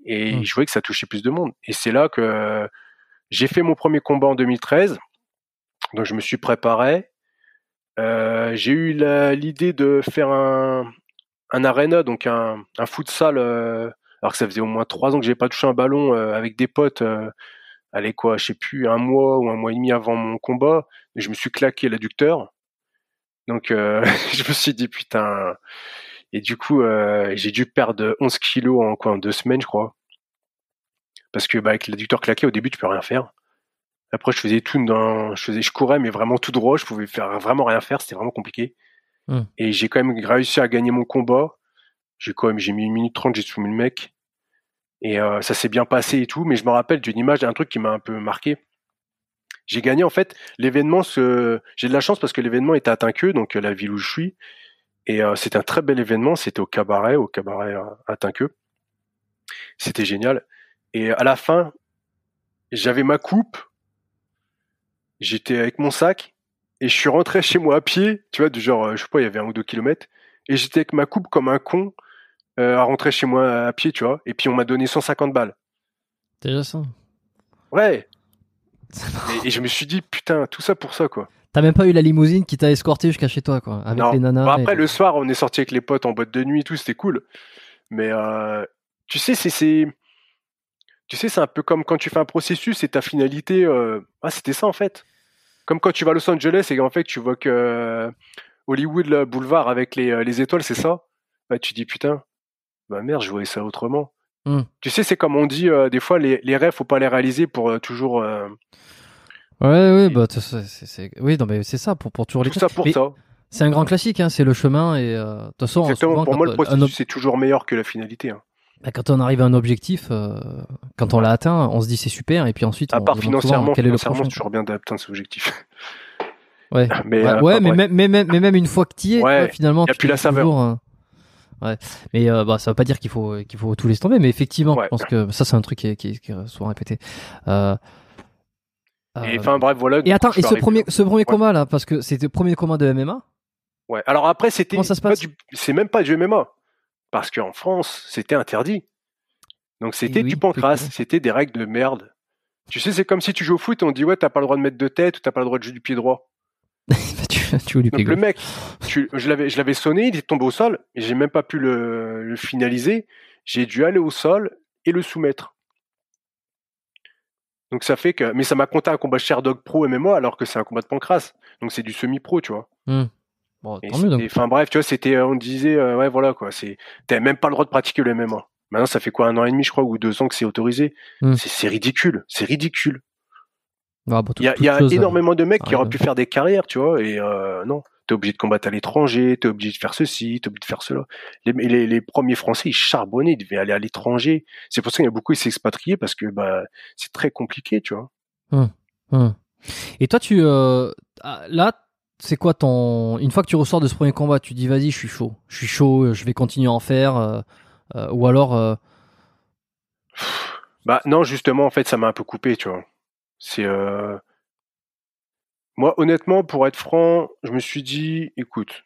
Et Mm. je voyais que ça touchait plus de monde. Et c'est là que j'ai fait mon premier combat en 2013. Donc je me suis préparé. Euh, j'ai eu l'idée de faire un, un arena, donc un, un futsal. euh, alors que ça faisait au moins trois ans que j'ai pas touché un ballon euh, avec des potes. Euh, allez quoi, je sais plus, un mois ou un mois et demi avant mon combat. Et je me suis claqué l'adducteur. Donc je me suis dit putain. Et du coup, euh, j'ai dû perdre 11 kilos en quoi, en deux semaines, je crois. Parce que bah, avec l'adducteur claqué, au début, tu peux rien faire. Après, je faisais tout dans, je faisais, je courais, mais vraiment tout droit. Je pouvais faire vraiment rien faire. C'était vraiment compliqué. Hmm. Et j'ai quand même réussi à gagner mon combat. J'ai quand même, j'ai mis une minute trente, j'ai soumis le mec. Et euh, ça s'est bien passé et tout. Mais je me rappelle d'une image, d'un truc qui m'a un peu marqué. J'ai gagné en fait l'événement. Ce... J'ai de la chance parce que l'événement était à Tinqueux, donc euh, la ville où je suis. Et euh, c'était un très bel événement. C'était au cabaret, au cabaret euh, à Tinqueux. C'était génial. Et à la fin, j'avais ma coupe. J'étais avec mon sac et je suis rentré chez moi à pied. Tu vois, du genre, euh, je sais pas, il y avait un ou deux kilomètres. Et j'étais avec ma coupe comme un con euh, à rentrer chez moi à pied, tu vois. Et puis on m'a donné 150 balles. Déjà ça. Ouais. Et, et je me suis dit, putain, tout ça pour ça, quoi. T'as même pas eu la limousine qui t'a escorté jusqu'à chez toi, quoi, avec Non. les nanas. Bon, après, et- le soir, on est sorti avec les potes en boîte de nuit et tout, c'était cool. Mais euh, tu sais, c'est, tu sais, c'est un peu comme quand tu fais un processus et ta finalité, euh, ah, c'était ça en fait. Comme quand tu vas à Los Angeles et en fait tu vois que euh, Hollywood, le boulevard avec les, les étoiles, c'est ça. Bah, tu dis putain, bah merde, je voyais ça autrement. Hmm. Tu sais, c'est comme on dit euh, des fois, les, les rêves, faut pas les réaliser pour euh, toujours euh, Ouais, ouais, bah, c'est, oui, non, mais c'est ça, pour, pour toujours les tout ça pour Mais ça. C'est un grand classique, hein, c'est le chemin et euh, de toute façon, Exactement. souvent, Pour moi, le processus ob- c'est toujours meilleur que la finalité. hein. bah, quand on arrive à un objectif, quand on l'a atteint, on se dit c'est super et puis ensuite À on part souvent financièrement, quel est le prochain. toujours bien d'atteindre cet objectif. Ouais, Mais, ouais, mais, même, mais, même, mais même une fois que tu y es, Ouais, finalement, y a tu plus la saveur. toujours, ouais. Mais euh, bah, ça veut pas dire qu'il faut qu'il faut tout laisser tomber, mais effectivement, Ouais. je pense que ça c'est un truc qui est, qui est- qui est souvent répété. Euh, Et euh, enfin bref, voilà. et attends, et ce premier, ce premier combat là, parce que c'était le premier combat de MMA. Ouais. Alors après, c'était Comment ça se pas passe? c'est même pas du MMA parce qu'en France, c'était interdit. Donc c'était Eh oui, du pancras, c'était des règles de merde. Tu sais, c'est comme si tu joues au foot on dit ouais, t'as pas le droit de mettre de tête ou t'as pas le droit de jouer du pied droit. Tu, lui le mec, tu, je l'avais, je l'avais sonné, il est tombé au sol, et j'ai même pas pu le, le finaliser. J'ai dû aller au sol et le soumettre. Donc ça fait que, mais ça m'a compté un combat Sherdog Pro MMA alors que c'est un combat de pancras. Donc c'est du semi-pro, tu vois. Bon, Et tant mieux donc. c'était- Enfin bref, tu vois, c'était, euh, on disait, euh, ouais, voilà quoi, c'est, t'avais même pas le droit de pratiquer le MMA. Maintenant, ça fait quoi, un an et demi, je crois, ou deux ans que c'est autorisé. Hmm. C'est ridicule, c'est ridicule. Ah, Il y a, toute il y a chose, euh, énormément de mecs qui auraient pu faire des carrières, tu vois, et euh, non, t'es obligé de combattre à l'étranger, t'es obligé de faire ceci, t'es obligé de faire cela. Les, les, les premiers Français, ils charbonnaient, ils devaient aller à l'étranger. C'est pour ça qu'il y a beaucoup qui expatriés parce que bah c'est très compliqué, tu vois. Hum. Et toi, tu euh, ah, là, c'est quoi ton une fois que tu ressors de ce premier combat, tu dis vas-y, je suis chaud, je suis chaud, je vais continuer à en faire, euh, euh, ou alors euh, Bah non, justement, en fait, ça m'a un peu coupé, tu vois. C'est euh... Moi, honnêtement, pour être franc, je me suis dit, écoute,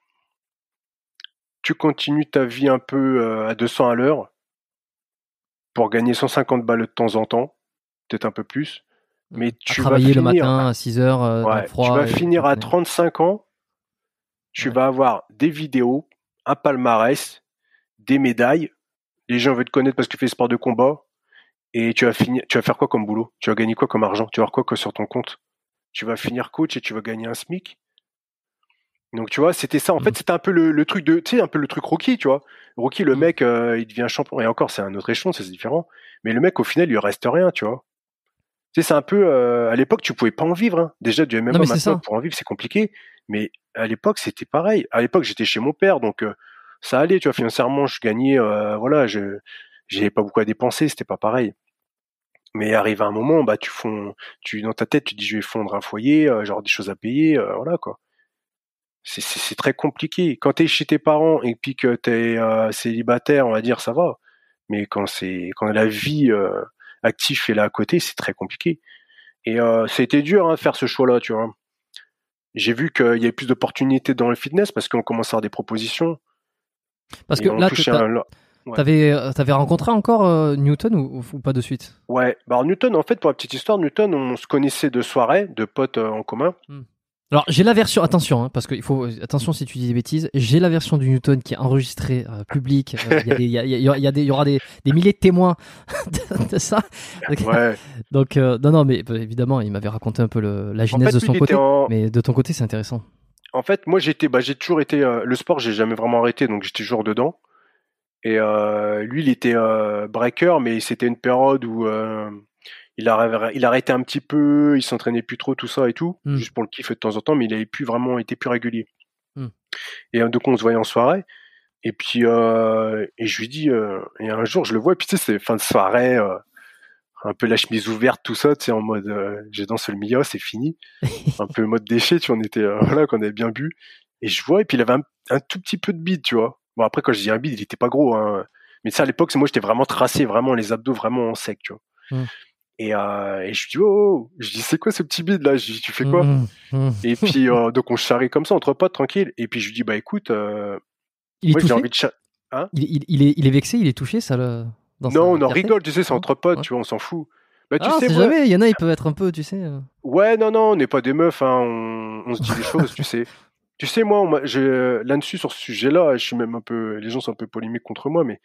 tu continues ta vie un peu euh, à 200 à l'heure pour gagner 150 balles de temps en temps, peut-être un peu plus. Mais tu vas travailler finir, le matin à 6 heures euh, ouais, froid. tu vas et- finir à Ouais. 35 ans, tu Ouais. vas avoir des vidéos, un palmarès, des médailles. Les gens veulent te connaître parce que tu fais sport de combat. Et tu vas finir, tu vas faire quoi comme boulot? Tu vas gagner quoi comme argent? Tu vas avoir quoi que sur ton compte? Tu vas finir coach et tu vas gagner un SMIC? Donc tu vois, c'était ça. En fait, c'était un peu le, le truc de, tu sais, un peu le truc Rocky, tu vois. Rocky, le Mhm. mec, euh, il devient champion. Et encore, c'est un autre échelon, c'est différent. Mais le mec, au final, il lui reste rien, tu vois. Tu sais, c'est un peu. euh, à l'époque, tu pouvais pas en vivre. hein. Déjà, du MMA Non, maintenant, pour en vivre, c'est compliqué. Mais à l'époque, c'était pareil. À l'époque, j'étais chez mon père, donc euh, ça allait, tu vois. Financièrement, je gagnais. voilà, je j'avais pas beaucoup à dépenser, c'était pas pareil. Mais arrive un moment, bah, tu fonds, tu dans ta tête, tu dis, je vais fondre un foyer, euh, genre des choses à payer, euh, voilà quoi. C'est- très compliqué. Quand t'es chez tes parents et puis que t'es euh, célibataire, on va dire, ça va. Mais quand c'est quand la vie euh, active est là à côté, c'est très compliqué. Et euh, ça a été dur hein, de faire ce choix-là, tu vois. J'ai vu qu'il y avait plus d'opportunités dans le fitness parce qu'on commence à avoir des propositions. Parce que là, Ouais. t'avais euh, t'avais rencontré encore euh, Newton ou, ou pas de suite? Ouais, bah alors Newton, en fait, pour la petite histoire, Newton, on se connaissait de soirée, de potes euh, en commun. Alors j'ai la version, attention, hein, parce qu'il faut attention si tu dis des bêtises. J'ai la version du Newton qui est enregistrée euh, publique. Il y, y, y y aura des, des milliers de témoins de, de ça. Donc, Ouais. donc, non, non, mais euh, évidemment, il m'avait raconté un peu le- la en genèse fait, de son côté. en... Mais de ton côté, c'est intéressant. en fait, moi, j'étais, bah, j'ai toujours été le sport, j'ai jamais vraiment arrêté, donc j'étais toujours dedans. Et euh, lui, il était euh, breaker, mais c'était une période où euh, il, arrêtait un petit peu, il s'entraînait plus trop, tout ça et tout, Mm. juste pour le kiff de temps en temps, mais il avait plus vraiment été plus régulier. Mm. Et donc on se voyait en soirée. Et puis euh, et je lui dis, euh, et un jour je le vois, et puis tu sais, c'est fin de soirée, euh, un peu la chemise ouverte, tout ça, tu sais, en mode, j'ai dansé le milieu, c'est fini, un peu mode déchet, tu vois, on était, voilà, qu'on avait bien bu. Et je vois, et puis il avait un, un tout petit peu de bide, tu vois. Bon après quand je dis un bide, il était pas gros, hein. Mais ça à l'époque, c'est moi j'étais vraiment tracé, vraiment les abdos vraiment en sec, tu vois. Mm. Et, euh, et je lui dis, oh, oh, je dis, c'est quoi ce petit bide là? Je dis, tu fais quoi? Mmh, mmh. Et puis, euh, donc, on charrie comme ça, entre potes, tranquille. Et puis, je lui dis, bah écoute, euh, Il est moi, j'ai envie de cha- il, il- il est, il est vexé, il est touché, ça le. dans Non, on en rigole, tu sais, c'est entre potes, Ouais. tu vois, on s'en fout. Bah, tu Ah, sais, jamais, il y en a, ils peuvent être un peu, tu sais. Ouais, non, non, on n'est pas des meufs, hein, on, on se dit des choses, tu sais. Tu sais, moi, là-dessus, sur ce sujet-là, je suis même un peu, les gens sont un peu polémiques contre moi, mais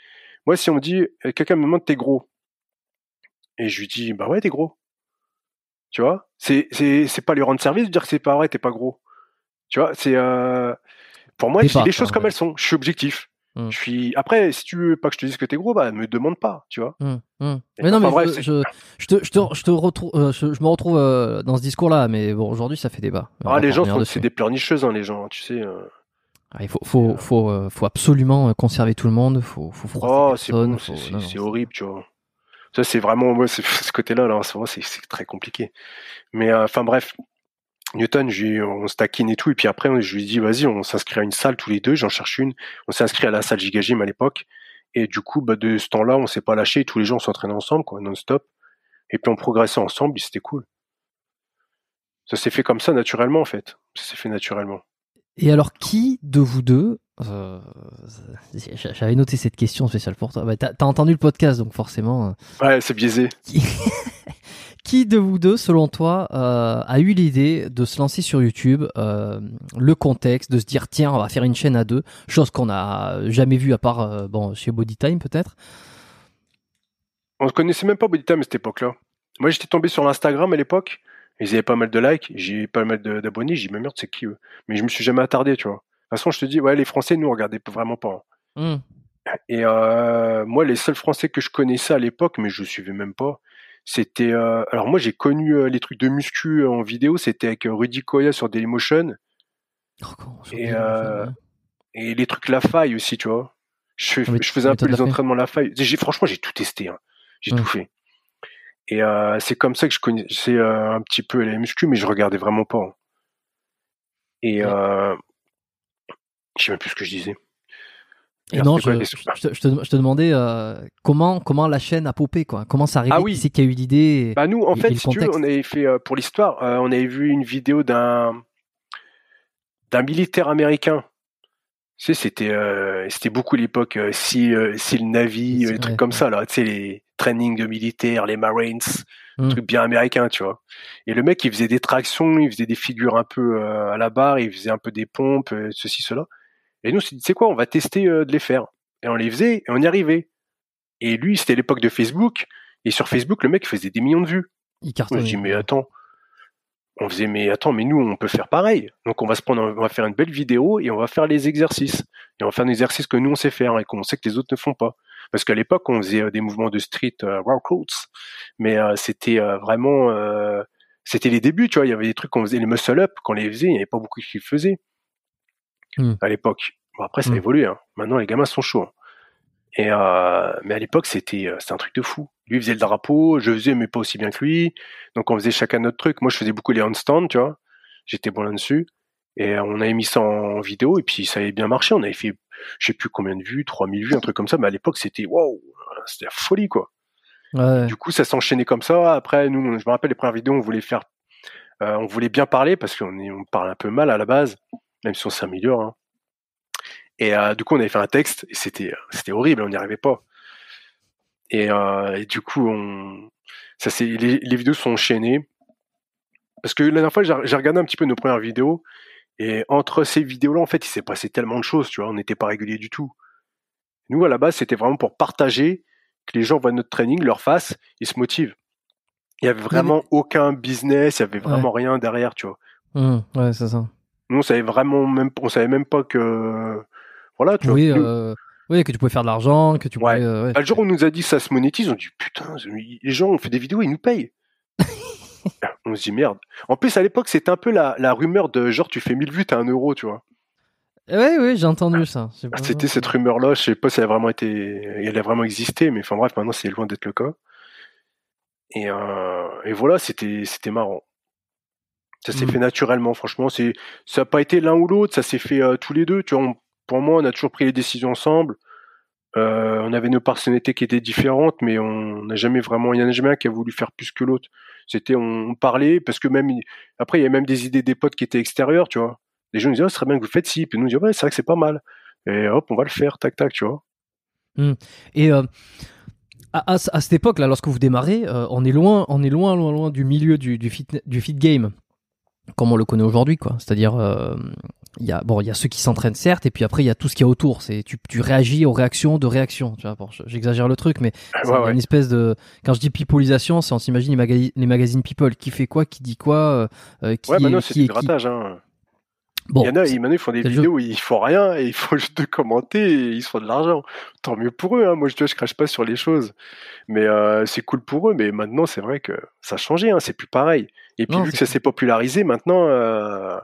moi, si on me dit, euh, quelqu'un me demande, t'es gros? Et je lui dis, bah ouais, t'es gros. Tu vois? C'est, c'est, c'est pas lui rendre service de dire que c'est pas vrai, t'es pas gros. Tu vois? C'est, euh, pour moi, je dis les choses comme elles sont. Je suis objectif. Mm. Je suis, après, si tu veux pas que je te dise que t'es gros, bah, me demande pas, tu vois? Hum. Et Mais non, mais bref, je, je, te, je te, je te retrouve, euh, je, je me retrouve euh, dans ce discours-là, mais bon, aujourd'hui, ça fait débat. Ah, les gens, sont, c'est des pleurnicheuses, hein, les gens, tu sais. euh. Ah, il faut, faut, faut, euh, faut absolument euh, conserver tout le monde. Faut, faut froisser Oh, c'est personne. bon, c'est- horrible, tu vois. Ça, c'est vraiment, moi, c'est- ce côté-là, là, en ce moment, c'est très compliqué. Mais, euh, enfin, bref. Newton, je on se taquine et tout, et puis après, je lui dis, vas-y, on s'inscrit à une salle tous les deux, j'en cherche une. On s'est inscrit à la salle Gigagym à l'époque, et du coup, bah, de ce temps-là, on s'est pas lâché, tous les gens s'entraînaient ensemble, quoi, non-stop. Et puis on progressait ensemble, et c'était cool. Ça s'est fait comme ça, naturellement, en fait. Ça s'est fait naturellement. Et alors, qui de vous deux, euh, j'avais noté cette question spéciale pour toi. Bah, t'as, entendu le podcast, donc forcément. euh, Ouais, c'est biaisé. qui, qui de vous deux, selon toi, euh, a eu l'idée de se lancer sur YouTube, euh, le contexte, de se dire tiens, on va faire une chaîne à deux, chose qu'on n'a jamais vue à part euh, bon chez Bodytime peut-être? On ne connaissait même pas Bodytime à cette époque-là. Moi, j'étais tombé sur l'Instagram à l'époque. Ils avaient pas mal de likes, j'ai pas mal d'abonnés. J'ai dit, mais merde, c'est qui eux? Mais je me suis jamais attardé, tu vois. De toute façon, je te dis, ouais, les Français, nous, on regardait vraiment pas. hein. Hmm. Et moi, les seuls Français que je connaissais à l'époque, mais je suivais même pas, c'était. euh, alors, moi, j'ai connu euh, les trucs de muscu en vidéo, c'était avec euh, Rudy Koya sur Dailymotion Oh, Et, euh, et les trucs La Faille aussi, tu vois. Je, Ah, je faisais un peu les entraînements La Faille. J'ai, franchement, j'ai tout testé. Hein. J'ai tout fait. Et euh, c'est comme ça que je connaissais euh, un petit peu les muscu, mais je regardais vraiment pas. hein. Et Ouais. euh, je sais même plus ce que je disais. Et non, je, je, te, je, te, demandais euh, comment comment la chaîne a popé quoi. Comment ça arrive Ah oui. Qui c'est qui a eu l'idée Bah nous, en et- fait, et le si tu veux, contexte? on avait fait euh, pour l'histoire, euh, on avait vu une vidéo d'un d'un militaire américain. Tu sais, c'était c'était beaucoup l'époque si si le Navy, les trucs ouais, comme ouais. ça là, tu sais les trainings de militaires, les Marines, Hmm. trucs bien américains, tu vois. Et le mec, il faisait des tractions, il faisait des figures un peu à la barre, il faisait un peu des pompes, ceci cela. Et nous, on s'est dit, tu sais quoi, on va tester euh, de les faire. Et on les faisait et on y arrivait. Et lui, c'était l'époque de Facebook. Et sur Facebook, le mec faisait des millions de vues. Il Moi, cartonne. je dis, mais attends. On faisait, mais attends, mais nous, on peut faire pareil. Donc, on va se prendre, on va faire une belle vidéo et on va faire les exercices. Et on va faire des exercices que nous, on sait faire et qu'on sait que les autres ne font pas. Parce qu'à l'époque, on faisait euh, des mouvements de street euh, workouts. Mais euh, c'était vraiment, c'était les débuts, tu vois. Il y avait des trucs qu'on faisait, les muscle-up, qu'on les faisait, il n'y avait pas beaucoup qui le faisaient. Hmm. À l'époque. Bon, après, ça a Hmm. évolué. Hein. Maintenant, les gamins sont chauds. hein. Et euh, mais à l'époque, c'était euh, c'était un truc de fou. Lui faisait le drapeau, je faisais mais pas aussi bien que lui. Donc on faisait chacun notre truc. Moi, je faisais beaucoup les handstands, tu vois. J'étais bon là-dessus. Et euh, on avait mis ça en vidéo et puis ça avait bien marché. On avait fait, je sais plus combien de vues, 3000 vues, un truc comme ça. Mais à l'époque, c'était waouh, c'était la folie quoi. Ouais. Du coup, ça s'enchaînait comme ça. Après, nous, je me rappelle les premières vidéos, on voulait faire, euh, on voulait bien parler parce qu'on on parle un peu mal à la base, même si on s'améliore. Hein. Et euh, du coup, on avait fait un texte et c'était, c'était horrible, on n'y arrivait pas. Et, euh, et du coup, on, ça c'est, les, les vidéos sont enchaînées parce que la dernière fois, j'ai regardé un petit peu nos premières vidéos et entre ces vidéos-là, en fait, il s'est passé tellement de choses, tu vois, on n'était pas régulier du tout. Nous, à la base, c'était vraiment pour partager, que les gens voient notre training, leur fassent, ils se motivent. Il y avait vraiment aucun business, il y avait vraiment rien derrière, tu vois. Hum, ouais, c'est ça. Nous, on savait vraiment même, on savait même pas que, voilà, tu Oui, vois. Euh, oui, que tu pouvais faire de l'argent, que tu Ouais. pouvais. euh, ouais. bah, le jour où on nous a dit que ça se monétise, on dit putain, les gens ont fait des vidéos, ils nous payent. on se dit merde. En plus, à l'époque, c'était un peu la, la rumeur de genre tu fais 1000 vues, t'as un euro, tu vois. Ouais, ouais, j'ai entendu ça. Ah, C'était cette rumeur-là, je sais pas si elle a vraiment été, elle a vraiment existé, mais enfin bref, maintenant c'est loin d'être le cas. Et, euh, et voilà, c'était, c'était marrant. Ça s'est Mm. fait naturellement, franchement. C'est, ça n'a pas été l'un ou l'autre, ça s'est fait euh, tous les deux. Tu vois, on- pour moi, on a toujours pris les décisions ensemble. Euh, on avait nos personnalités qui étaient différentes, mais on n'a jamais vraiment, il y en a jamais un qui a voulu faire plus que l'autre. C'était, on, on parlait parce que même après, il y a même des idées des potes qui étaient extérieurs, tu vois. Les gens nous disaient, oh, ce serait bien que vous faites ci, puis nous on disait, ouais, c'est vrai que c'est pas mal. Et hop, on va le faire, tac, tac, tu vois. Et euh, à, à- à cette époque-là, lorsque vous démarrez, euh, on est loin, on est loin, loin, loin du milieu du, du fit, du fit game, comme on le connaît aujourd'hui, quoi. C'est-à-dire, euh, il y a bon, il y a ceux qui s'entraînent certes, et puis après il y a tout ce qu'il y a autour. C'est tu, tu réagis aux réactions de réactions. Tu vois, bon, j'exagère le truc, mais Ouais, a ouais. une espèce de quand je dis peopleisation, c'est on s'imagine les, maga- les magazines People, qui fait quoi, qui dit quoi, euh, euh, qui Ouais, est- maintenant c'est qui du est- qui- grattage, hein. Bon, il y en a, ils, maintenant, ils font des vidéos où ils font rien et ils font juste de commenter et ils se font de l'argent. Tant mieux pour eux, hein. Moi, je, vois, je crache pas sur les choses. Mais euh, c'est cool pour eux. Mais maintenant, c'est vrai que ça a changé, hein. C'est plus pareil. Et puis, Non, vu que ça s'est popularisé, maintenant, euh,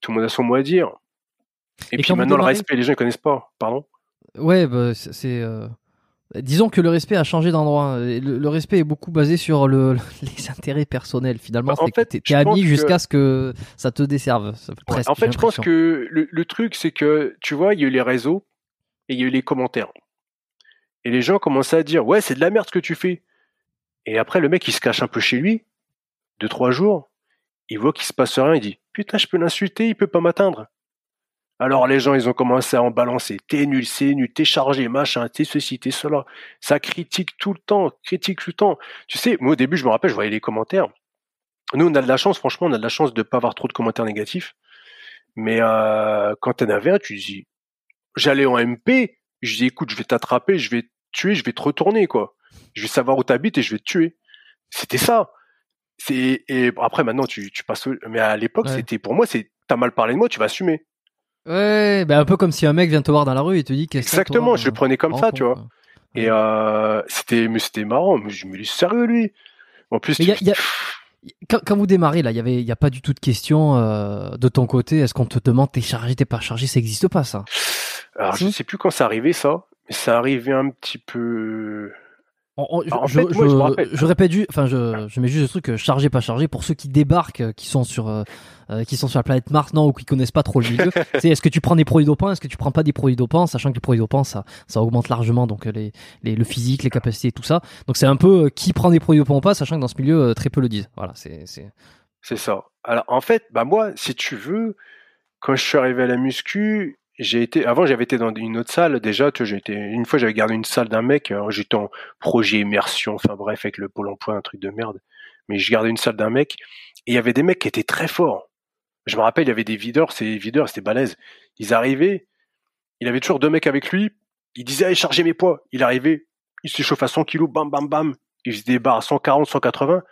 tout le monde a son mot à dire. Et, Et puis maintenant, le respect, les gens, ils connaissent pas. Pardon? Ouais, bah, c'est. c'est, euh, Disons que le respect a changé d'endroit. Le, le respect est beaucoup basé sur le, les intérêts personnels. Finalement, Bah, en c'est t'es ami que- jusqu'à ce que ça te desserve. ça- Ouais, presque, en fait, je pense que le, le truc, c'est que, tu vois, il y a eu les réseaux et il y a eu les commentaires. Et les gens commençaient à dire, ouais, c'est de la merde ce que tu fais. Et après, le mec, il se cache un peu chez lui, deux, trois jours, il voit qu'il se passe rien, il dit, putain, je peux l'insulter, il peut pas m'atteindre. Alors les gens, ils ont commencé à en balancer. T'es nul, c'est nul, t'es chargé, machin, t'es ceci, t'es cela. Ça critique tout le temps, critique tout le temps. Tu sais, moi au début, je me rappelle, je voyais les commentaires. Nous, on a de la chance, franchement, on a de la chance de pas avoir trop de commentaires négatifs. Mais euh, quand t'en avais un, tu dis, j'allais en MP, je dis, écoute, je vais t'attraper, je vais te tuer, je vais te retourner, quoi. Je vais savoir où t'habites et je vais te tuer. C'était ça. C'est et après maintenant tu, tu passes. au- Mais à l'époque, Ouais. c'était pour moi, c'est t'as mal parlé de moi, tu vas assumer. Ouais, bah, un peu comme si un mec vient te voir dans la rue et te dit qu'est-ce Exactement, toi, je le prenais comme ça, compte, tu vois. Et euh, c'était mais c'était marrant. Mais je me dis sérieux lui. En plus, tu- y a- y a- Quand, quand vous démarrez, là, il y avait, il y a pas du tout de question euh, de ton côté. Est-ce qu'on te demande t'es chargé, t'es pas chargé Ça existe pas, ça? alors je Si. sais plus quand ça arrivait ça, mais ça arrivait un petit peu. On, je, répète enfin, je, je mets juste le truc euh, chargé pas chargé pour ceux qui débarquent, euh, qui sont sur, euh, qui sont sur la planète Mars, non, ou qui connaissent pas trop le milieu. c'est est-ce que tu prends des produits dopants, est-ce que tu prends pas des produits dopants, sachant que les produits dopants, ça, ça augmente largement donc les, les, le physique, les capacités, tout ça. Donc c'est un peu qui prend des produits dopants ou pas, sachant que dans ce milieu, très peu le disent. Voilà, c'est, c'est. C'est ça. Alors en fait, bah moi, si tu veux, quand je suis arrivé à la muscu, j'ai été avant j'avais été dans une autre salle. Déjà tu j'ai été une fois j'avais gardé une salle d'un mec j'étais en projet immersion enfin bref avec le pôle emploi un truc de merde. Mais je gardais une salle d'un mec et il y avait des mecs qui étaient très forts. Je me rappelle il y avait des videurs ces videurs c'était balèze. Ils arrivaient il avait toujours deux mecs avec lui. Il disait allez chargez mes poids. Il arrivait il s'échauffe à 100 kilos bam bam bam. Il se débarre à 140 180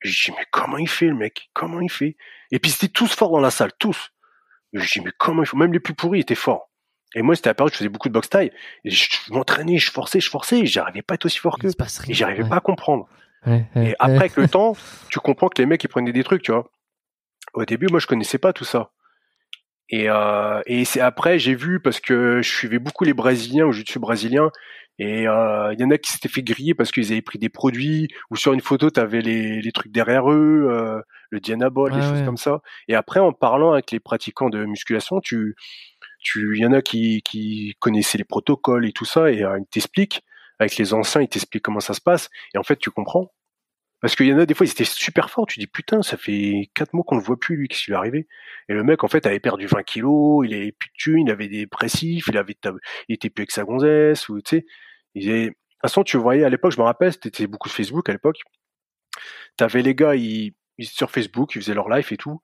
je dis mais comment il fait le mec? Comment il fait? Et puis c'était tous forts dans la salle tous je dis, mais comment il faut? Même les plus pourris étaient forts. Et moi, c'était la période où je faisais beaucoup de boxe taille. Et je, m'entraînais, je forçais, je forçais. Et j'arrivais pas à être aussi fort qu'eux. Et j'arrivais pas à comprendre. et après, avec le temps, tu comprends que les mecs, ils prenaient des trucs, tu vois. Au début, moi, je connaissais pas tout ça. Et, euh, et c'est après, j'ai vu, parce que je suivais beaucoup les Brésiliens, au jiu-jitsu brésilien, et euh, il y en a qui s'étaient fait griller parce qu'ils avaient pris des produits, ou sur une photo, tu avais les, les, trucs derrière eux, euh, le Dianabol, des choses comme ça. Et après, en parlant avec les pratiquants de musculation, tu, tu, il y en a qui, qui connaissaient les protocoles et tout ça, et euh, ils t'expliquent. Avec les anciens, ils t'expliquent comment ça se passe. Et en fait, tu comprends. Parce qu'il y en a des fois, ils étaient super forts. Tu dis putain, ça fait quatre mois qu'on le voit plus lui, qu'est-ce qui lui est arrivé? Et le mec, en fait, avait perdu 20 kilos, il avait plus de thunes, il avait des pressifs, il avait, il était plus avec sa gonzesse ou tu sais. Il de toute façon, tu voyais à l'époque, je me rappelle, c'était beaucoup de Facebook à l'époque. T'avais les gars, ils, ils sur Facebook, ils faisaient leur live et tout.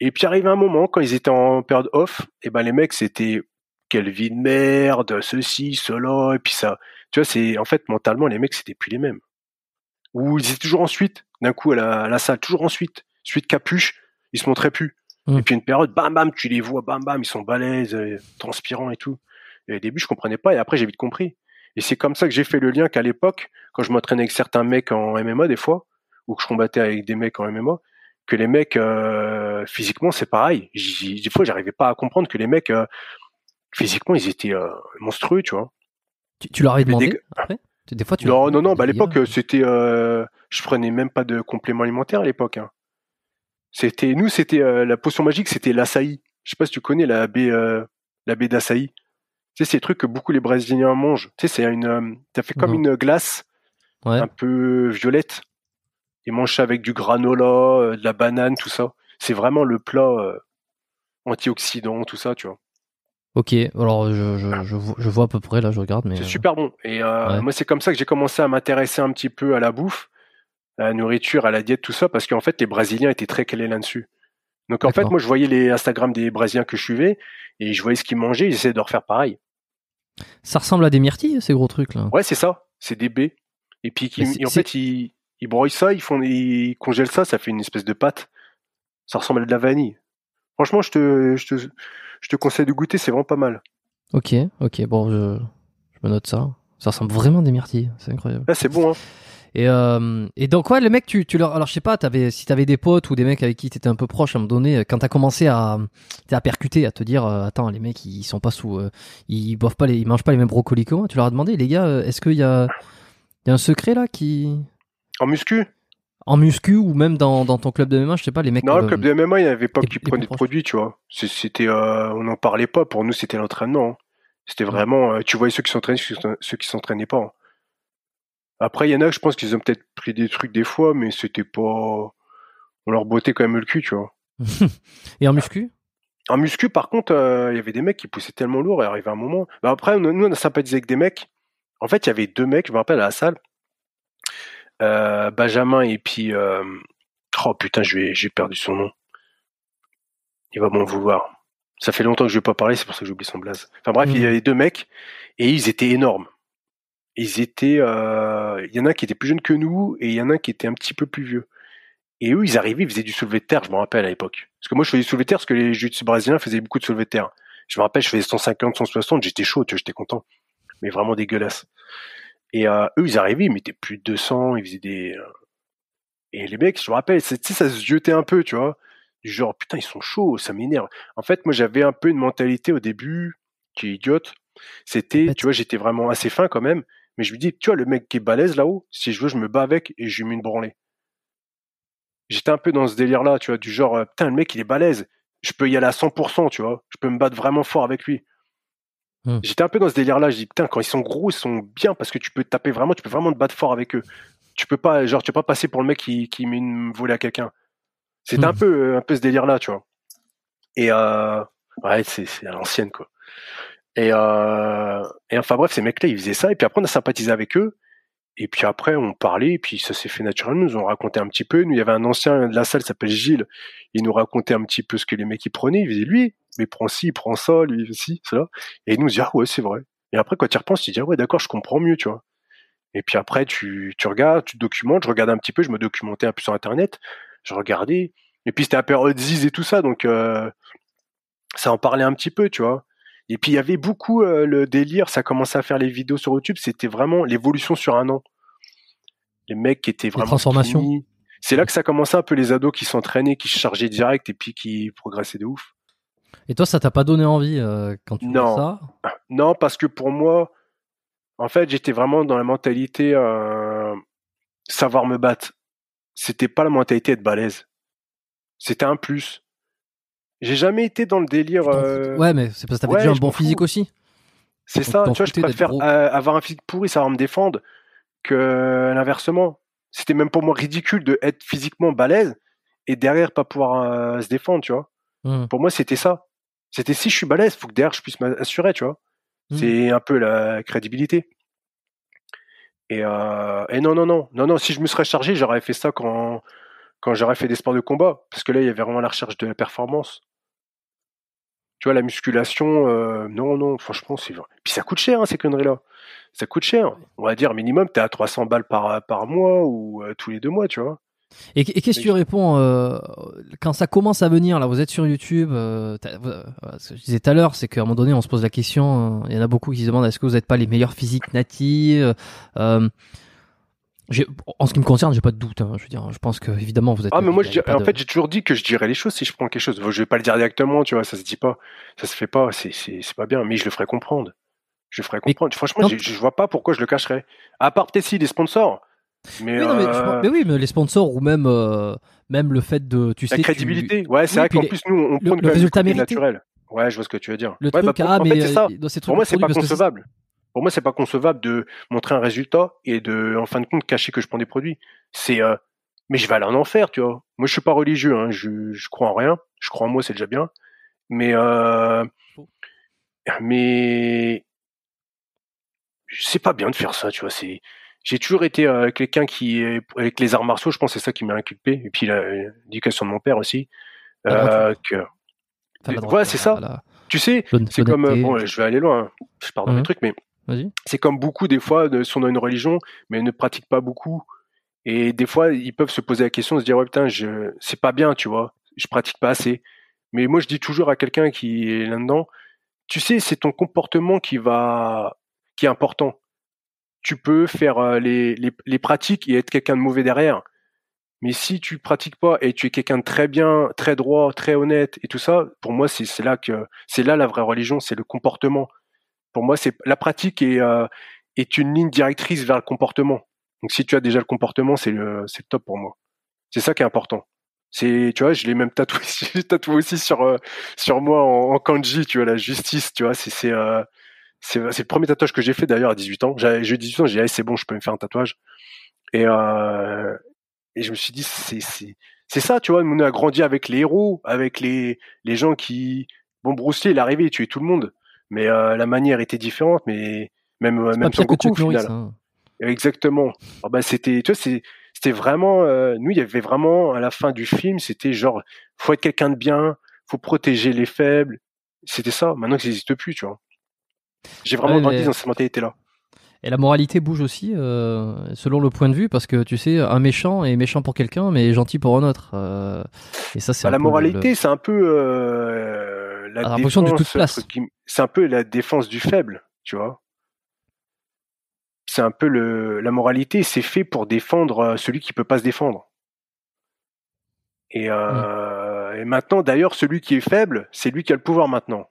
Et puis arrive un moment quand ils étaient en période off, et ben les mecs c'était quelle vie de merde, ceci, cela, et puis ça. Tu vois, c'est en fait mentalement les mecs c'était plus les mêmes où ils étaient toujours ensuite, d'un coup à la, salle, toujours ensuite, suite capuche, ils se montraient plus. Mmh. Et puis une période, bam bam, tu les vois, bam bam, ils sont balèzes, euh, transpirants et tout. Et au début, je comprenais pas, et après, j'ai vite compris. Et c'est comme ça que j'ai fait le lien qu'à l'époque, quand je m'entraînais avec certains mecs en MMA des fois, ou que je combattais avec des mecs en MMA, que les mecs euh, physiquement c'est pareil. des fois, j'arrivais pas à comprendre que les mecs euh, physiquement ils étaient monstrueux, tu vois. Tu, tu leur avais demandé après? Des fois, tu non, non, non. Bah, à l'époque, c'était, euh, je prenais même pas de complément alimentaire à l'époque. Hein. C'était, nous, c'était euh, la potion magique, c'était l'açaï. Je sais pas si tu connais la baie, euh, la baie d'açaï. Sais, c'est des trucs que beaucoup les Brésiliens mangent. Tu sais, c'est une, euh, ça fait comme une glace, un peu violette. Ils mangent ça avec du granola, de la banane, tout ça. C'est vraiment le plat antioxydant, tout ça, tu vois. Ok, alors je, je, je, vois à peu près, là je regarde. mais C'est euh, super bon. Et euh, moi c'est comme ça que j'ai commencé à m'intéresser un petit peu à la bouffe, à la nourriture, à la diète, tout ça, parce qu'en fait les Brésiliens étaient très calés là-dessus. Donc en fait moi je voyais les Instagram des Brésiliens que je suivais, et je voyais ce qu'ils mangeaient, ils essayaient de refaire pareil. Ça ressemble à des myrtilles ces gros trucs là Ouais c'est ça, c'est des baies. Et puis en fait ils, ils broient ça, ils, font, ils congèlent ça, ça fait une espèce de pâte. Ça ressemble à de la vanille. Franchement je te... Je te je te conseille de goûter, c'est vraiment pas mal. Ok, ok, bon, je, me note ça. Ça ressemble vraiment à des myrtilles, c'est incroyable. Là, c'est bon, hein. Et, euh, et donc, ouais, les mecs, tu, tu leur. Alors, je sais pas, avais, si t'avais des potes ou des mecs avec qui t'étais un peu proche à un moment donné, quand t'as commencé à, à percuter, à te dire, euh, attends, les mecs, ils sont pas sous. Euh, ils boivent pas les. Ils mangent pas les mêmes brocolis que moi, tu leur as demandé, les gars, est-ce qu'il y a, y a un secret là qui. En muscu? En muscu ou même dans, dans, ton club de MMA, je sais pas, les mecs. Non, le club de MMA, il n'y avait pas qui prenaient de produits, tu vois. C'était, euh, on n'en parlait pas. Pour nous, c'était l'entraînement. Hein. C'était vraiment, euh, tu voyais ceux qui s'entraînaient, ceux qui s'entraînaient pas. Après, il y en a, je pense qu'ils ont peut-être pris des trucs des fois, mais c'était pas, on leur bottait quand même le cul, tu vois. Et en muscu? En muscu, par contre, euh, il y avait des mecs qui poussaient tellement lourd, et arrivait un moment. Bah après, nous, on a sympathisé avec des mecs. En fait, il y avait deux mecs, je me rappelle à la salle. Euh, Benjamin et puis euh, oh putain j'ai perdu son nom. Il va m'en vouloir. Ça fait longtemps que je vais pas parler, c'est pour ça que j'ai oublié son blaze. Enfin bref, il y mhm. avait deux mecs et ils étaient énormes. Ils étaient, euh, il y en a un qui était plus jeune que nous et il y en a un qui était un petit peu plus vieux. Et eux, ils arrivaient, ils faisaient du soulevé de terre, je me rappelle à l'époque. Parce que moi, je faisais du soulevé de terre parce que les jiu brésiliens faisaient beaucoup de soulevé de terre. Je me rappelle, je faisais 150, 160, j'étais chaud, tu vois, j'étais content. Mais vraiment dégueulasse. Et euh, eux, ils arrivaient, ils mettaient plus de 200, ils faisaient des... Euh, et les mecs, je me rappelle, tu sais, ça se jetait un peu, tu vois. Du genre, putain, ils sont chauds, ça m'énerve. En fait, moi, j'avais un peu une mentalité au début, qui est idiote. C'était, tu vois, j'étais vraiment assez fin quand même, Mais je lui dis, tu vois, le mec qui est balèze là-haut, si je veux, je me bats avec et je lui mets une branlée. J'étais un peu dans ce délire-là, tu vois, du genre, euh, putain, le mec, il est balèze. Je peux y aller à 100%, tu vois. Je peux me battre vraiment fort avec lui. Hmm. J'étais un peu dans ce délire-là. Je dis, putain, quand ils sont gros, ils sont bien parce que tu peux taper vraiment, tu peux vraiment te battre fort avec eux. Tu peux pas, genre, tu peux pas passer pour le mec qui, qui met une volée à quelqu'un. C'était un Hmm. peu, un peu ce délire-là, tu vois. Et, euh, ouais, c'est à l'ancienne, quoi. Et, euh, et enfin bref, ces mecs-là, ils faisaient ça. Et puis après, on a sympathisé avec eux. Et puis après, on parlait. Et puis ça s'est fait naturellement. Ils nous ont raconté un petit peu. Nous, il y avait un ancien de la salle, s'appelle Gilles. Il nous racontait un petit peu ce que les mecs ils prenaient. Il disait lui, mais il prend ci, il prend ça, lui aussi, cela. Et il nous dit ah ouais, c'est vrai. Et après, quand tu repenses, tu dis ah ouais, d'accord, je comprends mieux, tu vois. Et puis après, tu, tu regardes, tu te documentes. Je regardais un petit peu. Je me documentais un peu sur Internet. Je regardais. Et puis c'était la période Ziz et tout ça, donc euh, ça en parlait un petit peu, tu vois. Et puis il y avait beaucoup euh, le délire, ça commençait à faire les vidéos sur YouTube, c'était vraiment l'évolution sur un an. Les mecs qui étaient vraiment transformations. C'est là que ça commençait un peu les ados qui s'entraînaient, qui se chargeaient direct et puis qui progressaient de ouf. Et toi, ça t'a pas donné envie euh, quand tu Non. fais ça? Non, parce que pour moi, en fait, j'étais vraiment dans la mentalité euh, savoir me battre. C'était pas la mentalité être balèze. C'était un plus. J'ai jamais été dans le délire. Euh, Ouais, mais c'est parce que t'avais ouais, déjà un bon physique fous. aussi. C'est ça, tu vois, je préfère euh, avoir un physique pourri, savoir me défendre, que l'inversement. C'était même pour moi ridicule de être physiquement balèze et derrière pas pouvoir euh, se défendre, tu vois. Hmm. Pour moi, c'était ça. C'était si je suis balèze, faut que derrière je puisse m'assurer, tu vois. Hmm. C'est un peu la crédibilité. Et, euh, et non, non, non, non, non. Si je me serais chargé, j'aurais fait ça quand quand j'aurais fait des sports de combat, parce que là, il y avait vraiment la recherche de la performance. Tu vois, la musculation, euh, non, non, franchement, c'est vrai. Puis ça coûte cher, hein, ces conneries-là. Ça coûte cher. On va dire minimum, t'es à 300 balles par, par mois ou euh, tous les deux mois, tu vois. Et, et qu'est-ce que tu réponds euh, quand ça commence à venir là Vous êtes sur YouTube. euh, euh, ce que je disais tout à l'heure, c'est qu'à un moment donné, on se pose la question. euh, Il y en a beaucoup qui se demandent est-ce que vous n'êtes pas les meilleurs physiques natifs euh, j'ai- En ce qui me concerne, j'ai pas de doute. hein, je veux dire, je pense que évidemment vous êtes. Ah, mais moi, je dirais- en de- fait, j'ai toujours dit que je dirais les choses si je prends quelque chose. Je vais pas le dire directement, tu vois, ça se dit pas. Ça se fait pas, c'est, pas bien, mais je le ferai comprendre. Je le ferai Mais comprendre. Franchement, je, je vois pas pourquoi je le cacherais. À part peut-être si des sponsors. Mais, Oui, non, mais, je euh, mais oui, mais les sponsors ou même euh, même le fait de, tu sais, la tu- crédibilité. Ouais, c'est Oui, vrai qu'en les- plus, nous, on le- prône le résultat mérité. naturel. Ouais, je vois ce que tu veux dire. le Ouais, truc bah, pour- ah en mais fait, c'est ça. Pour moi, c'est pas concevable. Pour moi, c'est pas concevable de montrer un résultat et de, en fin de compte, cacher que je prends des produits. C'est, euh, mais je vais aller en enfer, tu vois. Moi, je suis pas religieux, hein. je, je crois en rien. Je crois en moi, c'est déjà bien. Mais, euh, mais, c'est pas bien de faire ça, tu vois. C'est, j'ai toujours été euh, quelqu'un qui, avec les arts martiaux, je pense que c'est ça qui m'a inculpé. Et puis l'éducation de mon père aussi. La Euh, que, Enfin, Ouais, c'est ça. la- tu sais, c'est comme, euh, bon, je vais aller loin, hein. je pars dans Mhm. les trucs, mais. C'est comme beaucoup des fois, sont dans une religion, mais ne pratiquent pas beaucoup. Et des fois, ils peuvent se poser la question, se dire, ouais, putain, c'est pas bien, tu vois, je pratique pas assez. Mais moi, je dis toujours à quelqu'un qui est là-dedans, tu sais, c'est ton comportement qui va, qui est important. Tu peux faire euh, les, les, les pratiques et être quelqu'un de mauvais derrière. Mais si tu pratiques pas et tu es quelqu'un de très bien, très droit, très honnête et tout ça, pour moi, c'est là que c'est là la vraie religion, c'est le comportement. Pour moi, c'est la pratique est, euh, est une ligne directrice vers le comportement. Donc, si tu as déjà le comportement, c'est le c'est le top pour moi. C'est ça qui est important. C'est tu vois, je l'ai même tatoué, je tatoué aussi sur euh, sur moi en, kanji, tu vois, la justice, tu vois, c'est c'est euh, c'est c'est le premier tatouage que j'ai fait d'ailleurs à 18 ans. J'avais j'ai 18 ans, j'ai dit, allez, c'est bon, je peux me faire un tatouage. Et euh, et je me suis dit, c'est c'est c'est ça, tu vois, on a grandi avec les héros, avec les les gens qui bon Bruce Lee, il est arrivé, tuait tout le monde, mais euh, la manière était différente, mais même C'est même que Goku, au final. hein. Exactement. Ah bah c'était, tu vois, c'est, c'était vraiment, euh, nous il y avait vraiment à la fin du film, c'était genre, faut être quelqu'un de bien, faut protéger les faibles. C'était ça. Maintenant que ça n'existe plus, tu vois. J'ai vraiment Ouais, grandi mais- dans cette mentalité-là. Et la moralité bouge aussi euh, selon le point de vue parce que tu sais un méchant est méchant pour quelqu'un mais gentil pour un autre. euh, et ça c'est Bah, la le- moralité, c'est un peu euh, la de toute défense. place. C'est un peu la défense du faible, tu vois. C'est un peu le la moralité, c'est fait pour défendre euh, celui qui peut pas se défendre. Et, euh, et maintenant, d'ailleurs, celui qui est faible, c'est lui qui a le pouvoir maintenant.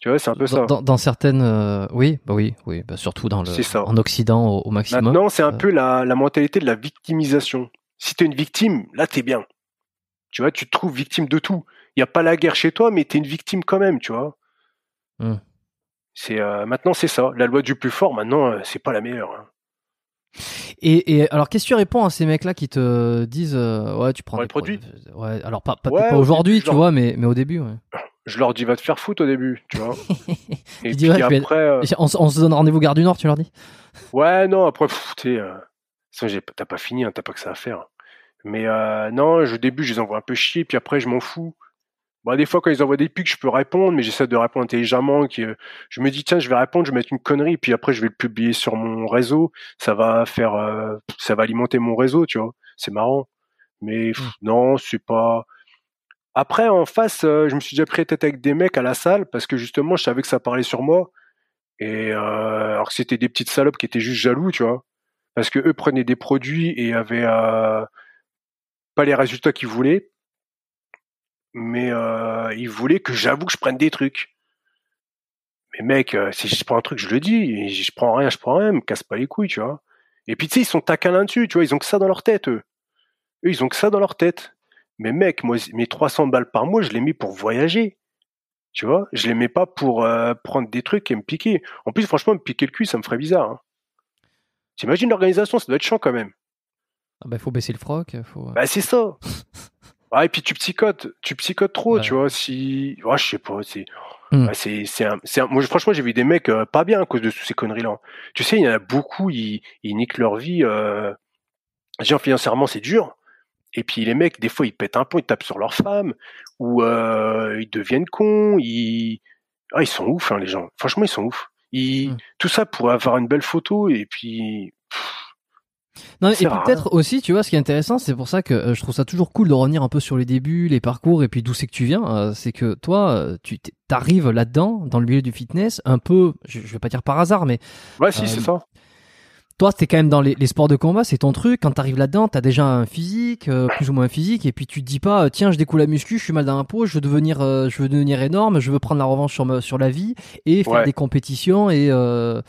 Tu vois, c'est un peu dans, ça. Dans, dans certaines, euh, oui, bah oui, oui, bah surtout dans le, ça. en Occident au, au maximum. Maintenant, c'est un Euh. peu la, la mentalité de la victimisation. Si t'es une victime, là, t'es bien. Tu vois, tu te trouves victime de tout. Il n'y a pas la guerre chez toi, mais t'es une victime quand même, tu vois. Hmm. C'est euh, maintenant, c'est ça. La loi du plus fort, maintenant, euh, c'est pas la meilleure. hein. Et, et alors, qu'est-ce que tu réponds à ces mecs-là qui te disent, euh, ouais, tu prends Pour des les produits pro- Ouais, alors pas, pas, Ouais, pas au aujourd'hui, tu vois, mais, mais au début, ouais. Je leur dis, va te faire foutre au début, tu vois. Et dis, puis ouais, vais- après, euh, On, se- on se donne rendez-vous Gare du Nord, tu leur dis? Ouais, non, après, tu t'as pas fini, hein, t'as pas que ça à faire. Mais non, au début, je les envoie un peu chier, puis après, je m'en fous. Bon, des fois, quand ils envoient des pics, je peux répondre, mais j'essaie de répondre intelligemment. Qui, euh, je me dis, tiens, je vais répondre, je vais mettre une connerie, puis après, je vais le publier sur mon réseau. Ça va faire, euh, ça va alimenter mon réseau, tu vois. C'est marrant. Mais pff, non, c'est pas. Après, en face, euh, je me suis déjà pris la tête avec des mecs à la salle parce que justement, je savais que ça parlait sur moi. Et euh, alors que c'était des petites salopes qui étaient juste jaloux, tu vois. Parce que eux prenaient des produits et avaient euh, pas les résultats qu'ils voulaient mais euh, il voulait que j'avoue que je prenne des trucs. Mais mec, euh, si je prends un truc, je le dis. Et je prends rien, je prends rien, me casse pas les couilles, tu vois. Et puis tu sais, ils sont taquins là-dessus, tu vois, ils ont que ça dans leur tête, eux. Eux, ils ont que ça dans leur tête. Mais mec, moi, mes 300 balles par mois, je les mets pour voyager. Tu vois, je les mets pas pour euh, prendre des trucs et me piquer. En plus, franchement, me piquer le cul, ça me ferait bizarre. Hein. T'imagines l'organisation, ça doit être chiant quand même. ah bah, faut baisser le froc, faut. Bah c'est ça. Ah, et puis tu psychotes, tu psychotes trop, Ouais. tu vois. Si, je sais pas, c'est, Hmm. c'est, c'est un, c'est un- moi franchement j'ai vu des mecs euh, pas bien à cause de toutes ces conneries-là. Tu sais, il y en a beaucoup, ils, ils niquent leur vie. Euh... Genre financièrement c'est dur. Et puis les mecs, des fois ils pètent un pont, ils tapent sur leur femme, ou euh, ils deviennent cons. Ils, ah, ils sont ouf, hein, les gens. Franchement, ils sont ouf. Ils, Hmm. tout ça pour avoir une belle photo et puis. Non, et peut-être aussi, tu vois, ce qui est intéressant, c'est pour ça que euh, je trouve ça toujours cool de revenir un peu sur les débuts, les parcours, et puis d'où c'est que tu viens. euh, c'est que toi, euh, tu t'arrives là-dedans, dans le milieu du fitness, un peu, je, je vais pas dire par hasard, mais Ouais, si, c'est ça. toi, t'es quand même dans les, les sports de combat, c'est ton truc. Quand t'arrives là-dedans, t'as déjà un physique, euh, plus ou moins un physique, et puis tu te dis pas, tiens, je découle la muscu, je suis mal dans la peau, je veux devenir, euh, je veux devenir énorme, je veux prendre la revanche sur, ma- sur la vie et faire Ouais. des compétitions et euh,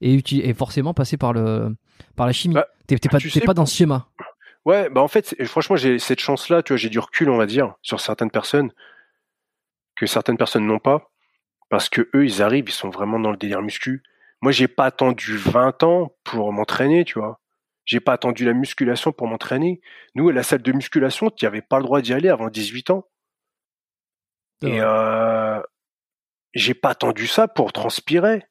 et, uti- et forcément passer par le par la chimie. Bah, t'es t'es pas, tu t'es sais, pas dans ce schéma. Ouais, bah en fait, franchement, j'ai cette chance-là, tu vois, j'ai du recul, on va dire, sur certaines personnes que certaines personnes n'ont pas, parce que eux, ils arrivent, ils sont vraiment dans le délire muscu. Moi, j'ai pas attendu 20 ans pour m'entraîner, tu vois. J'ai pas attendu la musculation pour m'entraîner. Nous, à la salle de musculation, tu avais pas le droit d'y aller avant 18 ans. Et euh, j'ai pas attendu ça pour transpirer.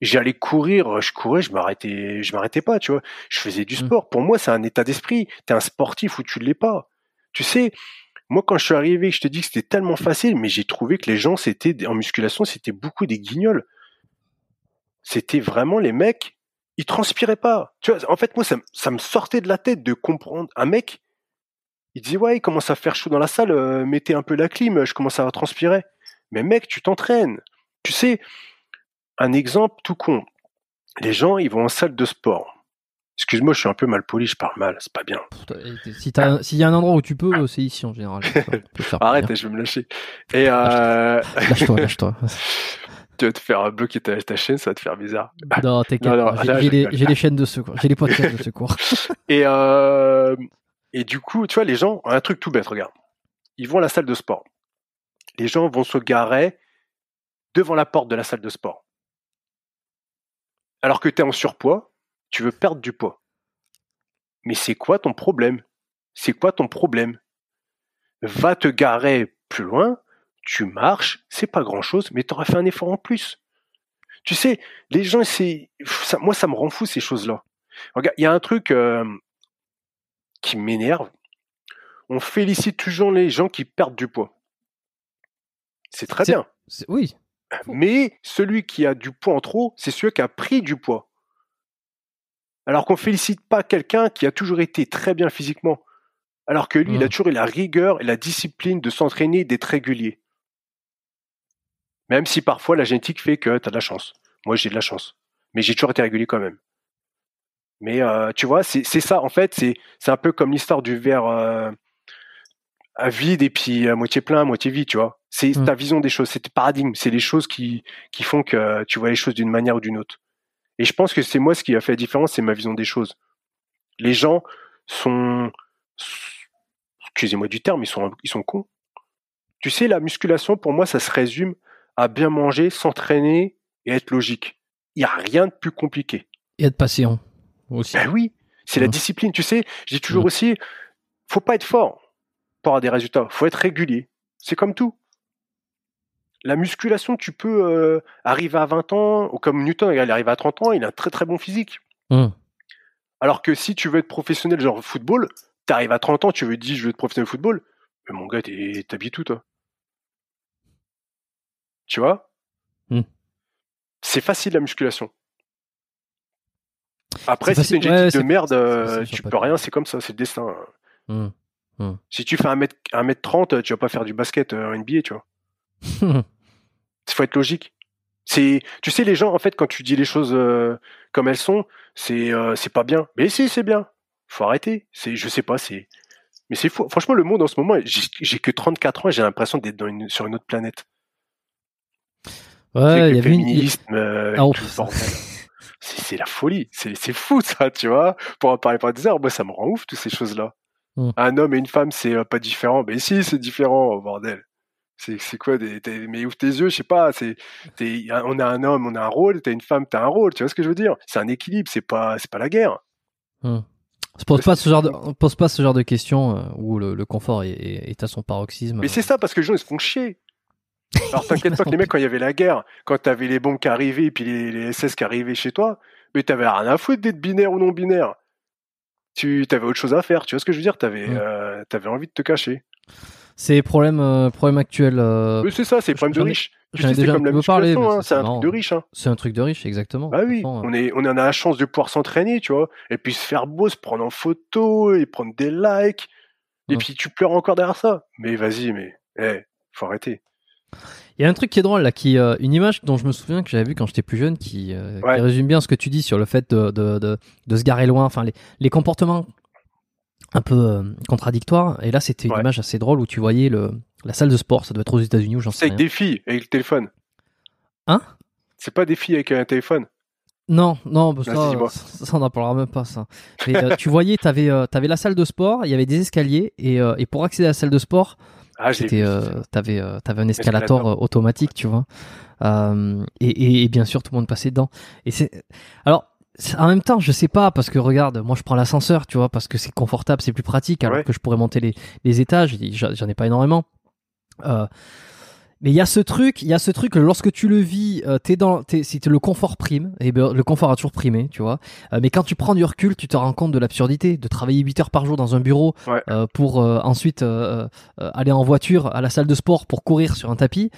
J'allais courir, je courais, je m'arrêtais, je m'arrêtais pas, tu vois. Je faisais du Mm. sport. Pour moi, c'est un état d'esprit. T'es un sportif ou tu l'es pas. Tu sais, moi, quand je suis arrivé, je te dis que c'était tellement facile, mais j'ai trouvé que les gens, c'était en musculation, c'était beaucoup des guignols. C'était vraiment les mecs, ils transpiraient pas. Tu vois, en fait, moi, ça, me- ça me sortait de la tête de comprendre un mec. Il disait ouais, il commence à faire chaud dans la salle, euh, mettez un peu la clim, je commence à transpirer. Mais mec, tu t'entraînes. Tu sais, un exemple tout con. Les gens, ils vont en salle de sport. Excuse-moi, je suis un peu mal poli, je parle mal, c'est pas bien. Si t'as- S'il y a un endroit où tu peux, c'est ici en général. Arrête, je vais me lâcher. Et euh, Lâche-toi, lâche-toi. tu vas te faire bloquer ta, ta chaîne, ça va te faire bizarre. Non, t'inquiète. J'ai- les chaînes de secours. J'ai les podcasts de secours. Et, euh, et du coup, tu vois, les gens, un truc tout bête, regarde. Ils vont à la salle de sport. Les gens vont se garer devant la porte de la salle de sport. Alors que tu es en surpoids, tu veux perdre du poids. Mais c'est quoi ton problème? C'est quoi ton problème? Va te garer plus loin, tu marches, c'est pas grand chose, mais tu auras fait un effort en plus. Tu sais, les gens, c'est, ça- moi, ça me rend fou ces choses-là. Regarde, il y a un truc euh, qui m'énerve. On félicite toujours les gens qui perdent du poids. C'est très bien. Oui. Mais celui qui a du poids en trop, c'est celui qui a pris du poids. Alors qu'on félicite pas quelqu'un qui a toujours été très bien physiquement. Alors que lui, il a Mhm. toujours eu la rigueur et la discipline de s'entraîner d'être régulier. Même si parfois la génétique fait que tu as de la chance. Moi, j'ai de la chance. Mais j'ai toujours été régulier quand même. Mais euh, tu vois, c'est ça. En fait, c'est c'est un peu comme l'histoire du verre euh, à vide et puis à moitié plein, à moitié vide, tu vois. C'est Mm. ta vision des choses, c'est tes paradigmes, c'est les choses qui, qui font que tu vois les choses d'une manière ou d'une autre. Et je pense que c'est moi ce qui a fait la différence, c'est ma vision des choses. Les gens sont, excusez-moi du terme, ils sont, ils sont cons. Tu sais, la musculation, pour moi, ça se résume à bien manger, s'entraîner et être logique. Il n'y a rien de plus compliqué. Et être patient aussi. Ben oui, c'est la Mhm. discipline. Tu sais, je dis toujours Mhm. aussi, faut pas être fort pour avoir des résultats. Faut être régulier. C'est comme tout. La musculation, tu peux euh, arriver à 20 ans, ou comme Newton, il arrive à 30 ans, il a un très très bon physique. Hum. Alors que si tu veux être professionnel, genre football, tu arrives à 30 ans, tu veux dire je veux être professionnel de football, mais mon gars, t'es- t'habilles tout, toi. Tu vois? Hmm. C'est facile la musculation. Après, si t'as une ouais, génétique de merde, euh, tu peux rien, c'est comme ça, c'est le destin. Hum. Si tu fais 1 mètre, 1 mètre 30, tu vas pas faire du basket euh, en NBA, tu vois. Il faut être logique. C'est, tu sais, les gens, en fait, quand tu dis les choses euh, comme elles sont, c'est, euh, c'est pas bien. Mais si, c'est bien. Faut arrêter. C'est, je sais pas, c'est, mais c'est fou. Franchement, le monde en ce moment, j'ai, que 34 ans, et j'ai l'impression d'être dans une, sur une autre planète. Ouais, il y le avait féminisme, euh, Ah. C'est, la folie. C'est, fou, ça, tu vois. Pour en parler pendant des heures, moi, ça me rend ouf, toutes ces choses-là. Hmm. Un homme et une femme, c'est euh, pas différent. Mais si, c'est différent, oh, bordel. C'est, quoi des, mais ouvre tes yeux, je sais pas. C'est, on a un homme, on a un rôle. T'as une femme, t'as un rôle. Tu vois ce que je veux dire? C'est un équilibre. C'est pas, c'est pas la guerre. se pose pas ce genre de, on pose pas ce genre de questions euh, où le, le confort est, à son paroxysme. Mais c'est ça parce que les gens ils se font chier. Alors t'inquiète pas que les mecs quand il y avait la guerre, quand t'avais les bombes qui arrivaient et puis les, les SS qui arrivaient chez toi, mais t'avais rien à foutre d'être binaire ou non binaire. Tu t'avais autre chose à faire. Tu vois ce que je veux dire? T'avais, Mm. euh, t'avais envie de te cacher. C'est problème, euh, problème actuel. euh, Mais c'est ça, c'est problème de riches. Tu sais, c'est comme la musculation, hein, c'est un marrant. truc de riche. Hein. c'est un truc de riche, exactement. Bah oui, façon, euh, on, est, on en a la chance de pouvoir s'entraîner, tu vois, et puis se faire beau, se prendre en photo, et prendre des likes, et puis tu pleures encore derrière ça. Mais vas-y, mais, eh, faut arrêter. Il y a un truc qui est drôle là, qui euh, une image dont je me souviens que j'avais vu quand j'étais plus jeune, qui, euh, résume bien ce que tu dis sur le fait de, de, de, de se garer loin, enfin les, les comportements un peu euh, contradictoires. Et là, c'était une Ouais. image assez drôle où tu voyais le, la salle de sport, ça doit être aux États-Unis ou j'en C'est sais avec rien. des filles, avec le téléphone. Hein? C'est pas des filles avec un téléphone? Non, non, Vas-y, ça, ça, ça, on n'en parlera même pas ça. Mais euh, tu voyais, t'avais euh, t'avais la salle de sport, il y avait des escaliers et, euh, et pour accéder à la salle de sport, Ah, euh, euh, t'avais un escalator euh, automatique, tu vois. Euh, et, et, et bien sûr, tout le monde passait dedans. Et c'est, alors, c'est- en même temps, je sais pas parce que regarde, moi je prends l'ascenseur, tu vois, parce que c'est confortable, c'est plus pratique, alors Ouais. que je pourrais monter les, les étages. J'en ai pas énormément. Euh, mais il y a ce truc, il y a ce truc, lorsque tu le vis, euh, t'es dans, t'es, si t'es- le confort prime, et ben, le confort a toujours primé, tu vois. Euh, mais quand tu prends du recul, tu te rends compte de l'absurdité de travailler 8 heures par jour dans un bureau Ouais. euh, pour euh, ensuite aller en voiture à la salle de sport pour courir sur un tapis.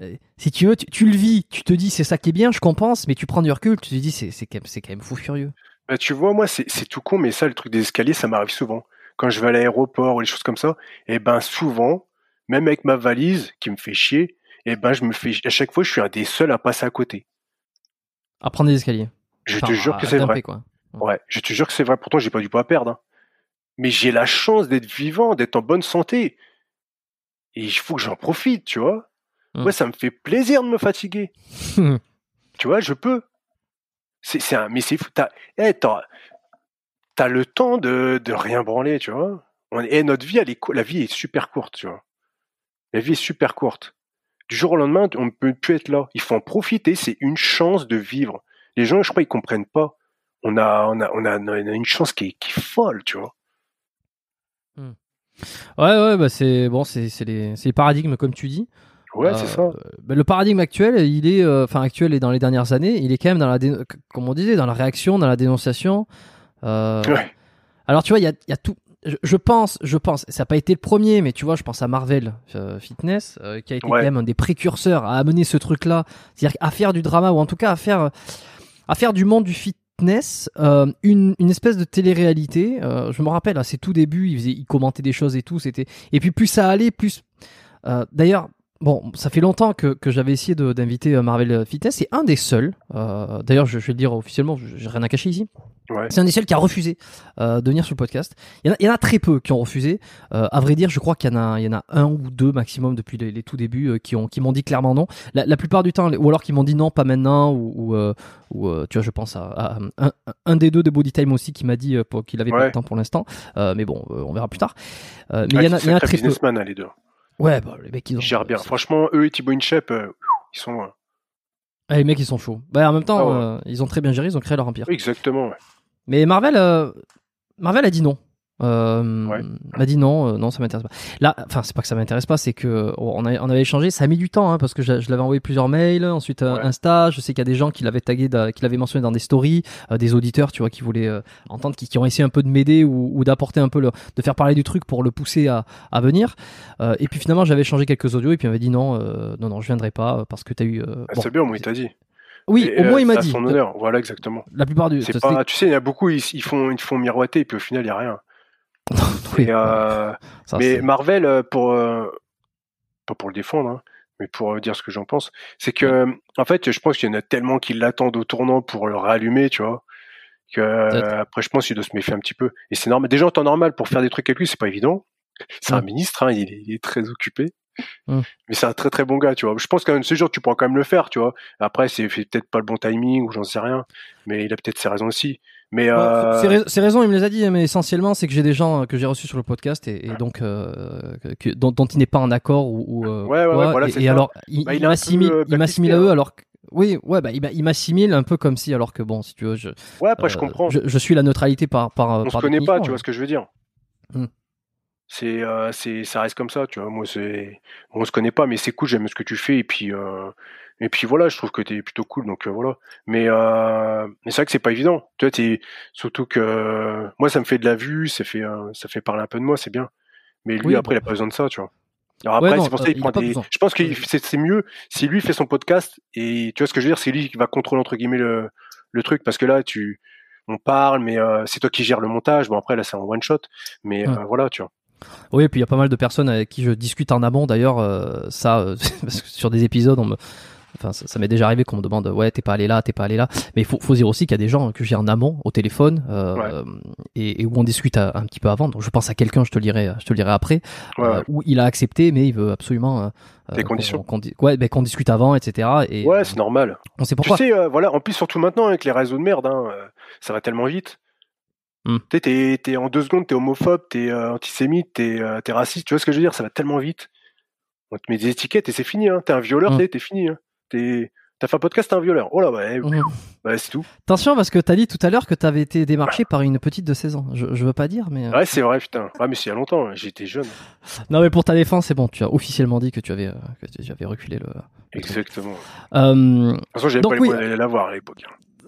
Euh, si tu veux, tu, tu le vis, tu te dis c'est ça qui est bien, je compense, mais tu prends du recul, tu te dis c'est, c'est, quand, même, c'est quand même fou furieux. Bah, tu vois, moi, c'est c'est tout con, mais ça, le truc des escaliers, ça m'arrive souvent. Quand je vais à l'aéroport ou les choses comme ça, et ben souvent, même avec ma valise qui me fait chier, et ben je me fais à chaque fois, je suis un des seuls à passer à côté. À prendre des escaliers. Je Enfin, te jure à- que c'est vrai. Quoi. Ouais, je te jure que c'est vrai. Pourtant, j'ai pas du poids à perdre. hein. Mais j'ai la chance d'être vivant, d'être en bonne santé. Et il faut que j'en profite, tu vois. Mm. Moi, ça me fait plaisir de me fatiguer. Tu vois, je peux. C'est un, mais c'est fou. T'as, eh, t'as, t'as le temps de, de rien branler, tu vois. On, et notre vie, elle est, cou- la vie est super courte, tu vois. La vie est super courte. Du jour au lendemain, on ne peut plus être là. Il faut en profiter. C'est une chance de vivre. Les gens, je crois, ils comprennent pas. On a, on a, on a, on a une chance qui est, qui est folle, tu vois. Ouais, ouais, bah c'est bon, c'est, les, c'est les paradigmes comme tu dis. Ouais, Euh, c'est ça. bah, le paradigme actuel, il est, euh, enfin actuel et dans les dernières années, il est quand même dans la, dé- comme on disait, dans la réaction, dans la dénonciation. Euh, Ouais. Alors tu vois, il y a, il y a tout. Je, je pense, je pense, ça n'a pas été le premier, mais tu vois, je pense à Marvel euh, Fitness, euh, qui a été Ouais. quand même un des précurseurs à amener ce truc-là, c'est-à-dire à faire du drama ou en tout cas à faire, à faire du monde du fitness euh, une, une espèce de télé-réalité. Euh, je me rappelle à ses tout débuts, il, faisait, il commentait des choses et tout, c'était. Et puis plus ça allait, plus. euh, D'ailleurs, Bon, ça fait longtemps que, que j'avais essayé d'inviter euh, Marvel Fitness. C'est un des seuls. euh, D'ailleurs, je, je vais le dire officiellement, je- j'ai rien à cacher ici. Ouais. C'est un des seuls qui a refusé euh, de venir sur le podcast. Il y, en a, il y en a très peu qui ont refusé. Euh, à vrai dire, je crois qu'il y en a, il y en a un ou deux maximum depuis les, les tout débuts qui ont, qui m'ont dit clairement non. La, la plupart du temps, ou alors qui m'ont dit non, pas maintenant, ou, ou, ou, tu vois, je pense à, à un, un des deux de Body Time aussi qui m'a dit qu'il avait pas le temps pour l'instant. Mais bon, on verra plus tard. Mais Ouais, il y en a, il y en a très peu. businessman, les deux. Ouais, bah, les mecs, ils ont. Ils gèrent bien. Franchement, eux et Thibaut Inchep, euh, ils sont. euh, Ah, les mecs, ils sont chauds. Bah, en même temps, Ah ouais. euh, ils ont très bien géré, ils ont créé leur empire. Exactement. ouais. Mais Marvel, Marvel a dit non. Euh, Ouais. m'a dit non, euh, non, ça m'intéresse pas. Là, enfin, c'est pas que ça m'intéresse pas, c'est que on, a- on avait échangé. Ça a mis du temps hein, parce que je, je l'avais envoyé plusieurs mails, ensuite euh, Ouais. Insta. Je sais qu'il y a des gens qui l'avaient tagué, qui l'avaient mentionné dans des stories, euh, des auditeurs, tu vois, qui voulaient euh, entendre, qui, qui ont essayé un peu de m'aider ou, ou d'apporter un peu le, de faire parler du truc pour le pousser à, à venir. Et puis finalement, j'avais changé quelques audios et puis il m'avait dit non, non, non, je viendrai pas parce que t'as eu. Ah, bon. c'est bien, au moins, il t'a dit. Oui, Et, au moins il m'a dit. son honneur. Voilà, exactement. La plupart du. Pas, tu sais, il y a beaucoup, ils, ils font, ils font miroiter et puis au final, il y a rien. Oui, euh, ça, mais Marvel, euh, pour euh, pas pour le défendre, hein, mais pour euh, dire ce que j'en pense, c'est que en fait, je pense qu'il y en a tellement qui l'attendent au tournant pour le rallumer, tu vois. Que après, je pense qu'il doit se méfier un petit peu. Et c'est normal. Déjà en temps normal, pour faire des trucs avec lui, c'est pas évident. C'est un ministre, hein, il, est, il est très occupé. Mais c'est un très très bon gars, tu vois. Je pense qu'un de ces jours, tu pourras quand même le faire, tu vois. Après, c'est peut-être pas le bon timing ou j'en sais rien. Mais il a peut-être ses raisons aussi. Mais Ouais, euh, rais- ses raisons, il me les a dit, mais essentiellement, c'est que j'ai des gens euh, que j'ai reçus sur le podcast et, et donc euh, que- dont, dont il n'est pas en accord ou, ou, euh, Ouais, ouais, ouais, voilà, et, et alors il, Bah, il m'assimile, il m'assimile à hein. eux alors que oui, ouais, bah, il m'a- il m'assimile un peu comme si, alors que bon, si tu veux, je, ouais, après, je euh, comprends. je, je suis la neutralité par par. on se par connaît pas, tu vois ce que je veux dire. Hmm. C'est, euh, c'est, ça reste comme ça, tu vois. Moi, c'est, on se connaît pas, mais c'est cool, j'aime ce que tu fais, et puis, euh, et puis voilà, je trouve que t'es plutôt cool, donc euh, voilà. Mais, euh, mais c'est vrai que c'est pas évident. Tu vois, t'es, surtout que moi, ça me fait de la vue, ça fait, ça fait parler un peu de moi, c'est bien. Mais lui, Oui, après, il a pas besoin de ça, tu vois. Alors après, c'est pour ça qu'il il prend des. Je pense que c'est, c'est mieux si lui fait son podcast et tu vois ce que je veux dire, c'est lui qui va contrôler entre guillemets le, le truc parce que là, tu, on parle, mais euh, c'est toi qui gères le montage. Bon après là, c'est en one shot, mais Ouais. euh, voilà, tu vois. Oui, et puis il y a pas mal de personnes avec qui je discute en amont d'ailleurs, euh, ça, euh, parce que sur des épisodes, on me, enfin, ça, ça m'est déjà arrivé qu'on me demande, ouais, t'es pas allé là, t'es pas allé là. Mais il faut, faut dire aussi qu'il y a des gens que j'ai en amont au téléphone euh, et, et où on discute à- un petit peu avant. Donc je pense à quelqu'un, je te le dirai, je te le dirai après, Ouais, euh, où il a accepté, mais il veut absolument euh, Des qu'on- conditions. qu'on di- ouais, ben, qu'on discute avant, etc. Et ouais, c'est normal. on sait pourquoi. Tu sais, euh, voilà, en plus surtout maintenant avec les réseaux de merde, hein, euh, ça va tellement vite. Hmm. Tu sais, t'es, en deux secondes, t'es homophobe, t'es euh, antisémite, t'es, euh, raciste. Tu vois ce que je veux dire Ça va tellement vite. On te met des étiquettes et c'est fini. Hein. T'es un violeur, Hmm. t'es, fini. Hein. T'es, t'as fait un podcast, t'es un violeur. Oh là, bah, eh, Mhm. bah, c'est tout. Attention parce que t'as dit tout à l'heure que t'avais été démarché par une petite de 16 ans. Je, je veux pas dire, mais euh, Ouais, c'est vrai, putain. Ouais, mais c'est il y a longtemps. hein. J'étais jeune. non, mais pour ta défense, c'est bon. Tu as officiellement dit que tu avais, euh, que tu avais reculé le. Exactement. De toute façon, j'avais pas les oui. moyens d'aller la voir à l'époque.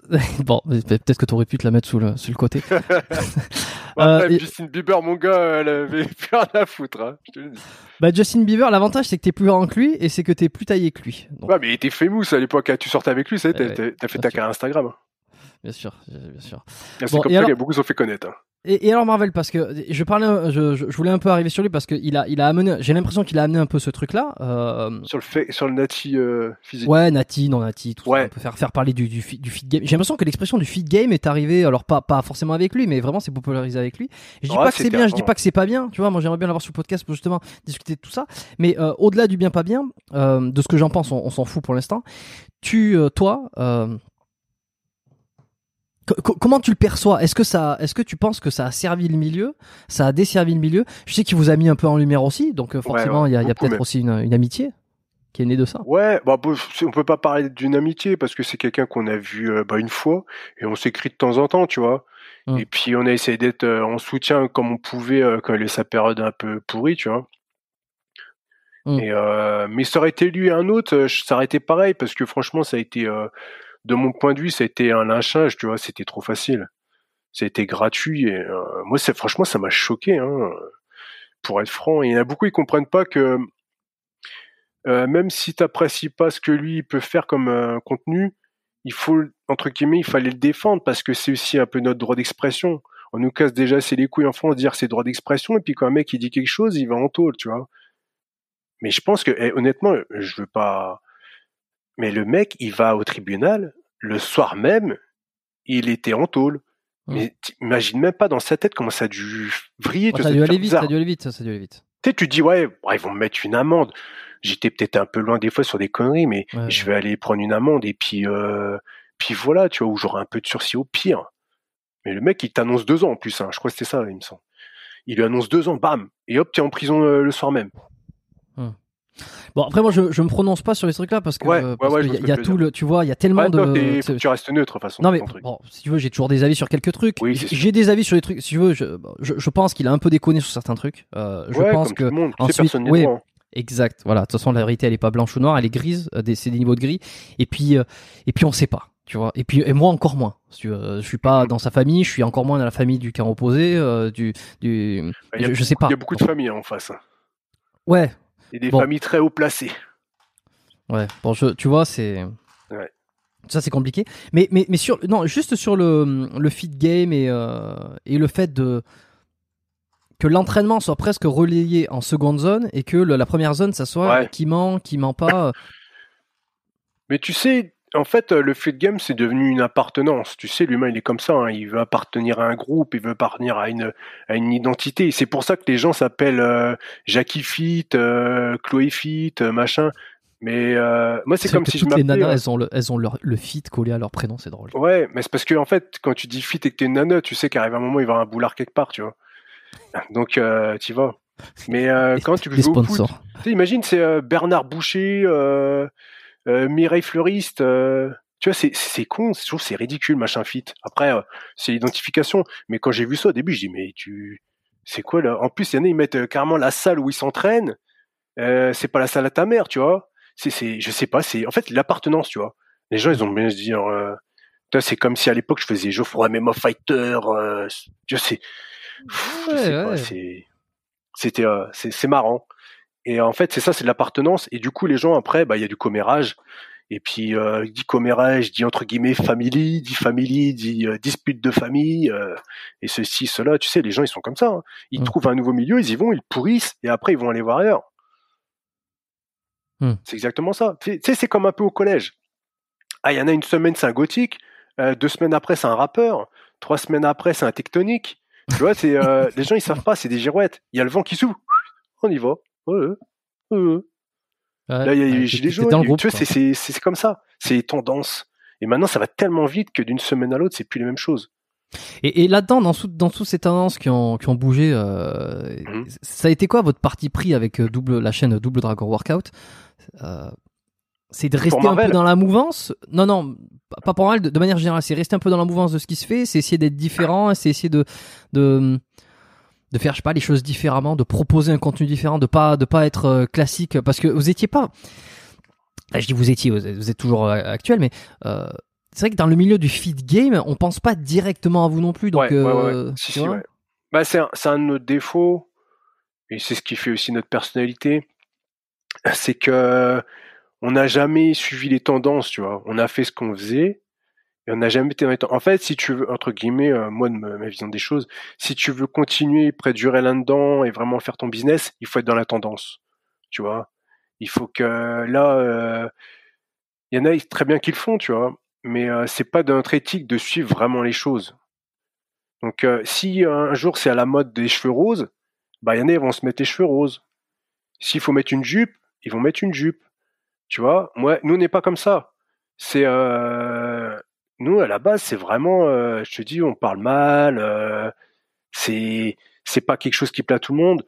bon, peut-être que t'aurais pu te la mettre sous le, sous le côté. Euh, et- Justin Bieber, mon gars, elle avait plus rien à foutre. Hein, je te le dis. Bah, Justin Bieber, l'avantage c'est que t'es plus grand que lui et c'est que t'es plus taillé que lui. Donc, Ouais, mais il était famous à l'époque. Tu sortais avec lui, y Ouais, t'as, fait ta carrière Instagram. bien sûr, bien sûr. C'est comme ça alors- que beaucoup se sont fait connaître. hein. Et, et alors Marvel, parce que je parlais, je, je, je voulais un peu arriver sur lui parce que il a, il a amené, j'ai l'impression qu'il a amené un peu ce truc-là. Euh, Sur le fait, sur le nati euh, physique. Ouais, Nati, non Nati, tout Ouais. ça. On peut faire, faire parler du, du, du feed game. J'ai l'impression que l'expression du feed game est arrivée, alors pas, pas forcément avec lui, mais vraiment c'est popularisé avec lui. Et je dis Ouais, pas que c'est bien, je dis pas que c'est pas bien. Tu vois, moi j'aimerais bien l'avoir sur le podcast pour justement discuter de tout ça. Mais euh, au-delà du bien pas bien, euh, de ce que j'en pense, on, on s'en fout pour l'instant. Tu, euh, toi, euh, comment tu le perçois? Est-ce que ça, est-ce que tu penses que ça a servi le milieu, ça a desservi le milieu? Je sais qu'il vous a mis un peu en lumière aussi, donc euh, forcément il ouais, y a, il y a beaucoup peut-être aussi une, une amitié qui est née de ça. Ouais, bah, on peut pas parler d'une amitié parce que c'est quelqu'un qu'on a vu euh, bah, une fois et on s'écrit de temps en temps, tu vois. Mm. Et puis on a essayé d'être euh, en soutien comme on pouvait euh, quand il a sa période un peu pourrie, tu vois. Mm. Et euh, mais ça aurait été lui et un autre, ça aurait été pareil parce que franchement ça a été, de mon point de vue, ça a été un lynchage, tu vois. C'était trop facile. Ça a été gratuit et euh, moi c'est franchement ça m'a choqué, hein. Pour être franc, il y en a beaucoup ils comprennent pas que euh, même si t'apprécies pas ce que lui peut faire comme euh, contenu, il faut entre guillemets, il fallait le défendre parce que c'est aussi un peu notre droit d'expression. On nous casse déjà c'est les couilles en France dire c'est droit d'expression et puis quand un mec il dit quelque chose, il va en tôle, tu vois. Mais je pense que, eh, honnêtement, je veux pas. Mais le mec, il va au tribunal le soir même, il était en tôle. Mmh. Mais t'imagines même pas dans sa tête comment ça a dû vriller. Oh, tu ça a dû aller vite, ça a dû aller vite, ça, ça a dû aller vite. Tu sais, tu te dis, ouais, ils vont me mettre une amende. J'étais peut-être un peu loin des fois sur des conneries, mais Ouais, je ouais. vais aller prendre une amende et puis, euh, puis voilà, tu vois, où j'aurai un peu de sursis au pire. Mais le mec, il t'annonce deux ans en plus, hein. je crois que c'était ça, il me semble. Il lui annonce deux ans, bam, et hop, t'es en prison euh, le soir même. Bon, après, moi, je, je me prononce pas sur les trucs là parce que, Ouais, euh, ouais, ouais, y y a tu tout le, tu vois, il y a tellement Ouais, toi, de. faut que tu restes neutre, de toute façon. Non mais truc. bon, si tu veux, j'ai toujours des avis sur quelques trucs. Oui, J'ai des avis sur les trucs. Si tu veux, je, je, je pense qu'il a un peu déconné sur certains trucs. Euh, je pense comme que tout le monde. Tu sais, ensuite- oui. droit, hein. exact. Voilà. De toute façon, la vérité, elle est pas blanche ou noire, elle est grise. euh, C'est des niveaux de gris. Et puis, euh, et puis, on sait pas. Tu vois. Et puis, et moi encore moins. Tu. Euh, je suis pas dans sa famille. Je suis encore moins dans la famille du camp opposé. euh, du, du. Il y a je, sais pas. Il y a beaucoup de familles hein, en face. Ouais. Et des Bon. familles très haut placées. Ouais, bon, je, tu vois, c'est. Ouais. Ça, c'est compliqué. Mais, mais, mais sur, non, juste sur le, le feed game et, euh, et le fait de. Que l'entraînement soit presque relayé en seconde zone et que le- la première zone, ça soit Ouais. qui ment, qui ment pas. Mais tu sais, en fait, euh, le feed game, c'est devenu une appartenance. Tu sais, l'humain, il est comme ça. hein. Il veut appartenir à un groupe, il veut appartenir à une, à une identité. C'est pour ça que les gens s'appellent euh, Jackie Fit, euh, Chloé Fit, euh, machin. Mais euh, moi, c'est comme si je toutes les nanas, elles ont le, elles ont leur, le feed collé à leur prénom, c'est drôle. Ouais, mais c'est parce que en fait, quand tu dis fit et que t'es une nana, tu sais qu'arrive un moment, il va y avoir un boulard quelque part, tu vois. Donc, euh, tu vas. Mais euh, quand tu joues au foot, imagine, c'est Bernard Boucher, euh, Mireille Fleuriste. euh, tu vois, c'est c'est con, je trouve c'est ridicule, machin fit. Après, euh, c'est l'identification. Mais quand j'ai vu ça au début, je dis, mais tu, c'est quoi là? En plus, il y en a, ils mettent carrément la salle où ils s'entraînent. C'est pas la salle à ta mère, tu vois. C'est, c'est, je sais pas, c'est en fait l'appartenance, tu vois. Les gens, ils ont bien se dire, c'est comme si à l'époque je faisais Geoffroy Memo Fighter. Je sais, Pff, je Ouais, c'est, c'était, c'est, c'est marrant. Et en fait, c'est ça, c'est de l'appartenance. Et du coup, les gens après, bah, il y a du commérage. Et puis, euh, dit commérage, dit entre guillemets family, dit family, dit euh, dispute de famille, euh, et ceci, cela. Tu sais, les gens, ils sont comme ça. hein. Ils Mm. trouvent un nouveau milieu, ils y vont, ils pourrissent, et après, ils vont aller voir ailleurs. Mm. C'est exactement ça. Tu sais- c'est comme un peu au collège. Ah, il y en a une semaine, c'est un gothique. euh, deux semaines après, c'est un rappeur. Trois semaines après, c'est un tectonique. Tu vois, c'est les gens, ils savent pas, c'est des girouettes. Il y a le vent qui souffle. On y va. Ouais, ouais, ouais. Là, il y a les gilets jaunes. dans le tu vois, c'est- comme ça. C'est les tendances. Et maintenant, ça va tellement vite que d'une semaine à l'autre, c'est plus les mêmes choses. Et, et là-dedans, dans, dans toutes ces tendances qui ont, qui ont bougé, euh, Mhm. ça a été quoi votre parti pris avec euh, double, la chaîne Double Dragon Workout? Euh, C'est de rester un peu dans la mouvance? Non, non, pas pour mal, de, de manière générale. C'est rester un peu dans la mouvance de ce qui se fait, c'est essayer d'être différent, c'est essayer de, de, de faire, je sais pas, les choses différemment, de proposer un contenu différent, de pas, de pas être euh, classique, parce que vous étiez pas. Je dis vous étiez, vous êtes, vous êtes toujours euh, actuel, mais euh, c'est vrai que dans le milieu du feed game, on pense pas directement à vous non plus. Donc, ouais, ouais, ouais, Si, si. Bah, c'est un, un de nos défauts, et c'est ce qui fait aussi notre personnalité. C'est que on n'a jamais suivi les tendances, tu vois. On a fait ce qu'on faisait, et on n'a jamais été ten- En fait, si tu veux, entre guillemets, euh, moi, de ma, vision des choses, si tu veux continuer, durer là-dedans et vraiment faire ton business, il faut être dans la tendance, tu vois? Il faut que là, euh, il y en a très bien qui le font, tu vois, mais euh, c'est pas de notre éthique de suivre vraiment les choses. Donc, euh, si un jour c'est à la mode des cheveux roses, bah, il y en a, ils vont se mettre les cheveux roses. S'il faut mettre une jupe, ils vont mettre une jupe. Tu vois, moi, nous, on n'est pas comme ça. C'est, euh, nous, à la base, c'est vraiment, euh, je te dis, on parle mal, euh, c'est, c'est pas quelque chose qui plaît à tout le monde.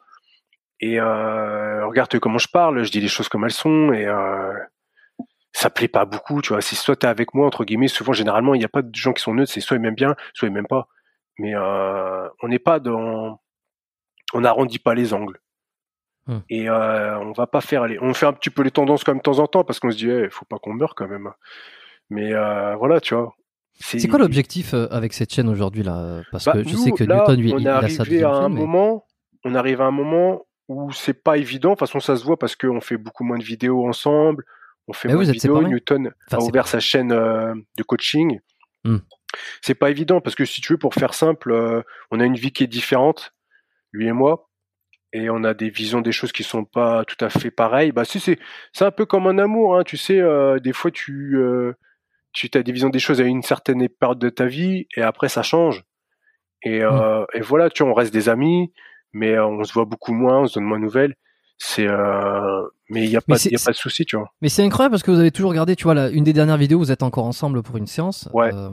Et euh, regarde comment je parle, je dis les choses comme elles sont, et euh, ça plaît pas beaucoup, tu vois. Si soit t'es avec moi, entre guillemets, souvent, généralement, il n'y a pas de gens qui sont neutres, c'est soit ils m'aiment bien, soit ils m'aiment pas. Mais on n'est pas dans, on n'arrondit pas les angles. Hmm. Et on va pas faire les, on fait un petit peu les tendances comme de temps en temps parce qu'on se dit, il faut pas qu'on meure quand même. Mais voilà, tu vois. C'est quoi l'objectif euh, avec cette chaîne aujourd'hui là? Parce Bah, que je nous, sais que là, Newton, lui, on il, a sa à un mais- moment, on arrive à un moment où c'est pas évident. De toute façon, ça se voit parce qu'on fait beaucoup moins de vidéos ensemble. On fait Mais moins vous de vidéos. Newton Enfin, a ouvert sa chaîne euh, de coaching. Hmm. C'est pas évident parce que si tu veux, pour faire simple, euh, on a une vie qui est différente, lui et moi. et on a des visions des choses qui sont pas tout à fait pareilles. Bah si c'est c'est un peu comme un amour, hein, tu sais. euh, des fois tu euh, tu as des visions des choses à une certaine période de ta vie et après ça change. Et, euh, et voilà, tu vois, on reste des amis, mais euh, on se voit beaucoup moins, on se donne moins de nouvelles. C'est euh, mais il y a pas y a pas de souci, tu vois. Mais c'est incroyable parce que vous avez toujours regardé, tu vois, une des dernières vidéos, vous êtes encore ensemble pour une séance. Ouais. Euh,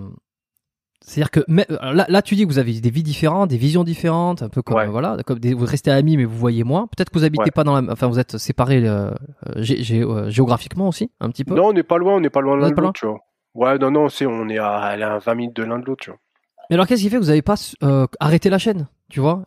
C'est-à-dire que mais, là, là, tu dis que vous avez des vies différentes, des visions différentes, un peu comme Ouais. euh, voilà, comme des- vous restez amis mais vous voyez moins. Peut-être que vous habitez Ouais. pas dans la, enfin vous êtes séparés euh, euh, gé- gé- euh, géographiquement aussi, un petit peu. Non, on n'est pas loin, on n'est pas loin l'un de l'autre, tu vois. Ouais, non, non, c'est on est à, à 20 minutes de l'un de l'autre, tu vois. Mais alors qu'est-ce qui fait que vous n'avez pas euh, arrêté la chaîne, tu vois,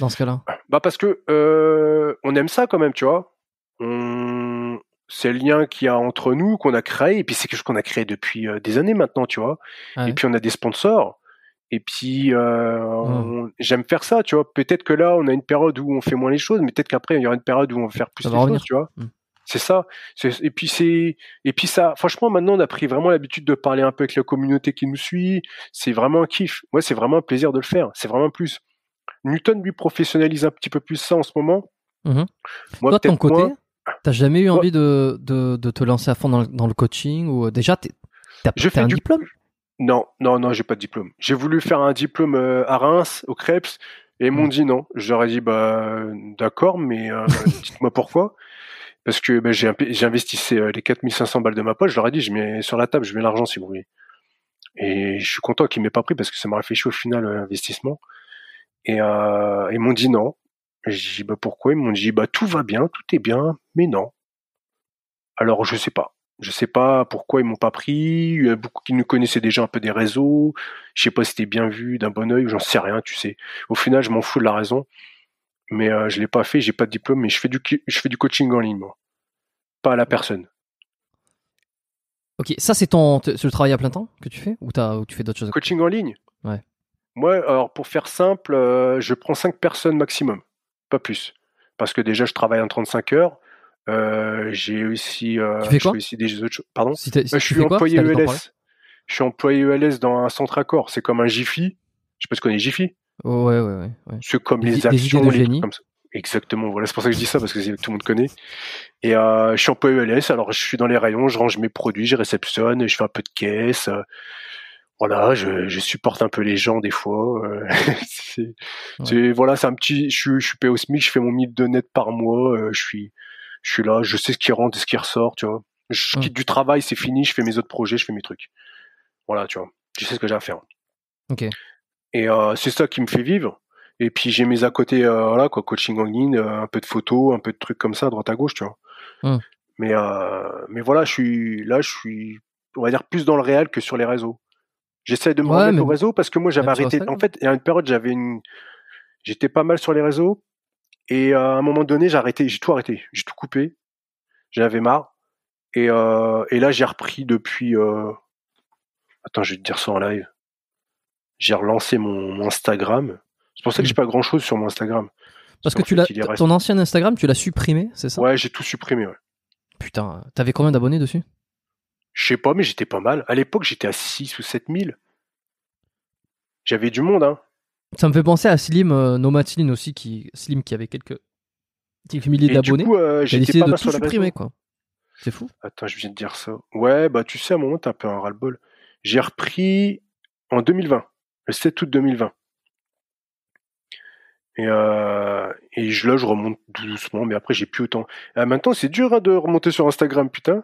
dans ce cas-là? Bah parce que euh, on aime ça quand même, tu vois. On... C'est le lien qu'il y a entre nous qu'on a créé, et puis c'est quelque chose qu'on a créé depuis euh, des années maintenant, tu vois. Ouais. Et puis on a des sponsors. Et puis euh, on- j'aime faire ça, tu vois. Peut-être que là on a une période où on fait moins les choses, mais peut-être qu'après il y aura une période où on va faire plus Ça les revenir. choses, tu vois. Mm. C'est ça. Et puis c'est et puis ça. Franchement, maintenant on a pris vraiment l'habitude de parler un peu avec la communauté qui nous suit. C'est vraiment un kiff. Moi, c'est vraiment un plaisir de le faire. C'est vraiment plus. Newton lui professionnalise un petit peu plus ça en ce moment. Mhm. Moi, Toi, de ton côté, moins. t'as jamais eu Ouais. envie de, de, de te lancer à fond dans le, dans le coaching ou euh, déjà t'as un du- diplôme? Non, non, non, j'ai pas de diplôme. J'ai voulu faire un diplôme euh, à Reims, au Krebs, et ils m'ont Mm. dit non. J'aurais dit bah d'accord, mais euh, dites-moi pourquoi. Parce que bah, j'ai euh, les 4500 balles de ma poche. Je leur ai dit je mets sur la table, je mets l'argent si vous voulez. Et je suis content qu'ils m'aient pas pris parce que ça m'a réfléchi au final euh, l'investissement. Et euh, ils m'ont dit non. J'ai dit bah pourquoi? Ils m'ont dit bah tout va bien, tout est bien, mais non. Alors je sais pas. Je sais pas pourquoi ils m'ont pas pris. Il y a beaucoup qui nous connaissaient déjà un peu des réseaux. Je sais pas si c'était bien vu d'un bon œil, j'en sais rien, tu sais. Au final, je m'en fous de la raison. Mais euh, je l'ai pas fait, j'ai pas de diplôme, mais je fais du ki- je fais du coaching en ligne, moi. Pas à la personne. Ok, ça c'est ton le travail à plein temps que tu fais ou, tu fais d'autres choses Coaching en ligne? Ouais. Moi, alors pour faire simple, euh, je prends 5 personnes maximum, pas plus. Parce que déjà, je travaille en 35 heures. Euh, j'ai aussi, euh, Tu fais je quoi? fais aussi des autres choses. Pardon? Si t'as- si tu Je suis quoi? employé Si ELS. Je suis employé ELS dans un centre accord. C'est comme un Jiffy. Je sais pas si tu connais Jiffy. Oh, ouais, ouais, ouais. ouais. C'est comme Des les actions, de les trucs génie. comme ça. Exactement. Voilà, c'est pour ça que je dis ça parce que tout le monde connaît. Et euh, je suis employé ELS. Alors je suis dans les rayons, je range mes produits, je réceptionne, je fais un peu de caisse. euh, voilà, je, je supporte un peu les gens des fois. euh, c'est, voilà, c'est un petit. Je suis, je suis payé au SMIC, je fais mon 1002 net par mois. je suis, je suis là, je sais ce qui rentre et ce qui ressort, tu vois. Je quitte du travail, c'est fini, je fais mes autres projets, je fais mes trucs. Voilà, tu vois. Je sais ce que j'ai à faire. Ok. Et euh, c'est ça qui me fait vivre. Et puis j'ai mes à côté, euh, voilà, quoi, coaching en ligne, euh, un peu de photos, un peu de trucs comme ça, à droite à gauche, tu vois. Hmm. Mais euh, mais voilà, je suis là, je suis, on va dire plus dans le réel que sur les réseaux. J'essaie de me Ouais, remettre mais- au réseau parce que moi j'avais arrêté. En fait, il y a une période, j'avais une, j'étais pas mal sur les réseaux. Et euh, à un moment donné, j'ai arrêté, j'ai tout arrêté, j'ai tout coupé. J'en avais marre. Et, euh, et là, j'ai repris depuis. Euh... Attends, je vais te dire ça en live. J'ai relancé mon, mon Instagram. C'est pour ça que j'ai pas grand chose sur mon Instagram. Parce que tu l'as, ton ancien Instagram, tu l'as supprimé, c'est ça? Ouais, j'ai tout supprimé. Ouais. Putain, t'avais combien d'abonnés dessus? Je sais pas, mais j'étais pas mal. À l'époque, j'étais à 6 ou 7 000. J'avais du monde, hein. Ça me fait penser à Slim, euh, Nomad Slim aussi, qui, Slim qui avait quelques, quelques milliers Et du d'abonnés. coup, euh, J'ai décidé pas de tout supprimer, réseaux. quoi. C'est fou. Attends, je viens de dire ça. Ouais, bah tu sais, à un moment, t'as un peu un ras-le-bol. J'ai repris en 2020, le 7 août 2020. Et, euh, et je, là, je remonte doucement, mais après, j'ai plus autant. Ah, maintenant, c'est dur hein, de remonter sur Instagram, putain.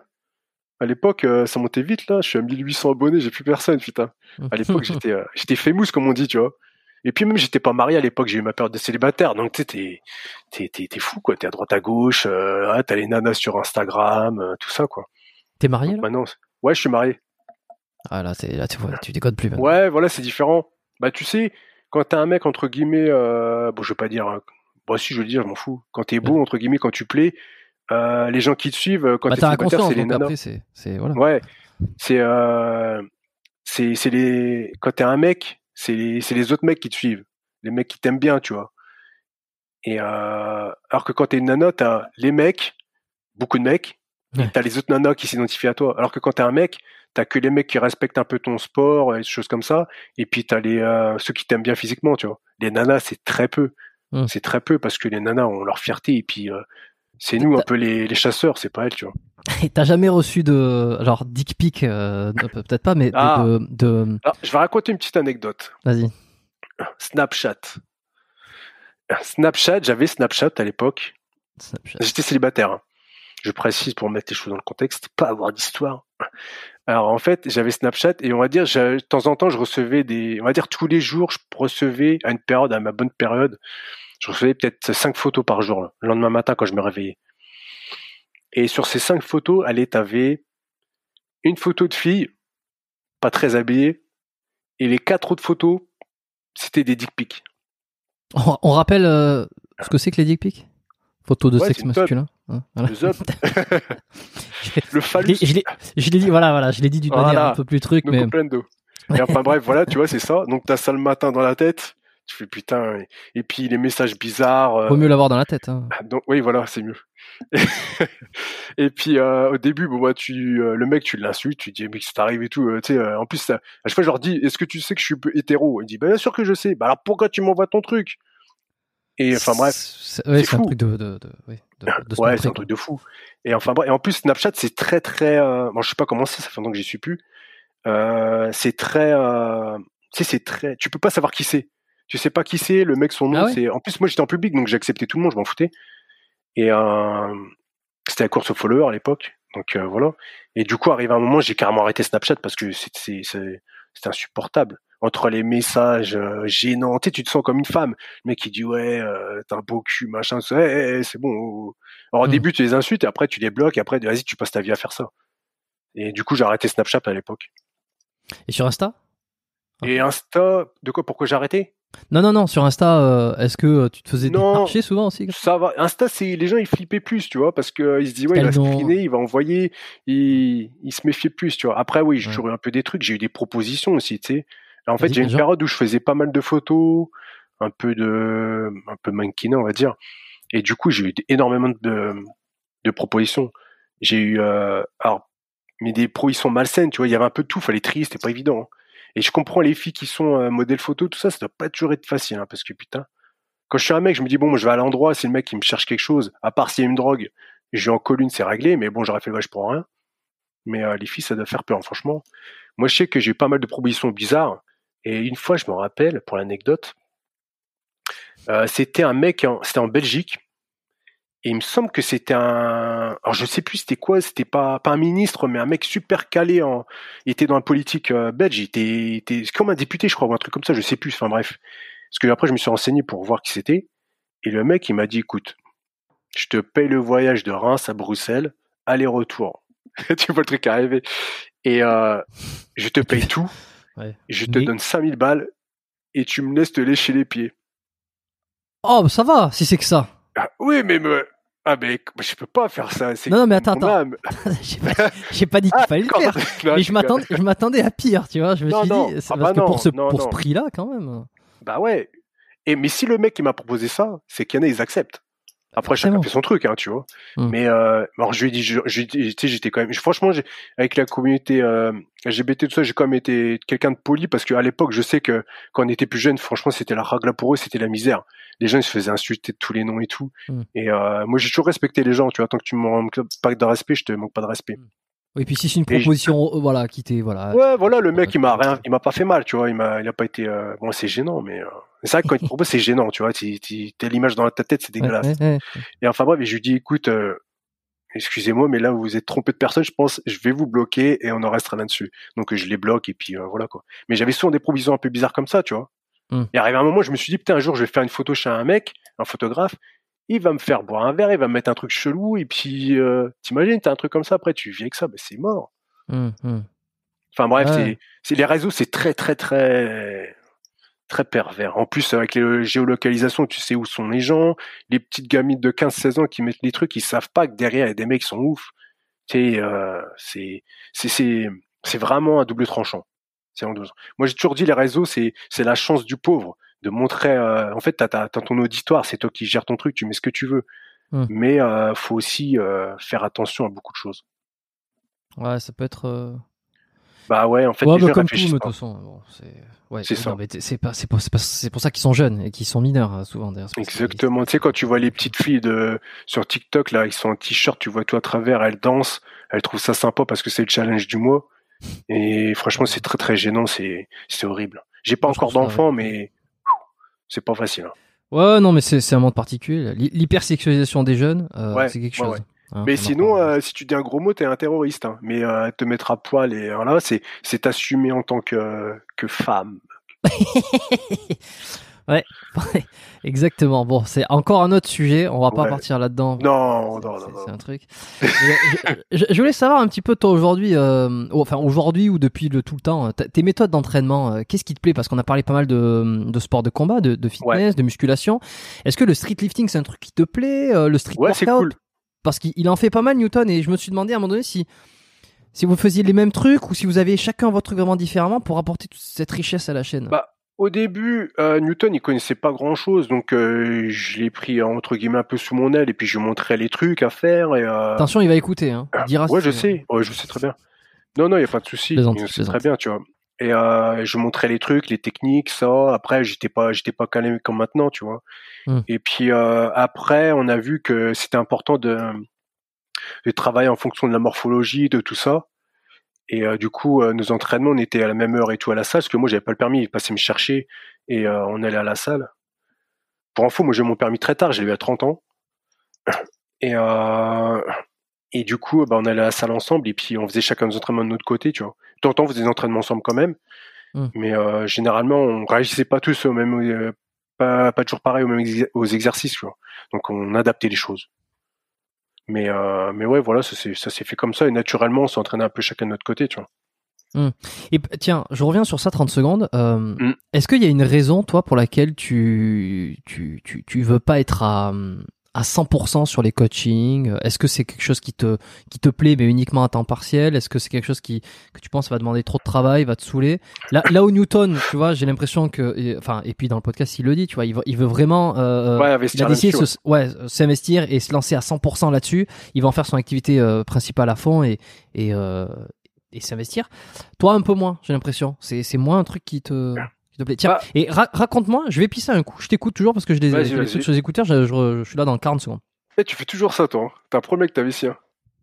À l'époque, euh, ça montait vite, là. Je suis à 1800 abonnés, j'ai plus personne, putain. À l'époque, j'étais euh, j'étais famous, comme on dit, tu vois. Et puis même, j'étais pas marié à l'époque, j'ai eu ma période de célibataire. Donc, tu sais, t'es- t'es t'es- t'es fou, quoi. T'es à droite à gauche, euh, ah, t'as les nanas sur Instagram, euh, tout ça, quoi. T'es marié, là? Maintenant, c'est- ouais, je suis marié. Ah, là, tu, vois, tu déconnes plus, maintenant. Ouais, voilà, c'est différent. Bah, tu sais, quand t'as un mec, entre guillemets, euh, bon, je vais pas dire, hein, bon, si, je veux le dire, je m'en fous. Quand t'es beau, entre guillemets, quand tu plais, euh, les gens qui te suivent, euh, quand Bah, t'es célibataire, c'est les nanas. c'est, c'est, voilà. Ouais, c'est, euh, c'est, les, quand t'es un mec, c'est les, les autres mecs qui te suivent. Les mecs qui t'aiment bien, tu vois. Et, alors que quand t'es une nana, t'as les mecs, beaucoup de mecs, Ouais. t'as les autres nanas qui s'identifient à toi. Alors que quand t'es un mec, t'as que les mecs qui respectent un peu ton sport et des choses comme ça. Et puis t'as les, euh, ceux qui t'aiment bien physiquement, tu vois. Les nanas, c'est très peu. Hmm. C'est très peu parce que les nanas ont leur fierté et puis euh, c'est nous un peu les, les chasseurs, c'est pas elles, tu vois. Et t'as jamais reçu de genre dick pic euh, peut-être pas mais de- Ah. de, de- Alors, je vais raconter une petite anecdote. vas-y. Snapchat. Snapchat, j'avais Snapchat à l'époque. J'étais célibataire. hein. Je précise pour mettre les choses dans le contexte, pas avoir d'histoire. Alors en fait, j'avais Snapchat et on va dire, de temps en temps, je recevais des, on va dire tous les jours, je recevais à une période, à ma bonne période, je recevais peut-être cinq photos par jour, le lendemain matin quand je me réveillais. Et sur ces cinq photos, allez, t'avais une photo de fille, pas très habillée, et les quatre autres photos, c'était des dick pics. On, on rappelle euh, ce que c'est que les dick pics? Photo de Ouais, sexe masculin. hein, voilà. Le phallus. l'ai- je l'ai dit voilà voilà je l'ai dit d'une Voilà. manière un peu plus truc No mais comprendo. Et enfin bref, voilà, tu vois, c'est ça. Donc t'as ça le matin dans la tête. Tu fais putain. Et, et puis les messages bizarres. euh, vaut mieux l'avoir dans la tête. hein. donc oui, voilà, c'est mieux. et puis euh, au début, bon bah tu, euh, le mec, tu l'insultes, tu dis mais que t'arrive et tout. euh, tu sais, en plus, ça, à chaque fois je leur dis, est-ce que tu sais que je suis peu hétéro? Il dit bah bien sûr que je sais. Bah alors pourquoi tu m'envoies ton truc? Et enfin bref. C'est ouais, un truc de Ouais, c'est un truc de fou. Et enfin bref, et en plus Snapchat c'est très très, euh... bon je sais pas comment c'est, ça fait longtemps que j'y suis plus. Euh, c'est très, euh... tu sais c'est très, tu peux pas savoir qui c'est. Tu sais pas qui c'est, le mec son nom Ah ouais? c'est. En plus moi j'étais en public donc j'ai accepté tout le monde, je m'en foutais. Et euh... c'était la course aux followers à l'époque, donc voilà. Et du coup arrivé un moment j'ai carrément arrêté Snapchat parce que c'est c'est insupportable. Entre les messages euh, gênants, tu sais, tu te sens comme une femme. Le mec qui dit ouais, euh, t'as un beau cul, machin, c'est eh, eh, c'est bon. Alors au Hmm. début tu les insultes et après tu les bloques et après vas-y tu passes ta vie à faire ça. Et du coup j'ai arrêté Snapchat à l'époque. Et sur Insta? Et Insta, de quoi Pourquoi j'ai arrêté? Non non non sur Insta euh, est-ce que euh, tu te faisais Non. démarcher souvent aussi Ça? Va. Insta, c'est les gens ils flippaient plus, tu vois, parce que euh, ils se disent ouais, il va Elles ont- screener, il va envoyer, il, il se méfiait plus, tu vois. Après oui, j'ai Ouais. toujours eu un peu des trucs, j'ai eu des propositions aussi, tu sais. En fait, j'ai une période où je faisais pas mal de photos, un peu de, un peu mannequinat, on va dire. Et du coup, j'ai eu énormément de, de propositions. J'ai eu, euh, alors, mais des propositions malsaines, tu vois. Il y avait un peu de tout, fallait trier, c'était pas évident. hein. Et je comprends les filles qui sont euh, modèles photo, tout ça, ça doit pas toujours être facile, hein, parce que putain, quand je suis un mec, je me dis bon, moi, je vais à l'endroit, si le mec il me cherche quelque chose, à part s'il y a une drogue, je lui en colle une, c'est réglé, mais bon, j'aurais fait le vache pour rien. Mais euh, les filles, ça doit faire peur, franchement. Moi, je sais que j'ai eu pas mal de propositions bizarres. Et une fois, je me rappelle, pour l'anecdote, euh, c'était un mec, c'était en Belgique. Et il me semble que c'était un, alors je sais plus c'était quoi, c'était pas pas un ministre, mais un mec super calé en, il était dans la politique euh, belge, il était, il était comme un député, je crois, ou un truc comme ça, je sais plus. Enfin bref, parce que après je me suis renseigné pour voir qui c'était. Et le mec, il m'a dit, écoute, je te paye le voyage de Reims à Bruxelles, aller-retour. tu vois le truc arriver. Et euh, je te paye tout. Ouais. Je te Mais- donne 5000 balles et tu me laisses te lécher les pieds. Oh ça va si c'est que ça. Ah, oui, mais me... ah mais je peux pas faire ça. c'est Non, non, mais attends, attends. j'ai pas, pas dit qu'il Ah, fallait le faire. Non, Mais je m'attendais, je m'attendais à pire, tu vois. Je me Non, suis non. dit, c'est Ah parce bah que pour ce, pour ce prix-là, quand même. Bah ouais. Et mais si le mec qui m'a proposé ça, c'est qu'il y en a ils acceptent. Après chacun fait son truc, hein, tu vois. Hmm. Mais euh, alors je lui ai dit, je, lui ai dit, tu sais, j'étais quand même, franchement, avec la communauté euh, LGBT tout ça, j'ai quand même été quelqu'un de poli parce qu'à l'époque, je sais que quand on était plus jeune, franchement, c'était la ragla pour eux, c'était la misère. Les gens ils se faisaient insulter de tous les noms et tout. Hmm. Et euh, moi, j'ai toujours respecté les gens, tu vois. Tant que tu me manques pas de respect, je te manque pas de respect. Oui, puis si c'est une Et proposition, euh, voilà, qui t'est, voilà. Ouais, voilà, le mec, il m'a rien, il m'a pas fait mal, tu vois. Il m'a, il a pas été, euh, bon, c'est gênant, mais euh, c'est vrai que quand il te propose, c'est gênant, tu vois. T'as l'image dans ta tête, c'est dégueulasse. ouais, ouais. Et enfin bref, et je lui dis, écoute, euh, excusez-moi, mais là vous vous êtes trompé de personne, je pense, je vais vous bloquer et on en restera là-dessus. Donc je les bloque et puis euh, voilà quoi. Mais j'avais souvent des provisions un peu bizarres comme ça, tu vois. Hmm. Et arrivé un moment, je me suis dit, putain, un jour je vais faire une photo chez un mec, un photographe, il va me faire boire un verre, il va me mettre un truc chelou et puis euh, t'imagines, t'as un truc comme ça, après tu vis avec ça, ben c'est mort. Hum, hum. Enfin bref, Ouais. c'est, les réseaux, c'est très très très très pervers. En plus avec les géolocalisations, tu sais où sont les gens, les petites gamines de 15-16 ans qui mettent les trucs, ils savent pas que derrière il y a des mecs qui sont ouf. Euh, c'est vraiment un double tranchant. Moi j'ai toujours dit les réseaux c'est la chance du pauvre de montrer. euh, en fait t'as, t'as, t'as ton auditoire, c'est toi qui gères ton truc, tu mets ce que tu veux. Hmm. Mais euh, faut aussi euh, faire attention à beaucoup de choses. Ouais, ça peut être. euh, Bah ouais, en fait, Ouais, les bah, comme tout, mais de toute façon, bon, c'est ouais, C'est non, ça. mais c'est pas c'est pas c'est pas- c'est pour ça qu'ils sont jeunes et qu'ils sont mineurs euh, souvent d'ailleurs. Exactement. Tu sais, quand tu vois les petites filles de, sur TikTok, là, ils sont en t-shirt, tu vois tout à travers, elles dansent, elles trouvent ça sympa parce que c'est le challenge du mois. Et franchement, c'est très très gênant, c'est, c'est horrible. J'ai pas Moi, encore d'enfants, mais c'est pas facile. hein. Ouais, non, mais c'est un monde particulier. L'hy- L'hypersexualisation des jeunes, euh, Ouais, c'est quelque chose. ouais. hein, Mais sinon, euh, si tu dis un gros mot, t'es un terroriste. hein. Mais euh, te mettre à poil et voilà, c'est, c'est t'assumer en tant que, que femme. ouais, exactement. Bon, c'est encore un autre sujet. On va pas Ouais. partir là-dedans. Non, non, non, C'est un truc. Euh, je, voulais savoir un petit peu toi aujourd'hui, euh, enfin aujourd'hui ou depuis le tout le temps, euh, tes méthodes d'entraînement. euh, Qu'est-ce qui te plaît? Parce qu'on a parlé pas mal de, de sport de combat, de, de fitness, de musculation. Est-ce que le street lifting c'est un truc qui te plaît euh, Le street Ouais, workout? cool. Parce qu'il il en fait pas mal Newton et je me suis demandé à un moment donné si si vous faisiez les mêmes trucs ou si vous aviez chacun votre truc vraiment différemment pour apporter toute cette richesse à la chaîne. Bah, au début, euh, Newton, il connaissait pas grand-chose, donc euh, je l'ai pris entre guillemets un peu sous mon aile et puis je lui montrais les trucs à faire et. Euh... Attention, il va écouter. Hein. Il dira ouais, je c'est- sais. Ouais, je sais très bien. Non, non, il y a pas de souci. Plaisante. très bien, tu vois. Et euh, je montrais les trucs, les techniques, ça. Après, j'étais pas, j'étais pas calé comme maintenant, tu vois. Hmm. Et puis euh, après, on a vu que c'était important de, de travailler en fonction de la morphologie, de tout ça. Et euh, du coup, euh, nos entraînements, on était à la même heure et tout à la salle, parce que moi, j'avais pas le permis. Il passait me chercher et euh, on allait à la salle. Pour info, moi, j'ai mon permis très tard. J'ai eu à 30 ans. Et et du coup, bah, on allait à la salle ensemble et puis on faisait chacun nos entraînements de notre côté, tu vois. De temps en temps, on faisait des entraînements ensemble quand même. Hmm. Mais généralement, on réagissait pas tous au même, pas, pas toujours pareil aux mêmes exer- aux exercices, tu vois. Donc on adaptait les choses. Mais euh, mais ouais, voilà, ça s'est s'est fait comme ça et naturellement, on s'entraînait un peu chacun de notre côté, tu vois. Et p- tiens, je reviens sur ça 30 secondes. Euh, Mm. Est-ce qu'il y a une raison, toi, pour laquelle tu, tu, tu, tu veux pas être à, à 100% sur les coachings Est-ce que c'est quelque chose qui te, qui te plaît, mais uniquement à temps partiel? Est-ce que c'est quelque chose qui, que tu penses va demander trop de travail, va te saouler? Là, là où Newton, tu vois, j'ai l'impression que, et- enfin, et puis dans le podcast, il le dit, tu vois, il veut, il veut vraiment, euh, Ouais, il a décidé de ouais, euh, s'investir et se lancer à 100% là-dessus. Il va en faire son activité euh, principale à fond et, et, euh, et s'investir. Toi, un peu moins, j'ai l'impression. C'est, c'est moins un truc qui te, te plaît. Tiens, Bah. et ra- raconte-moi, je vais pisser un coup. Je t'écoute toujours parce que je les, je les écoute sur les écouteurs. Je, je- je suis là dans 40 secondes. Eh, tu fais toujours ça, toi. hein. T'es un premier que t'as ici. Hein.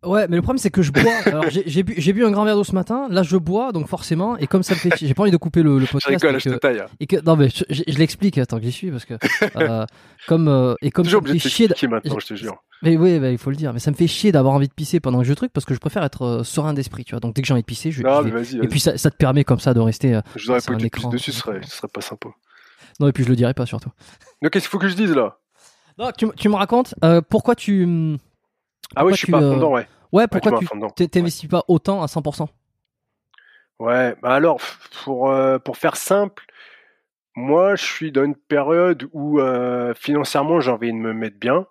Ouais, mais le problème c'est que je bois. Alors j'ai, bu, j'ai bu un grand verre d'eau ce matin. Là, je bois, donc forcément, et comme ça me fait, chier- j'ai pas envie de couper le, le Je podcast. rigole, et je te que- taille. hein. et que non mais je, je- je l'explique tant que j'y suis parce que euh, comme euh, et comme ça me fait de chier maintenant, je te jure. mais oui bah, il faut le dire mais ça me fait chier d'avoir envie de pisser pendant que je truc parce que je préfère être euh, serein d'esprit tu vois donc dès que j'ai envie de pisser je, Non, je mais vais- vas-y. et puis ça, ça te permet comme ça de rester euh, Je voudrais pas que tu pisses dessus, ce serait, ce serait pas sympa. non et puis je le dirai pas surtout Donc, qu'est-ce qu'il faut que je dise là? Non tu, me racontes euh, pourquoi tu hum, Ah oui, je suis pas à euh, ouais. ouais tu pourquoi tu t'investis pas autant à 100% Ouais, bah alors, pour, euh, pour faire simple, moi, je suis dans une période où euh, financièrement, j'ai envie de me mettre bien.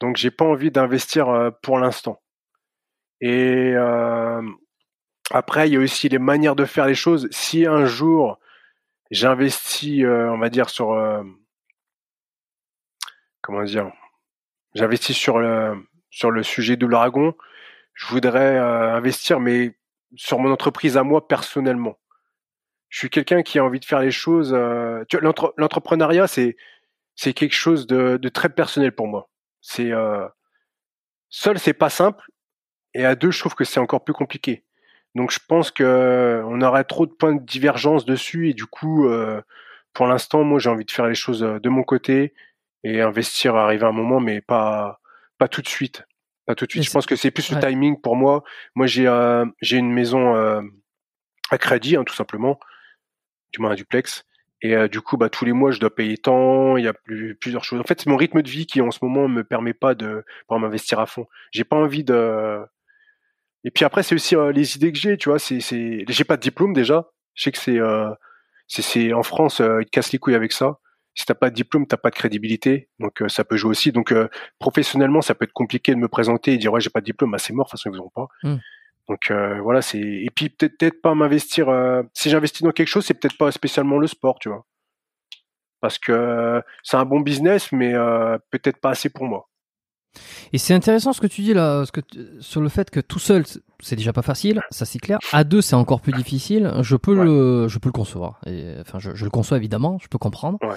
Donc, j'ai pas envie d'investir pour l'instant. Et après, il y a aussi les manières de faire les choses. Si un jour, j'investis, on va dire, sur... comment dire? J'investis sur le, sur le sujet de l'Aragon. Je voudrais euh, investir, mais sur mon entreprise à moi personnellement. Je suis quelqu'un qui a envie de faire les choses. euh, L'entrepreneuriat, c'est quelque chose de, très personnel pour moi. C'est euh, seul, c'est pas simple, et à deux, je trouve que c'est encore plus compliqué. Donc, je pense que on aurait trop de points de divergence dessus, et du coup, pour l'instant, moi, j'ai envie de faire les choses de mon côté et investir, arriver à un moment, mais pas pas tout de suite. Pas tout de suite. Mais Je pense que c'est plus ouais. le timing pour moi. Moi, j'ai euh, j'ai une maison euh, à crédit, hein, tout simplement, du moins un duplex. Et euh, du coup, bah, tous les mois, je dois payer tant. Il y a plus, plusieurs choses. En fait, c'est mon rythme de vie qui, en ce moment, me permet pas de pouvoir m'investir à fond. J'ai pas envie de. Et puis après, c'est aussi euh, les idées que j'ai. Tu vois, c'est, c'est, j'ai pas de diplôme déjà. Je sais que c'est, c'est, en France, ils te cassent les couilles avec ça. Si t'as pas de diplôme, t'as pas de crédibilité. Donc euh, ça peut jouer aussi. Donc euh, professionnellement, ça peut être compliqué de me présenter et dire ouais, j'ai pas de diplôme. Bah, c'est mort. De toute façon, ils vous pas. Mm. Donc euh, voilà, c'est et puis peut-être pas m'investir. Si j'investis dans quelque chose, c'est peut-être pas spécialement le sport, tu vois, parce que c'est un bon business, mais peut-être pas assez pour moi. Et c'est intéressant ce que tu dis là, ce que tu- sur le fait que tout seul c'est déjà pas facile, ça c'est clair. À deux c'est encore plus difficile. Je peux le, je peux le concevoir. Et, enfin, je, je le conçois évidemment, je peux comprendre. Ouais.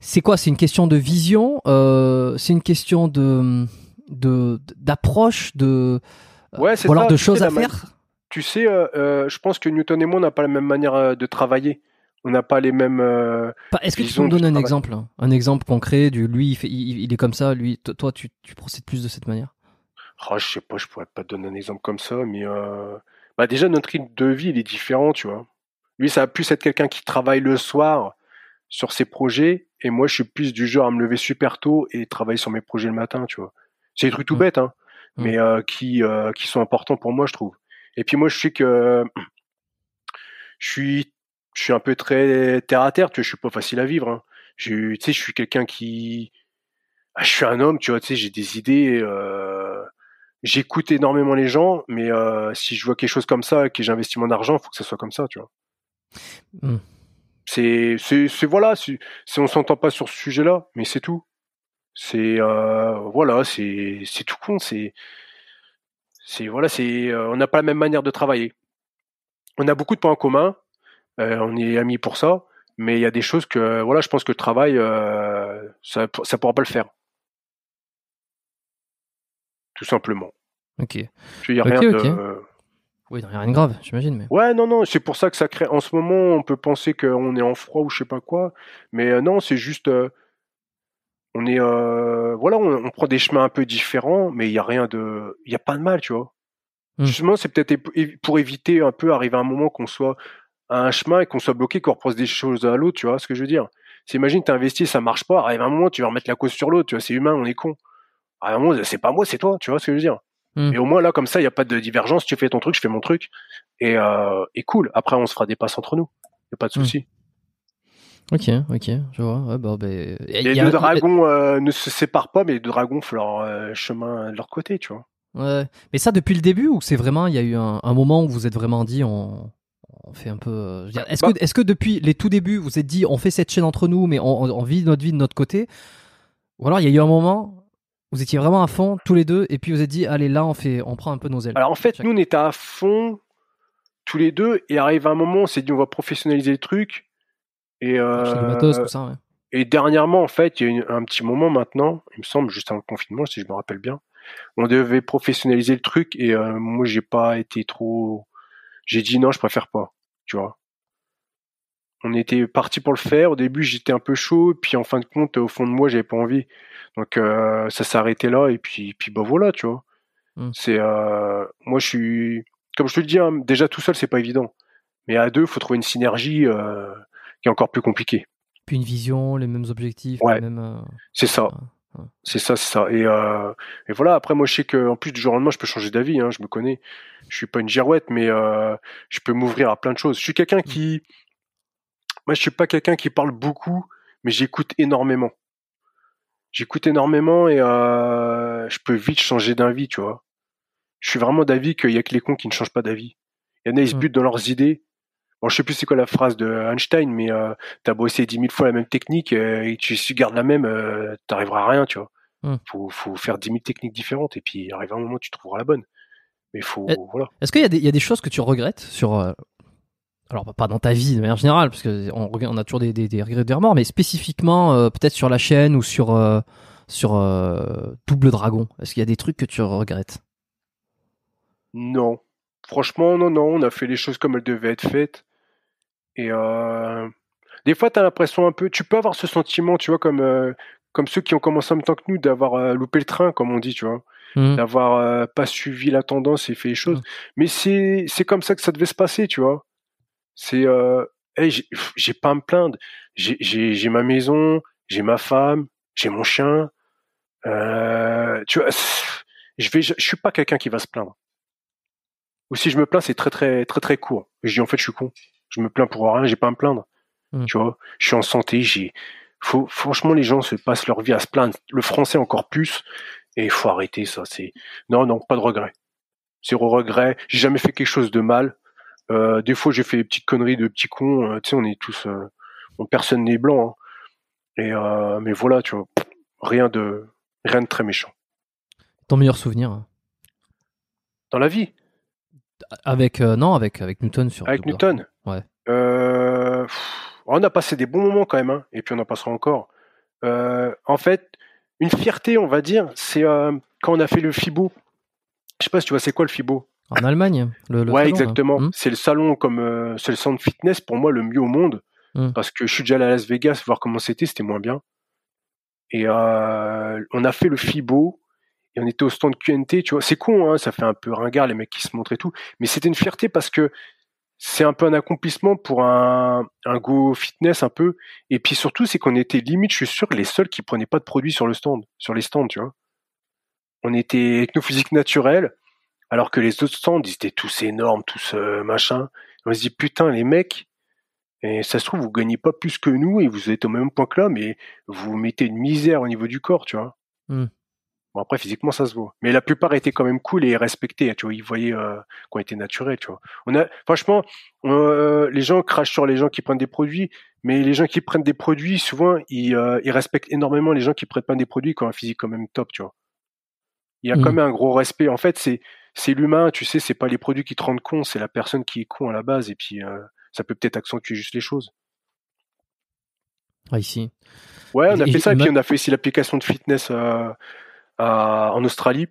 C'est quoi? C'est une question de vision. euh, c'est une question de de d'approche de euh, Ouais, c'est ou alors ça, de choses à ma- faire? Tu sais, euh, euh, je pense que Newton et moi, on n'a pas la même manière de travailler. On n'a pas les mêmes. Est-ce que tu peux me donner un travail. exemple, un exemple concret du lui il, fait, il, il est comme ça, lui toi tu, tu procèdes plus de cette manière? Oh, je sais pas, je pourrais pas te donner un exemple comme ça, mais euh, bah déjà notre rythme de vie il est différent, tu vois. Lui, ça va plus être quelqu'un qui travaille le soir sur ses projets, et moi, je suis plus du genre à me lever super tôt et travailler sur mes projets le matin, tu vois. C'est des trucs tout Mm. bêtes, hein, Mm. mais euh, qui euh, qui sont importants pour moi, je trouve. Et puis moi, je sais que je suis je suis un peu très terre à terre, tu vois. Je suis pas facile à vivre. Hein. Je, tu sais, je suis quelqu'un qui ah, je suis un homme, tu vois, tu sais, j'ai des idées. Euh... J'écoute énormément les gens, mais euh, si je vois quelque chose comme ça et que j'investis mon argent, faut que ça soit comme ça, tu vois. Hmm. C'est, c'est, c'est voilà, c'est, on s'entend pas sur ce sujet-là, mais c'est tout. C'est euh, voilà, c'est, c'est tout con. C'est, c'est voilà, c'est, euh, on n'a pas la même manière de travailler. On a beaucoup de points en commun. on est amis pour ça, mais il y a des choses que voilà, je pense que le travail, ça, ça pourra pas le faire. Tout simplement. Ok. Il y a Ok, rien de. Oui, y a rien de grave, j'imagine. Mais Ouais, non, non, c'est pour ça que ça crée. En ce moment, on peut penser qu'on est en froid ou je sais pas quoi, mais euh, non, c'est juste. euh, on est. euh, voilà, on, on prend des chemins un peu différents, mais il y a rien de. Il y a pas de mal, tu vois. Hmm. Justement, c'est peut-être pour éviter un peu arriver à un moment qu'on soit à un chemin et qu'on soit bloqué, qu'on reproche des choses à l'autre, tu vois ce que je veux dire. Imagine, t'as investi, ça marche pas, arrive un moment, tu vas remettre la cause sur l'autre, tu vois, c'est humain, on est con. À un moment, c'est pas moi, c'est toi, tu vois ce que je veux dire. Hmm. Et au moins là, comme ça, il y a pas de divergence, tu fais ton truc, je fais mon truc, et, euh, et cool. Après, on se fera des passes entre nous, y a pas de Hmm. souci. ok, ok, je vois. Ouais, bah, bah, y Les y a- deux dragons euh, ne se séparent pas, mais les deux dragons font leur euh, chemin de leur côté, tu vois. Ouais. Mais ça depuis le début ou c'est vraiment il y a eu un, un moment où vous êtes vraiment dit on, on fait un peu. euh, dire, Est-ce Bah. que est-ce que depuis les tout débuts vous êtes dit on fait cette chaîne entre nous mais on, on- vit notre vie de notre côté? Ou alors il y a eu un moment vous étiez vraiment à fond tous les deux et puis vous êtes dit allez là on fait on prend un peu nos ailes. Alors en fait, nous, on était à fond tous les deux, et arrive un moment, on s'est dit on va professionnaliser le truc. Et, euh, matos tout ça. Ouais. et dernièrement, en fait, il y a eu un petit moment maintenant, il me semble, juste avant le confinement, si je me rappelle bien, on devait professionnaliser le truc, et euh, moi, j'ai pas été trop. J'ai dit non, je préfère pas, tu vois. On était parti pour le faire. Au début, j'étais un peu chaud, puis en fin de compte, au fond de moi, j'avais pas envie. Donc euh, ça s'est arrêté là, et puis, puis bah voilà, tu vois. Mm. C'est euh, moi, je suis comme je te le dis, hein, déjà tout seul, c'est pas évident. Mais à deux, faut trouver une synergie euh, qui est encore plus compliquée. Puis une vision, les mêmes objectifs, Ouais. mêmes. C'est ça. Ouais. C'est ça, c'est ça. Et, et voilà, après, moi, je sais qu'en plus, du jour au lendemain, je peux changer d'avis, hein, je me connais. Je suis pas une girouette, mais je peux m'ouvrir à plein de choses. Je suis quelqu'un qui. Moi, je suis pas quelqu'un qui parle beaucoup, mais j'écoute énormément. J'écoute énormément et euh, je peux vite changer d'avis, tu vois. Je suis vraiment d'avis qu'il y a que les cons qui ne changent pas d'avis. Il y en a, ils se Mm. butent dans leurs idées. Bon, je sais plus c'est quoi la phrase de Einstein, mais euh, t'as bossé dix mille fois la même technique euh, et tu si tu gardes la même, euh, t'arriveras à rien, tu vois. Mm. Faut, faut faire dix mille techniques différentes et puis arrive un moment où tu trouveras la bonne. Mais faut, voilà. Est-ce qu'il y, y a des choses que tu regrettes sur. Alors, pas dans ta vie de manière générale, parce qu'on on a toujours des, des, des regrets, des remords, mais spécifiquement, euh, peut-être sur la chaîne ou sur, euh, sur euh, Double Dragon. Est-ce qu'il y a des trucs que tu regrettes? Non. Franchement, non, non, on a fait les choses comme elles devaient être faites. Et euh, des fois, t'as l'impression un peu, tu peux avoir ce sentiment, tu vois, comme, comme ceux qui ont commencé en même temps que nous, d'avoir loupé le train, comme on dit, tu vois. Hmm. d'avoir euh, pas suivi la tendance et fait les choses. Mais c'est c'est comme ça que ça devait se passer, tu vois. C'est euh, hey, j'ai pas à me plaindre. J'ai ma maison, j'ai ma femme, j'ai mon chien. Euh, tu vois, je vais je, je suis pas quelqu'un qui va se plaindre. Ou si je me plains, c'est très très très très court. Je dis en fait, je suis con. Je me plains pour rien, j'ai pas à me plaindre. Mm. Tu vois, je suis en santé, j'ai faut franchement les gens se passent leur vie à se plaindre. Le français encore plus. Et il faut arrêter ça. C'est non, non, pas de regret. Zéro regret. J'ai jamais fait quelque chose de mal. Euh, des fois, j'ai fait des petites conneries de petits cons. euh, tu sais, on est tous, euh, bon, personne n'est blanc. hein. Et mais voilà, tu vois, rien de, rien de très méchant. Ton meilleur souvenir Dans la vie? Avec non, avec avec Newton sur. Avec Newton? Ouais. on a passé des bons moments quand même, hein, et puis on en passera encore. en fait, une fierté, on va dire, c'est quand on a fait le FIBO. Je sais pas si tu vois, c'est quoi le FIBO? En Allemagne, le, Ouais, exactement. Hmm. C'est le salon comme c'est le centre fitness pour moi le mieux au monde hmm. parce que je suis déjà allé à Las Vegas voir comment c'était, c'était moins bien. Et euh, on a fait le FIBO et on était au stand QNT, tu vois. C'est con, hein, ça fait un peu ringard les mecs qui se montrent et tout, mais c'était une fierté parce que c'est un peu un accomplissement pour un, un go fitness un peu. Et puis surtout, c'est qu'on était limite, je suis sûr, les seuls qui prenaient pas de produits sur le stand, sur les stands, tu vois. On était avec nos physiques naturelles, alors que les autres stands, ils étaient tous énormes, tous euh, machin. On se dit putain, les mecs, et ça se trouve, vous gagnez pas plus que nous et vous êtes au même point que là, mais vous mettez une misère au niveau du corps, tu vois. Mmh. Bon, après, physiquement, ça se voit. Mais la plupart étaient quand même cool et respectés, tu vois. Ils voyaient euh, qu'on était naturel, tu vois. On a, franchement, euh, les gens crachent sur les gens qui prennent des produits, mais les gens qui prennent des produits, souvent, ils, euh, ils respectent énormément les gens qui prennent pas des produits qui ont un physique quand même top, tu vois. Il y a quand mmh. même un gros respect. En fait, c'est, c'est l'humain, tu sais, c'est pas les produits qui te rendent con, c'est la personne qui est con à la base. Et puis, euh, ça peut peut-être accentuer juste les choses. Ah, ici. Ouais, on a fait ça, et puis on a fait aussi l'application de fitness euh, en Australie.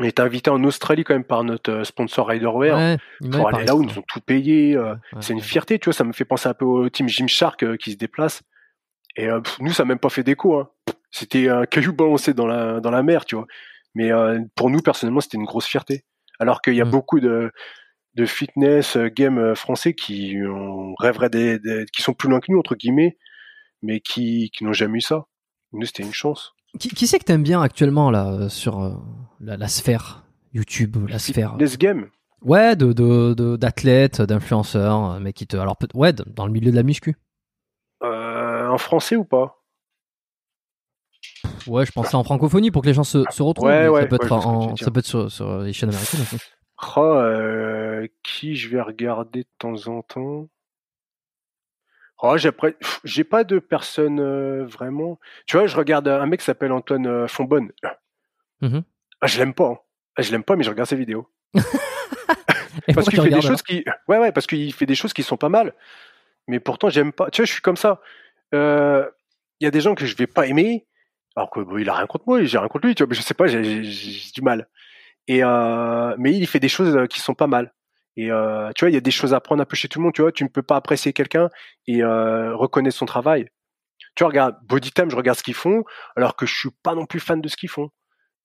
On était invité en Australie quand même par notre euh, sponsor Riderwear pour aller là où ils nous ont tout payé. Euh. c'est une fierté, tu vois. Ça me fait penser un peu au team Gymshark qui se déplace. Et nous, ça n'a même pas fait d'écho. Hein. C'était un caillou balancé dans la dans la mer, tu vois. Mais pour nous personnellement, c'était une grosse fierté. Alors qu'il y a mmh. beaucoup de de fitness euh, game euh, français qui des, qui sont plus loin que nous entre guillemets, mais qui, qui n'ont jamais eu ça. Nous, c'était une chance. Qui, qui c'est que t'aimes bien actuellement là euh, sur la, sphère YouTube, la sphère Fitness game. Ouais, de d'athlètes, d'influenceurs, mais qui te alors ouais dans le milieu de la muscu. en français ou pas? Ouais, je pensais en francophonie pour que les gens se, se retrouvent. Ouais, ouais, ça peut être en, ça peut être sur, sur les chaînes américaines aussi. Oh, euh, qui je vais regarder de temps en temps? Oh, j'ai pas de personne euh, vraiment. Tu vois, je regarde un mec qui s'appelle Antoine euh, Fonbonne. Mmh ah, je l'aime pas. Hein. Ah, je l'aime pas, mais je regarde ses vidéos. parce qu'il fait des choses qui, ouais, ouais, parce qu'il fait des choses qui sont pas mal. Mais pourtant, j'aime pas. Tu vois, je suis comme ça. Il y a des gens que je vais pas aimer, alors que il a rien contre moi, j'ai rien contre lui. Tu vois, mais je sais pas, j'ai du mal. Et euh, mais il fait des choses euh, qui sont pas mal. Et euh, tu vois, il y a des choses à prendre un peu chez tout le monde. Tu vois, tu ne peux pas apprécier quelqu'un et euh, reconnaître son travail. Tu vois, regarde Bodytime, je regarde ce qu'ils font, alors que je suis pas non plus fan de ce qu'ils font.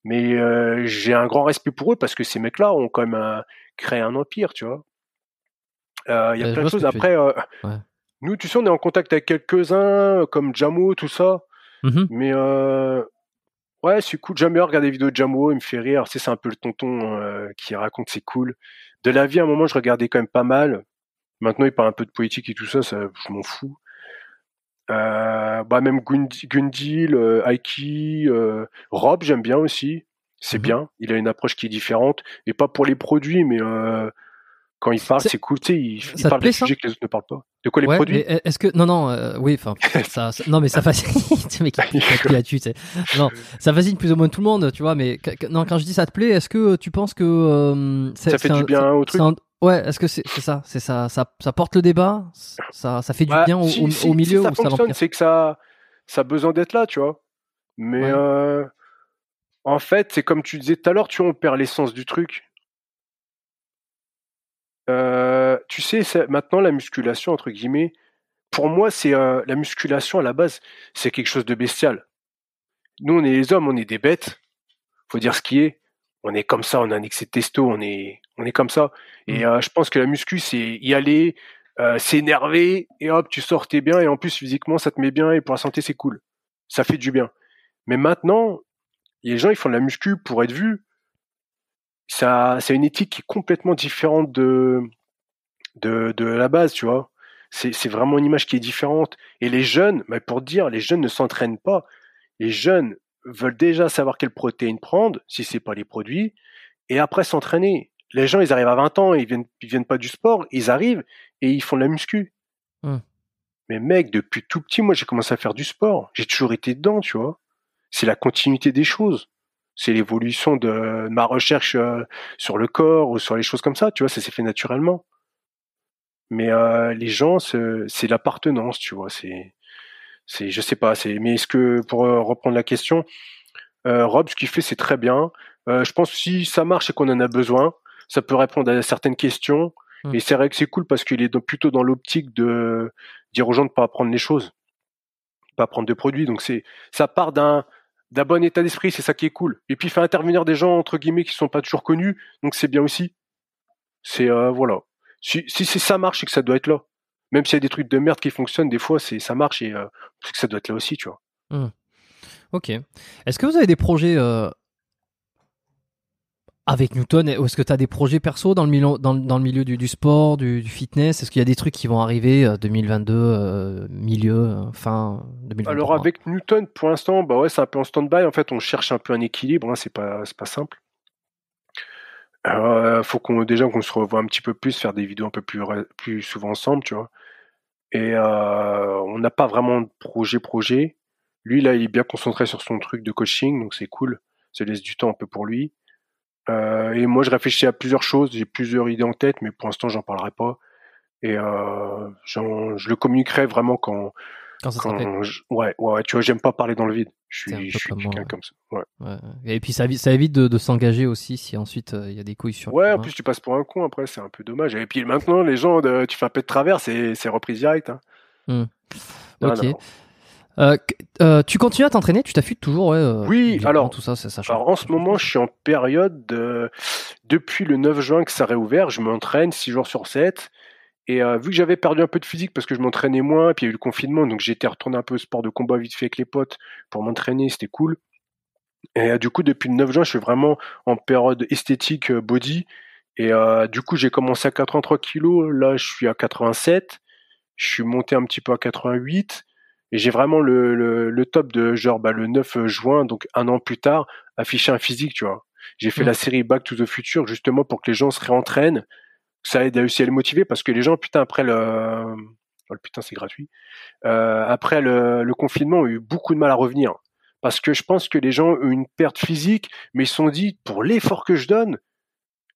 Mais euh, j'ai un grand respect pour eux parce que ces mecs-là ont quand même créé un empire, tu vois. Il y a plein de choses. Après, ouais. nous, tu sais, on est en contact avec quelques-uns comme Jamo, tout ça. Mmh mais Ouais, c'est cool. J'aime bien regarder des vidéos de Jamwo, il me fait rire. Tu sais, c'est un peu le tonton euh, qui raconte, c'est cool. De la vie, à un moment, je regardais quand même pas mal. Maintenant, il parle un peu de politique et tout ça, ça je m'en fous. Euh, bah même Gundil, euh, Aiki, euh, Rob, j'aime bien aussi. C'est mmh bien. Il a une approche qui est différente et pas pour les produits, mais euh, quand il parle, c'est cool, tu sais, il, parle des sujets que les autres ne parlent pas. De quoi les produits Est-ce que non, non, euh, oui, enfin, ça, non, mais ça fascine. mec, là-dessus, non, ça fascine plus ou moins tout le monde, tu vois. Mais non, quand je dis ça te plaît, est-ce que tu penses que euh, ça fait du bien au truc Ouais, est-ce que c'est ça, c'est ça, ça, ça porte le débat, ça, ça fait du bah, bien au, au, milieu si ça fonctionne, c'est que ça, ça a besoin d'être là, tu vois. Mais euh, en fait, c'est comme tu disais tout à l'heure, tu vois, on perd l'essence du truc. Euh, tu sais, maintenant la musculation entre guillemets, pour moi, c'est euh, la musculation à la base, c'est quelque chose de bestial. Nous, on est les hommes, on est des bêtes. Faut dire ce qui est. On est comme ça, on a un excès de testo, on est, on est comme ça. Et mmh. euh, je pense que la muscu, c'est y aller, s'énerver et hop, tu sors, t'es bien. Et en plus, physiquement, ça te met bien et pour la santé, c'est cool. Ça fait du bien. Mais maintenant, les gens, ils font de la muscu pour être vus ça, c'est une éthique qui est complètement différente de, de, de la base, tu vois. C'est, c'est vraiment une image qui est différente. Et les jeunes, bah pour dire, les jeunes ne s'entraînent pas. Les jeunes veulent déjà savoir quelles protéines prendre, si c'est pas les produits, et après s'entraîner. Les gens, ils arrivent à 20 ans, ils viennent, ils viennent pas du sport, ils arrivent et ils font de la muscu. Mmh. Mais mec, depuis tout petit, moi, j'ai commencé à faire du sport. J'ai toujours été dedans, tu vois. C'est la continuité des choses C'est l'évolution de ma recherche euh, sur le corps ou sur les choses comme ça, tu vois, ça s'est fait naturellement. Mais euh, les gens, c'est l'appartenance, tu vois, c'est, c'est, je sais pas, c'est, mais est-ce que pour euh, reprendre la question, Rob, ce qu'il fait, c'est très bien. je pense que si ça marche et qu'on en a besoin, ça peut répondre à certaines questions. Mmh. Et c'est vrai que c'est cool parce qu'il est plutôt dans l'optique de dire aux gens de pas apprendre les choses, pas apprendre de produits. Donc c'est, ça part d'un d'un bon état d'esprit, c'est ça qui est cool. Et puis il fait intervenir des gens entre guillemets qui sont pas toujours connus, donc c'est bien aussi. C'est euh, voilà. Si, si, ça marche, c'est que ça doit être là. Même s'il y a des trucs de merde qui fonctionnent, des fois c'est ça marche et euh, que ça doit être là aussi, tu vois. Mmh. Ok. Est-ce que vous avez des projets euh, avec Newton, est-ce que tu as des projets perso dans le milieu, dans, le milieu du, sport, du, fitness? Est-ce qu'il y a des trucs qui vont arriver 2022, euh, euh, milieu, euh, fin 2023 Alors avec Newton, pour l'instant, bah ouais, c'est un peu en stand-by. En fait, on cherche un peu un équilibre. Hein, c'est pas, pas simple. Il faut qu'on déjà qu'on se revoie un petit peu plus, faire des vidéos un peu plus, plus souvent ensemble, tu vois. Et on n'a pas vraiment de projet projet. Lui là, il est bien concentré sur son truc de coaching, donc c'est cool. Ça laisse du temps un peu pour lui. Euh, et moi, je réfléchis à plusieurs choses, j'ai plusieurs idées en tête, mais pour l'instant, j'en parlerai pas. Et euh, je le communiquerai vraiment quand. Quand ça quand je, ouais, ouais, tu vois, j'aime pas parler dans le vide. Je suis, je suis quelqu'un comme ça. Ouais. ouais. Et puis ça, ça évite de, de s'engager aussi si ensuite euh, il y a des couilles sur. Ouais, en plus tu passes pour un con après, c'est un peu dommage. Et puis maintenant, les gens, de, tu fais un peu de travers, c'est reprise directe. Hein. Mmh. Ok. Euh, euh, tu continues à t'entraîner Tu t'affûtes toujours ouais, euh, Oui, alors, tout ça, ça, alors en ce moment, je suis en période de, depuis le 9 juin que ça a réouvert, je m'entraîne 6 jours sur 7. Et vu que j'avais perdu un peu de physique parce que je m'entraînais moins, puis il y a eu le confinement, donc j'étais retourné un peu au sport de combat vite fait avec les potes pour m'entraîner, c'était cool. Et du coup, depuis le 9 juin, je suis vraiment en période esthétique body. Et du coup, j'ai commencé à 83 kg, là je suis à 87. Je suis monté un petit peu à 88. Et j'ai vraiment le, le, le, top de genre bah, le 9 juin, donc un an plus tard, affiché un physique, tu vois. J'ai fait la série Back to the Future justement pour que les gens se réentraînent. Ça aide aussi à les motiver parce que les gens, putain, après le... Oh, le putain, c'est gratuit. Euh, après le, le, confinement, ont eu beaucoup de mal à revenir. Parce que je pense que les gens ont une perte physique, mais ils se sont dit, pour l'effort que je donne,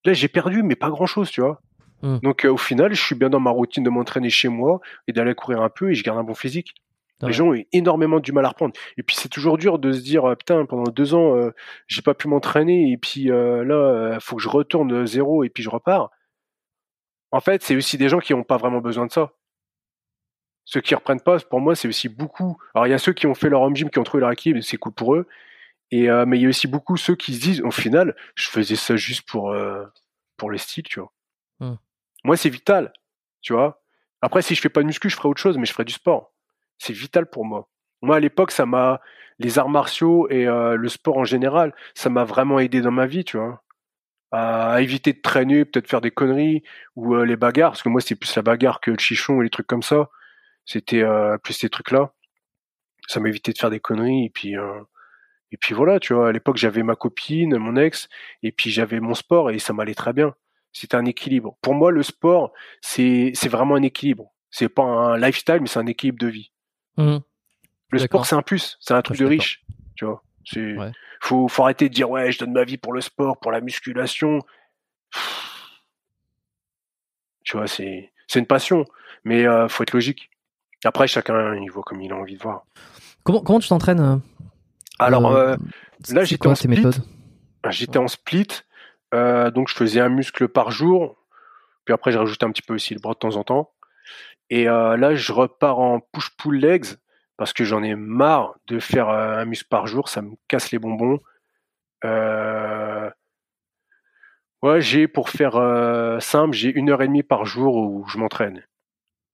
là, j'ai perdu, mais pas grand-chose, tu vois. Mmh. Donc, euh, au final, je suis bien dans ma routine de m'entraîner chez moi et d'aller courir un peu et je garde un bon physique. Les gens ont énormément du mal à reprendre. Et puis c'est toujours dur de se dire euh, putain pendant deux ans euh, j'ai pas pu m'entraîner et puis euh, là faut que je retourne zéro et puis je repars. En fait c'est aussi des gens qui n'ont pas vraiment besoin de ça. Ceux qui reprennent pas pour moi c'est aussi beaucoup. Alors il y a ceux qui ont fait leur home gym qui ont trouvé leur équilibre c'est cool pour eux. Et mais il y a aussi beaucoup ceux qui se disent au final je faisais ça juste pour pour le style tu vois. Mmh. Moi c'est vital tu vois. Après si je fais pas de muscu je ferai autre chose mais je ferai du sport c'est vital pour moi. Moi, à l'époque, ça m'a les arts martiaux et euh, le sport en général, ça m'a vraiment aidé dans ma vie, tu vois, à, éviter de traîner, peut-être faire des conneries ou euh, les bagarres, parce que moi, c'est plus la bagarre que le chichon et les trucs comme ça. C'était euh, plus ces trucs-là. Ça m'a évité de faire des conneries et puis et puis voilà, tu vois. À l'époque, j'avais ma copine, mon ex, et puis j'avais mon sport et ça m'allait très bien. C'était un équilibre. Pour moi, le sport, c'est c'est vraiment un équilibre. C'est pas un lifestyle, mais c'est un équilibre de vie. Mmh. Le sport, c'est un plus, c'est un truc de riche, tu vois. C'est, faut, faut arrêter de dire ouais, je donne ma vie pour le sport, pour la musculation. Tu vois, c'est, une passion, mais euh, faut être logique. Après, chacun il voit comme il a envie de voir. Comment, comment tu t'entraînes euh, Alors euh, là, j'étais en split. J'étais en split, donc je faisais un muscle par jour. Puis après, j'ai rajouté un petit peu aussi le bras de temps en temps. Et euh, là, je repars en push-pull legs parce que j'en ai marre de faire euh, un muscle par jour, ça me casse les bonbons. Euh... Ouais, j'ai pour faire euh, simple, j'ai une heure et demie par jour où je m'entraîne.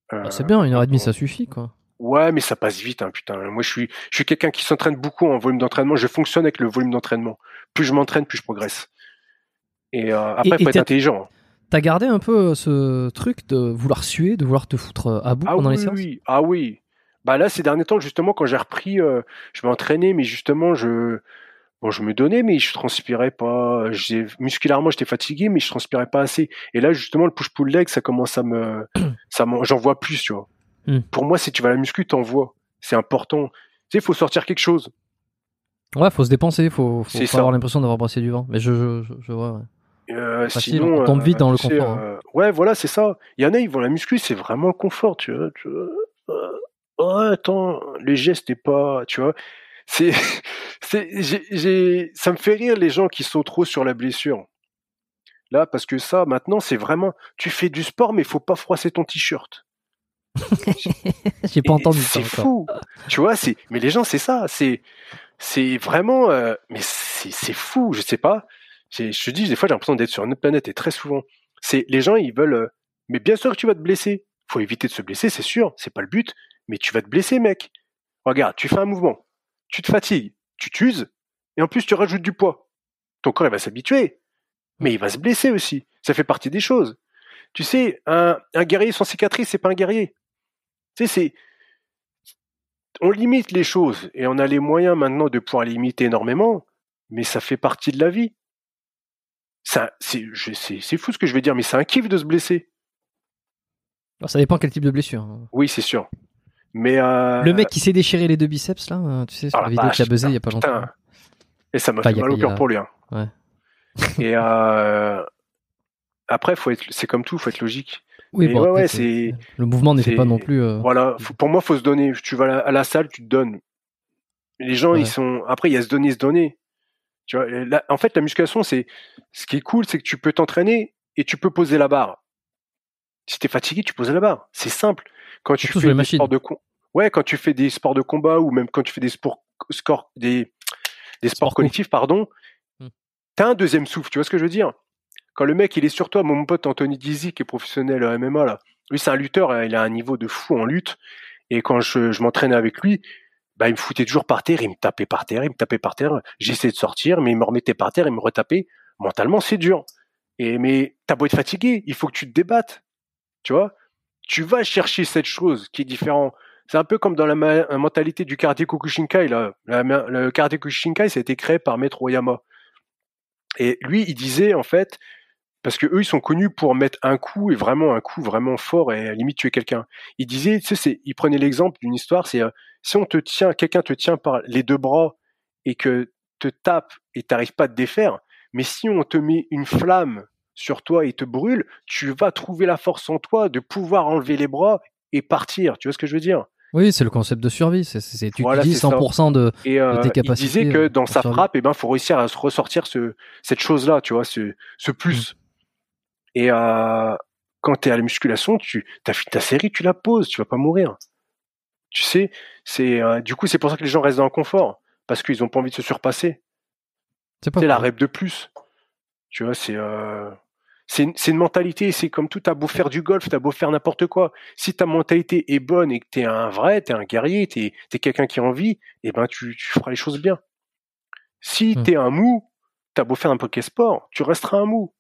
Ah, c'est bien, une heure et demie, ça suffit, quoi. Ouais, mais ça passe vite, hein, putain. Moi, je suis, je suis quelqu'un qui s'entraîne beaucoup en volume d'entraînement. Je fonctionne avec le volume d'entraînement. Plus je m'entraîne, plus je progresse. Et après, il faut être intelligent. T'as gardé un peu euh, ce truc de vouloir suer, de vouloir te foutre euh, à bout ah pendant les séances? oui. Ah oui. Bah là, ces derniers temps, justement, quand j'ai repris, euh, je m'entraînais, mais justement, je, bon, je me donnais, mais je transpirais pas. Musculairement, j'étais fatigué, mais je transpirais pas assez. Et là, justement, le push-pull leg, ça commence à me, ça j'en vois plus, tu vois. Hmm. Pour moi, si tu vas à la muscu, t'en vois. C'est important. Tu sais, il faut sortir quelque chose. Ouais, faut se dépenser, faut, faut C'est pas ça. avoir l'impression d'avoir brassé du vent. Mais je, je, je, je vois. Ouais. Euh, Facile, sinon, on tombe vite dans le sais, confort, hein. euh, ouais, voilà, c'est ça. Il y en a, ils vont la muscu, c'est vraiment confort, tu vois. Tu vois. Euh, ouais, attends, les gestes et pas, tu vois. C'est, c'est, j'ai, j'ai, ça me fait rire les gens qui sont trop sur la blessure. Là, parce que ça, maintenant, c'est vraiment, tu fais du sport, mais faut pas froisser ton t-shirt. J'ai pas entendu ça C'est fou. tu vois, c'est, mais les gens, c'est ça, c'est, c'est vraiment, euh, mais c'est, c'est fou, je sais pas. Je te dis, des fois, j'ai l'impression d'être sur une autre planète et très souvent, c'est, les gens, ils veulent, euh, mais bien sûr que tu vas te blesser. Faut éviter de se blesser, c'est sûr, c'est pas le but, mais tu vas te blesser, mec. Regarde, tu fais un mouvement, tu te fatigues, tu t'uses, et en plus, tu rajoutes du poids. Ton corps, il va s'habituer, mais il va se blesser aussi. Ça fait partie des choses. Tu sais, un, un guerrier sans cicatrice, c'est pas un guerrier. Tu sais, c'est, on limite les choses et on a les moyens maintenant de pouvoir limiter énormément, mais ça fait partie de la vie. C'est, fou ce que je vais dire, mais c'est un kiff de se blesser. Alors, ça dépend quel type de blessure. hein. Oui, c'est sûr. Mais euh, Le mec qui s'est déchiré les deux biceps, là, euh, tu sais, sur Ah la vidéo qui a buzzé il y a pas putain. longtemps. et ça m'a fait mal au cœur a- pour lui. hein. Ouais. Et euh, après, faut être, c'est comme tout, faut être logique. Oui, bon, ouais, c'est- Le mouvement n'était pas non plus. euh, Voilà, faut- pour moi, faut se donner. Tu vas à la, à la salle, tu te donnes. Les gens, Ouais. ils sont. Après, il y a se donner, se donner. Tu vois, et là- en fait, la musculation, c'est. Ce qui est cool, c'est que tu peux t'entraîner et tu peux poser la barre. Si t'es fatigué, tu poses la barre. C'est simple. Quand tu fais des machines. sports de com- ouais, quand tu fais des sports de combat ou même quand tu fais des sports, score, des, des sports Sport co. collectifs, pardon, Hmm. t'as un deuxième souffle. Tu vois ce que je veux dire? Quand le mec il est sur toi, mon pote Anthony Dizzy qui est professionnel à MMA là, lui c'est un lutteur, hein, il a un niveau de fou en lutte. Et quand je, je m'entraînais avec lui, bah, il me foutait toujours par terre, il me tapait par terre, il me tapait par terre. J'essayais de sortir, mais il me remettait par terre, il me retapait. Mentalement, c'est dur. Et mais t'as beau être fatigué, il faut que tu te débattes. Tu vois? Tu vas chercher cette chose qui est différente. C'est un peu comme dans la, mentalité du karaté. La- le karaté Kokushinkai, ça a été créé par Maître Oyama. Et lui, il disait en fait, parce que eux, ils sont connus pour mettre un coup et vraiment un coup vraiment fort et à la limite tuer quelqu'un. Il disait, tu sais, c'est, il prenait l'exemple d'une histoire, c'est euh, si on te tient, quelqu'un te tient par les deux bras et que te tape et t'arrives pas à te défaire, mais si on te met une flamme sur toi et te brûle, tu vas trouver la force en toi de pouvoir enlever les bras et partir. Tu vois ce que je veux dire? Oui, c'est le concept de survie. C'est, c'est- tu Voilà, utilises c'est ça. 100% de. Et euh, tes il capacités, disait que euh, dans sa frappe, eh ben, faut réussir à ressortir ce, cette chose-là, tu vois, ce, ce plus. Et euh, quand tu es à la musculation, tu as fini ta série, tu la poses, tu vas pas mourir. Tu sais, c'est euh, du coup c'est pour ça que les gens restent dans le confort parce qu'ils ont pas envie de se surpasser. C'est pas la rep de plus. Tu vois, c'est euh, c'est une, mentalité. C'est comme tout. T'as beau faire du golf, t'as beau faire n'importe quoi. Si ta mentalité est bonne et que t'es un vrai, t'es un guerrier, t'es es, quelqu'un qui a envie, eh ben tu, tu feras les choses bien. Si Hmm. t'es un mou, t'as beau faire n'importe quel sport, tu resteras un mou.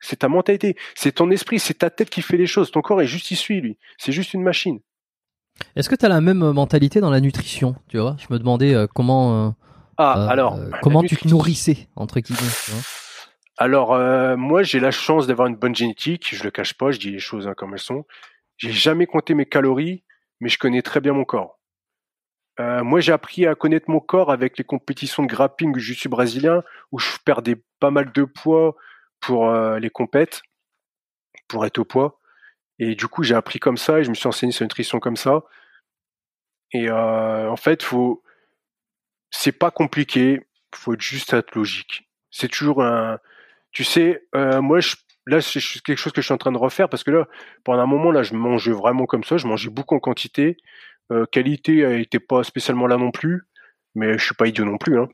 C'est ta mentalité, c'est ton esprit, c'est ta tête qui fait les choses. Ton corps est juste issu, lui. C'est juste une machine. Est-ce que tu as la même euh, mentalité dans la nutrition Tu vois, je me demandais euh, comment. euh, Ah, euh, alors. comment tu te nourrissais entre guillemets. tu vois? Alors, moi, j'ai la chance d'avoir une bonne génétique. Je le cache pas, je dis les choses hein, comme elles sont. J'ai jamais compté mes calories, mais je connais très bien mon corps. Moi, j'ai appris à connaître mon corps avec les compétitions de grappling du jiu-jitsu brésilien, où je perdais pas mal de poids pour euh, les compètes, pour être au poids. Et du coup, j'ai appris comme ça et je me suis enseigné sur la nutrition comme ça. Et euh, en fait, faut, c'est pas compliqué. Faut juste être logique. C'est toujours un, tu sais, euh, moi, je, là, c'est quelque chose que je suis en train de refaire parce que là, pendant un moment, là, je mangeais vraiment comme ça. Je mangeais beaucoup en quantité. Euh, qualité elle pas spécialement là non plus, mais je suis pas idiot non plus. Hein.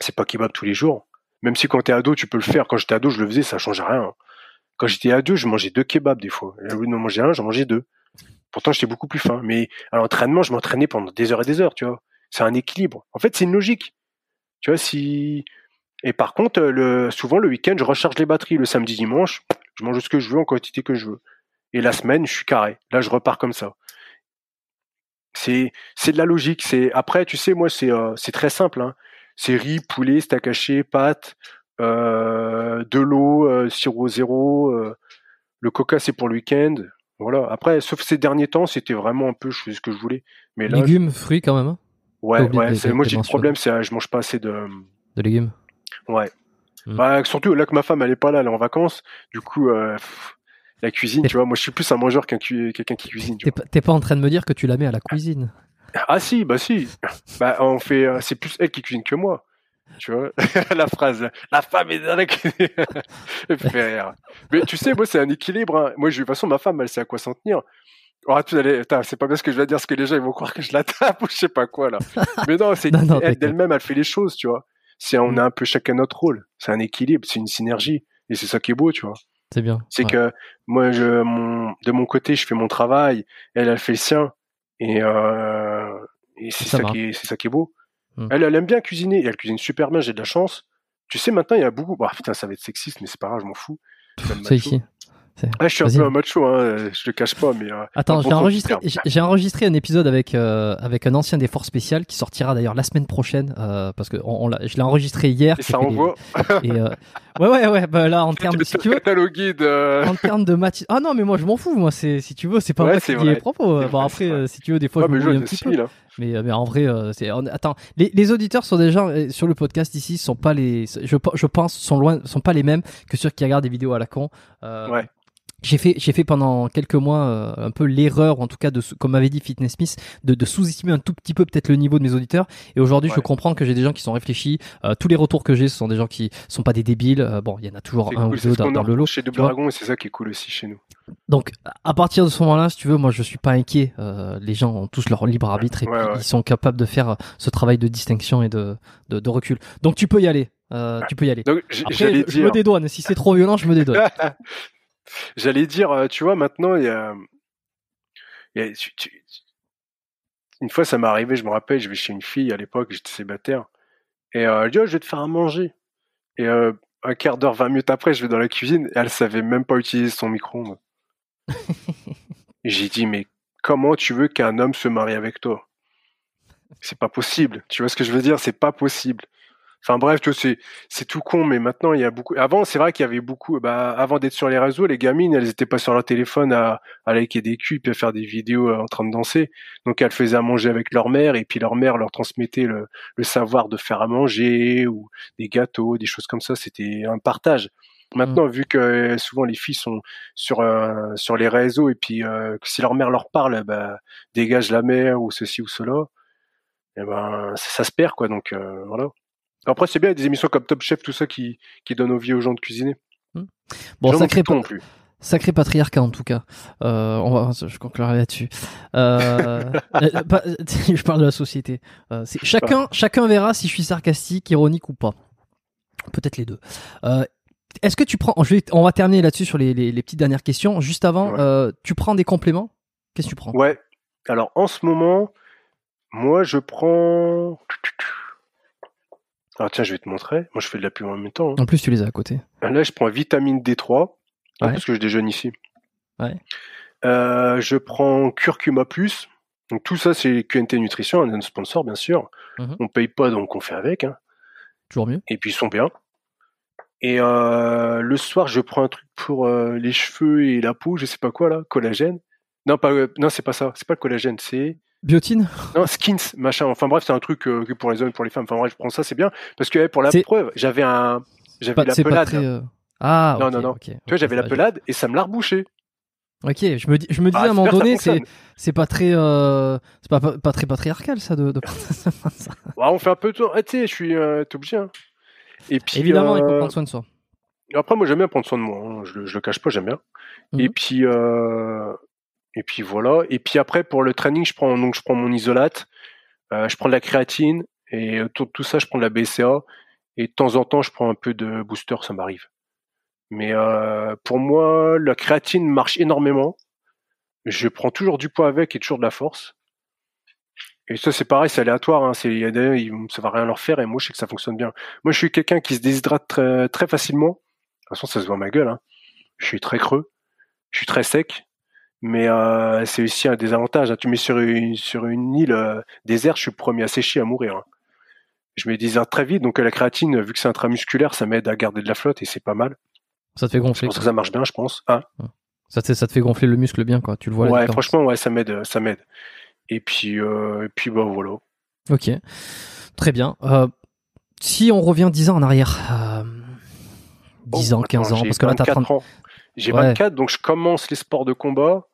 C'est pas kebab tous les jours. Même si quand t'es ado, tu peux le faire. Quand j'étais ado, je le faisais, ça changeait rien. Quand j'étais ado, je mangeais deux kebabs des fois. Au lieu de manger un, j'en mangeais deux. Pourtant, j'étais beaucoup plus fin. Mais à l'entraînement, je m'entraînais pendant des heures et des heures, tu vois. C'est un équilibre. En fait, c'est une logique. Tu vois, si. Et par contre, le, souvent le week-end, je recharge les batteries. Le samedi, dimanche, je mange ce que je veux en quantité que je veux. Et la semaine, je suis carré. Là, je repars comme ça. C'est, de la logique. Après, tu sais, moi, c'est, euh, très simple. Hein. C'est riz, poulet, steak haché, pâtes, euh, de l'eau, euh, sirop zéro. euh, le coca, c'est pour le week-end. Voilà. Après, sauf ces derniers temps, c'était vraiment un peu, je faisais ce que je voulais. Mais là, Légumes, fruits quand même. hein? Ouais, ouais. moi, j'ai le problème, c'est euh, je mange pas assez de. De légumes. Ouais. Mm. Bah, surtout là que ma femme elle est pas là, elle est en vacances. Du coup, pff, la cuisine, tu vois, moi je suis plus un mangeur qu'un cu- quelqu'un qui cuisine. tu T'es pas, t'es pas en train de me dire que tu la mets à la cuisine. Ah si, bah si. Bah on fait, euh, c'est plus elle qui cuisine que moi. Tu vois, la phrase, la femme est dans la cuisine. Mais tu sais, moi c'est un équilibre. hein. Moi, je- de toute façon, ma femme, elle sait à quoi s'en tenir. Oh, tu allais, c'est pas bien ce que je vais dire, parce que les gens ils vont croire que je la tape ou je sais pas quoi là. Mais non, c'est non, elle t'inquiète. d'elle-même, elle fait les choses, tu vois. C'est on Mm. a un peu chacun notre rôle. C'est un équilibre, c'est une synergie, et c'est ça qui est beau, tu vois. C'est bien. C'est Ouais. que moi, je, mon, de mon côté, je fais mon travail, elle, elle fait le sien, et, euh, et c'est Ça qui est, c'est ça qui est beau. Mm. Elle, elle aime bien cuisiner, et elle cuisine super bien. J'ai de la chance. Tu sais, maintenant, il y a beaucoup. Bah, putain, ça va être sexiste, mais c'est pas grave, je m'en fous. C'est ici. Ah, je suis un peu un macho, hein, je le cache pas, mais. euh, Attends, j'ai enregistré, j'ai enregistré un épisode avec euh, avec un ancien des forces spéciales qui sortira d'ailleurs la semaine prochaine euh, parce que on, on l'a- je l'ai enregistré hier. Et ça les- envoie. et, ouais ouais ouais bah là en termes de si tu veux en termes de match ah non mais moi je m'en fous moi c'est si tu veux c'est pas Ouais, moi qui dis les propos bon après si tu veux des fois Ouais, je me un petit peu là. Mais euh, mais en vrai euh, c'est attends les, les auditeurs sont gens euh, sur le podcast ici sont pas les je je pense sont loin sont pas les mêmes que ceux qui regardent des vidéos à la con Euh, Ouais. J'ai fait, j'ai fait pendant quelques mois euh, un peu l'erreur, en tout cas de, comme m'avait dit Fitness Smith, de, de sous-estimer un tout petit peu peut-être le niveau de mes auditeurs. Et aujourd'hui, je comprends que j'ai des gens qui sont réfléchis. Euh, tous les retours que j'ai, ce sont des gens qui sont pas des débiles. Euh, bon, il y en a toujours un cool, ou deux dans, le lot. chez Double. Dragon, et c'est ça qui est cool aussi chez nous. Donc, à partir de ce moment-là, si tu veux, moi, je suis pas inquiet. Euh, les gens ont tous leur libre arbitre et Ouais, puis ouais. ils sont capables de faire euh, ce travail de distinction et de, de, de recul. Donc, tu peux y aller. Euh, tu peux y aller. Donc, j- Après, j'allais je me dédouane. Si c'est trop violent, je me dédouane. J'allais dire, tu vois, maintenant, il y a. il y a- tu- tu- Une fois, ça m'est arrivé, je me rappelle, je vais chez une fille à l'époque, j'étais célibataire. Et euh, elle dit, oh, je vais te faire à manger. Et euh, un quart d'heure, 20 minutes après, je vais dans la cuisine et elle savait même pas utiliser son micro-ondes. J'ai dit, mais comment tu veux qu'un homme se marie avec toi? C'est pas possible. Tu vois ce que je veux dire? C'est pas possible. Enfin bref, tu c'est c'est tout con, mais maintenant il y a beaucoup. Avant, c'est vrai qu'il y avait beaucoup. Bah, avant d'être sur les réseaux, les gamines, elles étaient pas sur leur téléphone à, à liker des culs puis à faire des vidéos euh, en train de danser. Donc elles faisaient à manger avec leur mère et puis leur mère leur transmettait le, le savoir de faire à manger ou des gâteaux, des choses comme ça. C'était un partage. Maintenant, vu que euh, souvent les filles sont sur euh, sur les réseaux et puis euh, que si leur mère leur parle, bah, dégage la mère ou ceci ou cela, et ben ça, ça se perd quoi. Donc euh, voilà. Après, c'est bien, il y a des émissions comme Top Chef, tout ça qui, qui donnent envie aux gens de cuisiner. Bon, Les gens sacré, plus. Sacré patriarcat en tout cas. Euh, on va, je conclurai là-dessus. Euh, euh, je parle de la société. Euh, chacun, chacun verra si je suis sarcastique, ironique ou pas. Peut-être les deux. Est-ce que tu prends, je vais- on va terminer là-dessus sur les, les- les petites dernières questions. Juste avant, Ouais. tu prends des compléments? Qu'est-ce que tu prends? Ouais. Alors, en ce moment, moi, je prends. Ah, tiens, je vais te montrer. Moi, je fais de la pub en même temps. hein. En plus, tu les as à côté. Là, je prends vitamine D3, hein, Ouais. parce que je déjeune ici. Ouais. Euh, je prends curcuma plus. Donc tout ça, c'est QNT Nutrition, un sponsor bien sûr. Mhm. On paye pas, donc on fait avec. hein. Toujours mieux. Et puis ils sont bien. Et euh, le soir, je prends un truc pour euh, les cheveux et la peau, je sais pas quoi là, collagène. Non, pas, non, c'est pas ça. C'est pas le collagène, c'est Biotine non skins, machin. Enfin bref, c'est un truc euh, que pour les hommes, pour les femmes. Enfin bref, je prends ça, c'est bien parce que eh, pour la C'est- preuve, j'avais un, j'avais Pas- la C'est pas pelade. très. euh, Ah, Non, ok, non, non. ok, Tu vois, j'avais la pelade et ça me l'a rebouché. Ok, je me, dis, je me disais Ah, à un moment ça donné, c'est fonctionne. c'est pas très, euh, c'est pas, pas, pas très patriarcal ça de, de prendre ça. Ouais, on fait un peu de tour. Ah, tu sais, je suis, euh, t'es obligé. Hein. Et puis, Évidemment, il faut euh, prendre soin de soi. Après, moi, j'aime bien prendre soin de moi. hein. Je, le- je le cache pas, j'aime bien. Mhm. Et puis, euh, et puis voilà. Et puis après, pour le training, je prends donc je prends mon isolate, euh, je prends de la créatine et autour de tout ça, je prends de la BCA. Et de temps en temps, je prends un peu de booster, ça m'arrive. Mais euh, pour moi, la créatine marche énormément. Je prends toujours du poids avec et toujours de la force. Et ça, c'est pareil, c'est aléatoire. Hein. C'est, ça va rien leur faire. Et moi, je sais que ça fonctionne bien. Moi, je suis quelqu'un qui se déshydrate très, très facilement. De toute façon, ça se voit ma gueule. Hein. Je suis très creux. Je suis très sec. Mais euh, c'est aussi un désavantage. hein. Tu mets sur une, sur une île euh, déserte, je suis le premier à sécher, à mourir. hein. Je me déshydrate très vite. Donc la créatine, vu que c'est intramusculaire, ça m'aide à garder de la flotte et c'est pas mal. Ça te fait gonfler. pour ça que ça marche bien, je pense. Hein Ça te, ça te fait gonfler le muscle bien, quoi. Tu le vois. ouais, franchement, ouais, ça m'aide, ça m'aide. Et puis, euh, et puis bah voilà. Ok, très bien. Euh, si on revient 10 ans en arrière, euh, 10 Oh, ans, 15 attends, ans, parce que là, t'as 24 30... ans. J'ai Ouais. 24, donc je commence les sports de combat.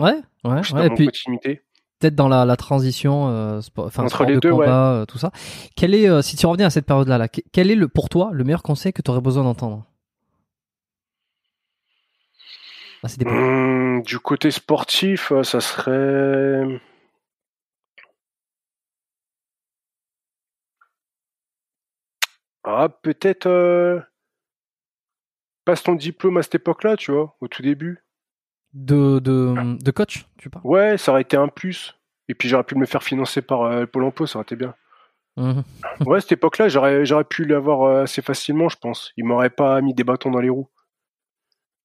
Ouais, ouais, ouais. Et puis continuité. peut-être dans la, la transition, euh, sport, Entre les de deux, combat, euh, tout ça. Quel est, euh, si tu revenais à cette période-là, là, que- quel est le, pour toi le meilleur conseil que tu aurais besoin d'entendre? Époque Hum, du côté sportif, ça serait. Ah, peut-être. Passe ton diplôme à cette époque-là, tu vois, au tout début. De, de, de coach, tu parles Ouais, ça aurait été un plus. Et puis j'aurais pu me faire financer par euh, Pôle emploi, ça aurait été bien. Mhm. Ouais, cette époque-là, j'aurais, j'aurais pu l'avoir euh, assez facilement, je pense. Il m'aurait pas mis des bâtons dans les roues.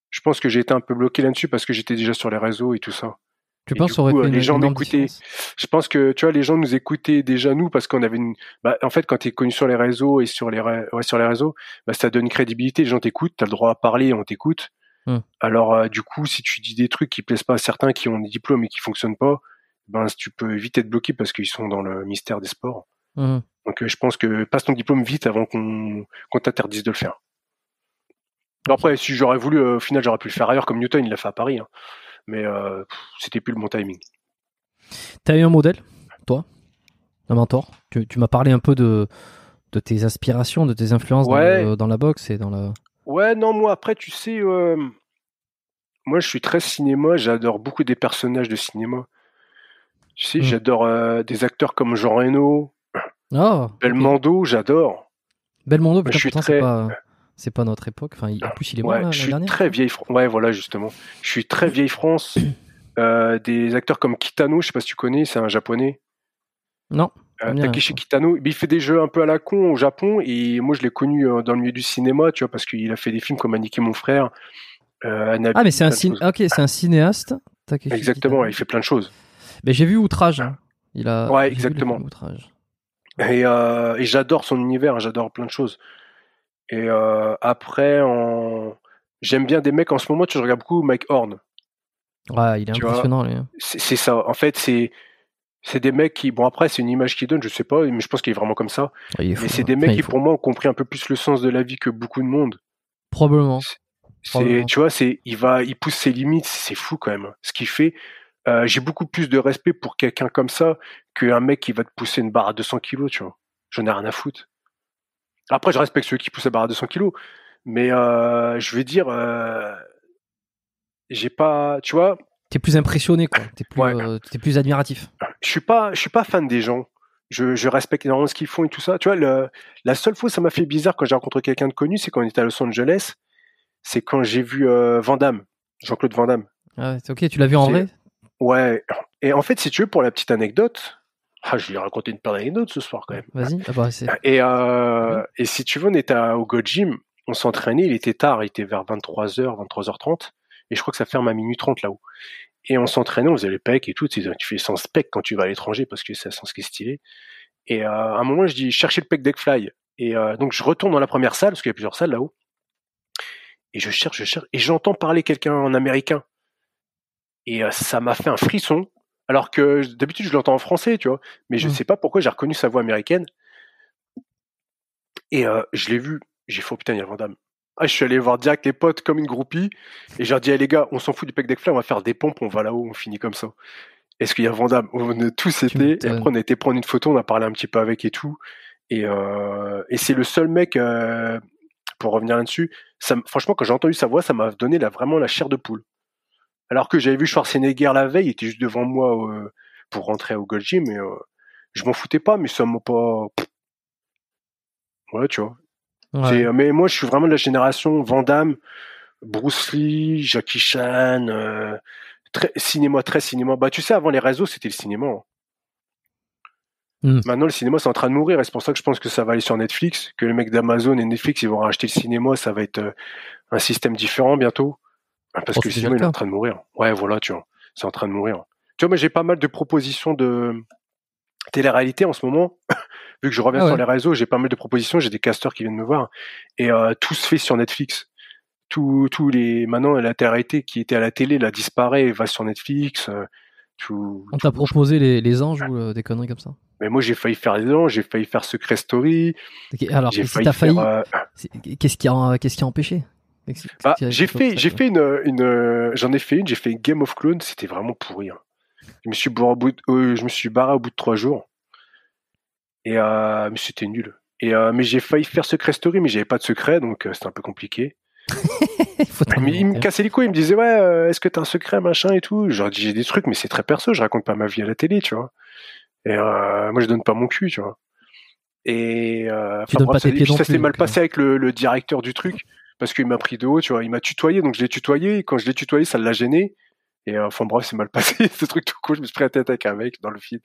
Je pense que j'ai été un peu bloqué là-dessus parce que j'étais déjà sur les réseaux et tout ça. Tu Et penses aurait coup, fait euh, les gens m'écoutaient. Je pense que, tu vois, les gens nous écoutaient déjà nous parce qu'on avait une, bah, en fait, quand tu es connu sur les réseaux et sur les, ouais, sur les réseaux, bah, ça donne une crédibilité. Les gens t'écoutent, tu as le droit à parler, on t'écoute. Hmm. Alors, euh, du coup, si tu dis des trucs qui plaisent pas à certains qui ont des diplômes et qui fonctionnent pas, ben, tu peux vite être bloqué parce qu'ils sont dans le mystère des sports. Mhm. Donc euh, je pense que passe ton diplôme vite avant qu'on t'interdise de le faire. Après, si j'aurais voulu, euh, au final, j'aurais pu le faire ailleurs comme Newton, il l'a fait à Paris. hein. Mais c'était plus le bon timing. T'as eu un modèle, toi? Un mentor? Tu, tu m'as parlé un peu de, de tes aspirations, de tes influences dans Ouais. le- dans, la boxe et dans la. Ouais, non, moi, après, tu sais, euh, moi, je suis très cinéma, j'adore beaucoup des personnages de cinéma. Tu sais, Mm. j'adore euh, des acteurs comme Jean Reno, ok. Belmondo, j'adore. Belmondo, putain, je suis pourtant, très- c'est pas, c'est pas notre époque. Enfin, en plus, il est mort Ouais, là, je suis dernière. très vieille France. Ouais, voilà, justement. Je suis très vieille France. Euh, des acteurs comme Kitano, je sais pas si tu connais, c'est un japonais. Non. Euh, Takeshi. Kitano, il fait des jeux un peu à la con au Japon et moi je l'ai connu euh, dans le milieu du cinéma, tu vois, parce qu'il a fait des films comme Annick et mon frère. euh, Ah, mais c'est un, c'est un cinéaste. Takeshi Exactement, Kitano. il fait plein de choses. Mais j'ai vu Outrage. hein. Il a. Ouais, exactement. Outrage. Et, euh, et j'adore son univers, j'adore plein de choses. Et après, en... j'aime bien des mecs en ce moment, tu vois, je regarde beaucoup Mike Horn. Ouais, il est Tu impressionnant, lui. hein. C'est ça. En fait, c'est c'est des mecs qui, bon après, c'est une image qu'il donne, je sais pas, mais je pense qu'il est vraiment comme ça. Mais c'est hein. des mecs Enfin, qui, pour moi, ont compris un peu plus le sens de la vie que beaucoup de monde. Probablement. tu vois, c'est, il va, il pousse ses limites, c'est fou quand même. Ce qu'il fait, euh, j'ai beaucoup plus de respect pour quelqu'un comme ça qu'un mec qui va te pousser une barre à 200 kilos, tu vois. J'en ai rien à foutre. Après, je respecte ceux qui poussent la barre à 200 kilos, mais euh, je veux dire, euh, j'ai pas, tu vois, T'es plus impressionné, quoi. T'es plus, Ouais. euh, t'es plus admiratif. je suis pas, je suis pas fan des gens. Je, je respecte énormément ce qu'ils font et tout ça. Tu vois, le, la seule fois où ça m'a fait bizarre quand j'ai rencontré quelqu'un de connu, c'est quand on était à Los Angeles. C'est quand j'ai vu euh, Van Damme, Jean-Claude Van Damme. Ah, c'est ok, tu l'as vu en vrai? Ouais. Et en fait, si tu veux, pour la petite anecdote, ah, je vais raconter une paire d'anecdotes ce soir quand même. Vas-y. Ah bah. Et, euh, et si tu veux, on était à- au Go Gym, on s'entraînait, il était tard, il était vers 23h, 23h30, et je crois que ça ferme à minuit 30 là-haut. Et on s'entraînait, on faisait les pecs et tout, tu fais sans spec quand tu vas à l'étranger parce que c'est un sens qui est stylé. Et euh, à un moment, je dis, cherchez le pec deck fly. Et euh, donc, je retourne dans la première salle, parce qu'il y a plusieurs salles là-haut. Et je cherche, je cherche, et j'entends parler quelqu'un en américain. Et euh, ça m'a fait un frisson. Alors que d'habitude, je l'entends en français, tu vois. Mais je Mm. sais pas pourquoi j'ai reconnu sa voix américaine. Et je l'ai vu. J'ai fait, oh putain, il y a Van Damme. Ah, je suis allé voir direct les potes comme une groupie. Et j'ai dit, ah, les gars, on s'en fout du pec deck fly, on va faire des pompes, on va là-haut, on finit comme ça. Est-ce qu'il y a Van Damme On a tous été. Et après, on a été prendre une photo, on a parlé un petit peu avec et tout. Et, euh, et c'est le seul mec, euh, pour revenir là-dessus, ça, franchement, quand j'ai entendu sa voix, ça m'a donné la, vraiment la chair de poule. Alors que j'avais vu Schwarzenegger la veille, il était juste devant moi euh, pour rentrer au Gold Gym, et euh, je m'en foutais pas, mais ça m'a pas. Ouais, tu vois. Ouais. C'est- Mais moi, je suis vraiment de la génération Van Damme, Bruce Lee, Jackie Chan, euh, très, cinéma, très cinéma. Bah, tu sais, avant les réseaux, c'était le cinéma. hein. Hmm. Maintenant, le cinéma, c'est en train de mourir, et c'est pour ça que je pense que ça va aller sur Netflix, que les mecs d'Amazon et Netflix, ils vont racheter le cinéma, ça va être euh, un système différent bientôt. Parce Oh, que le cinéma, il est en train de mourir. Ouais, voilà, tu vois. C'est en train de mourir. Tu vois, moi, j'ai pas mal de propositions de télé-réalité en ce moment. Vu que je reviens Ah ouais. sur les réseaux, j'ai pas mal de propositions, j'ai des casteurs qui viennent me voir. Et euh, tout se fait sur Netflix. Tous tous les maintenant la télé-réalité qui était à la télé là disparaît va sur Netflix. euh, tout, On t'a proposé les, les anges ou euh, des conneries comme ça? Mais moi, j'ai failli faire les dents, j'ai failli faire Secret Story. Alors, j'ai si failli, qu'est-ce qui qui a empêché? Bah, j'ai fait, j'ai fait une, une, j'en ai fait une, j'ai fait Game of Clones, c'était vraiment pourri. hein. Je me suis barré au bout, de- euh, je me suis barré au bout de trois jours. Et euh, mais c'était nul. Et euh, mais j'ai failli faire Secret Story, mais j'avais pas de secret, donc euh, c'était un peu compliqué. Mais il me cassait les couilles, il me disait ouais, est-ce que t'as un secret, machin et tout? Genre j'ai des trucs, mais c'est très perso, je raconte pas ma vie à la télé, tu vois. Et euh, moi je donne pas mon cul, tu vois. Et Tu donnes pas ça, pieds puis s'est mal passé avec le, le directeur du truc parce qu'il m'a pris de haut, tu vois. Il m'a tutoyé, donc je l'ai tutoyé. Et quand je l'ai tutoyé, ça l'a gêné. Et euh, enfin bref, c'est mal passé ce truc tout court. Je me suis pris la tête avec un mec dans le feed.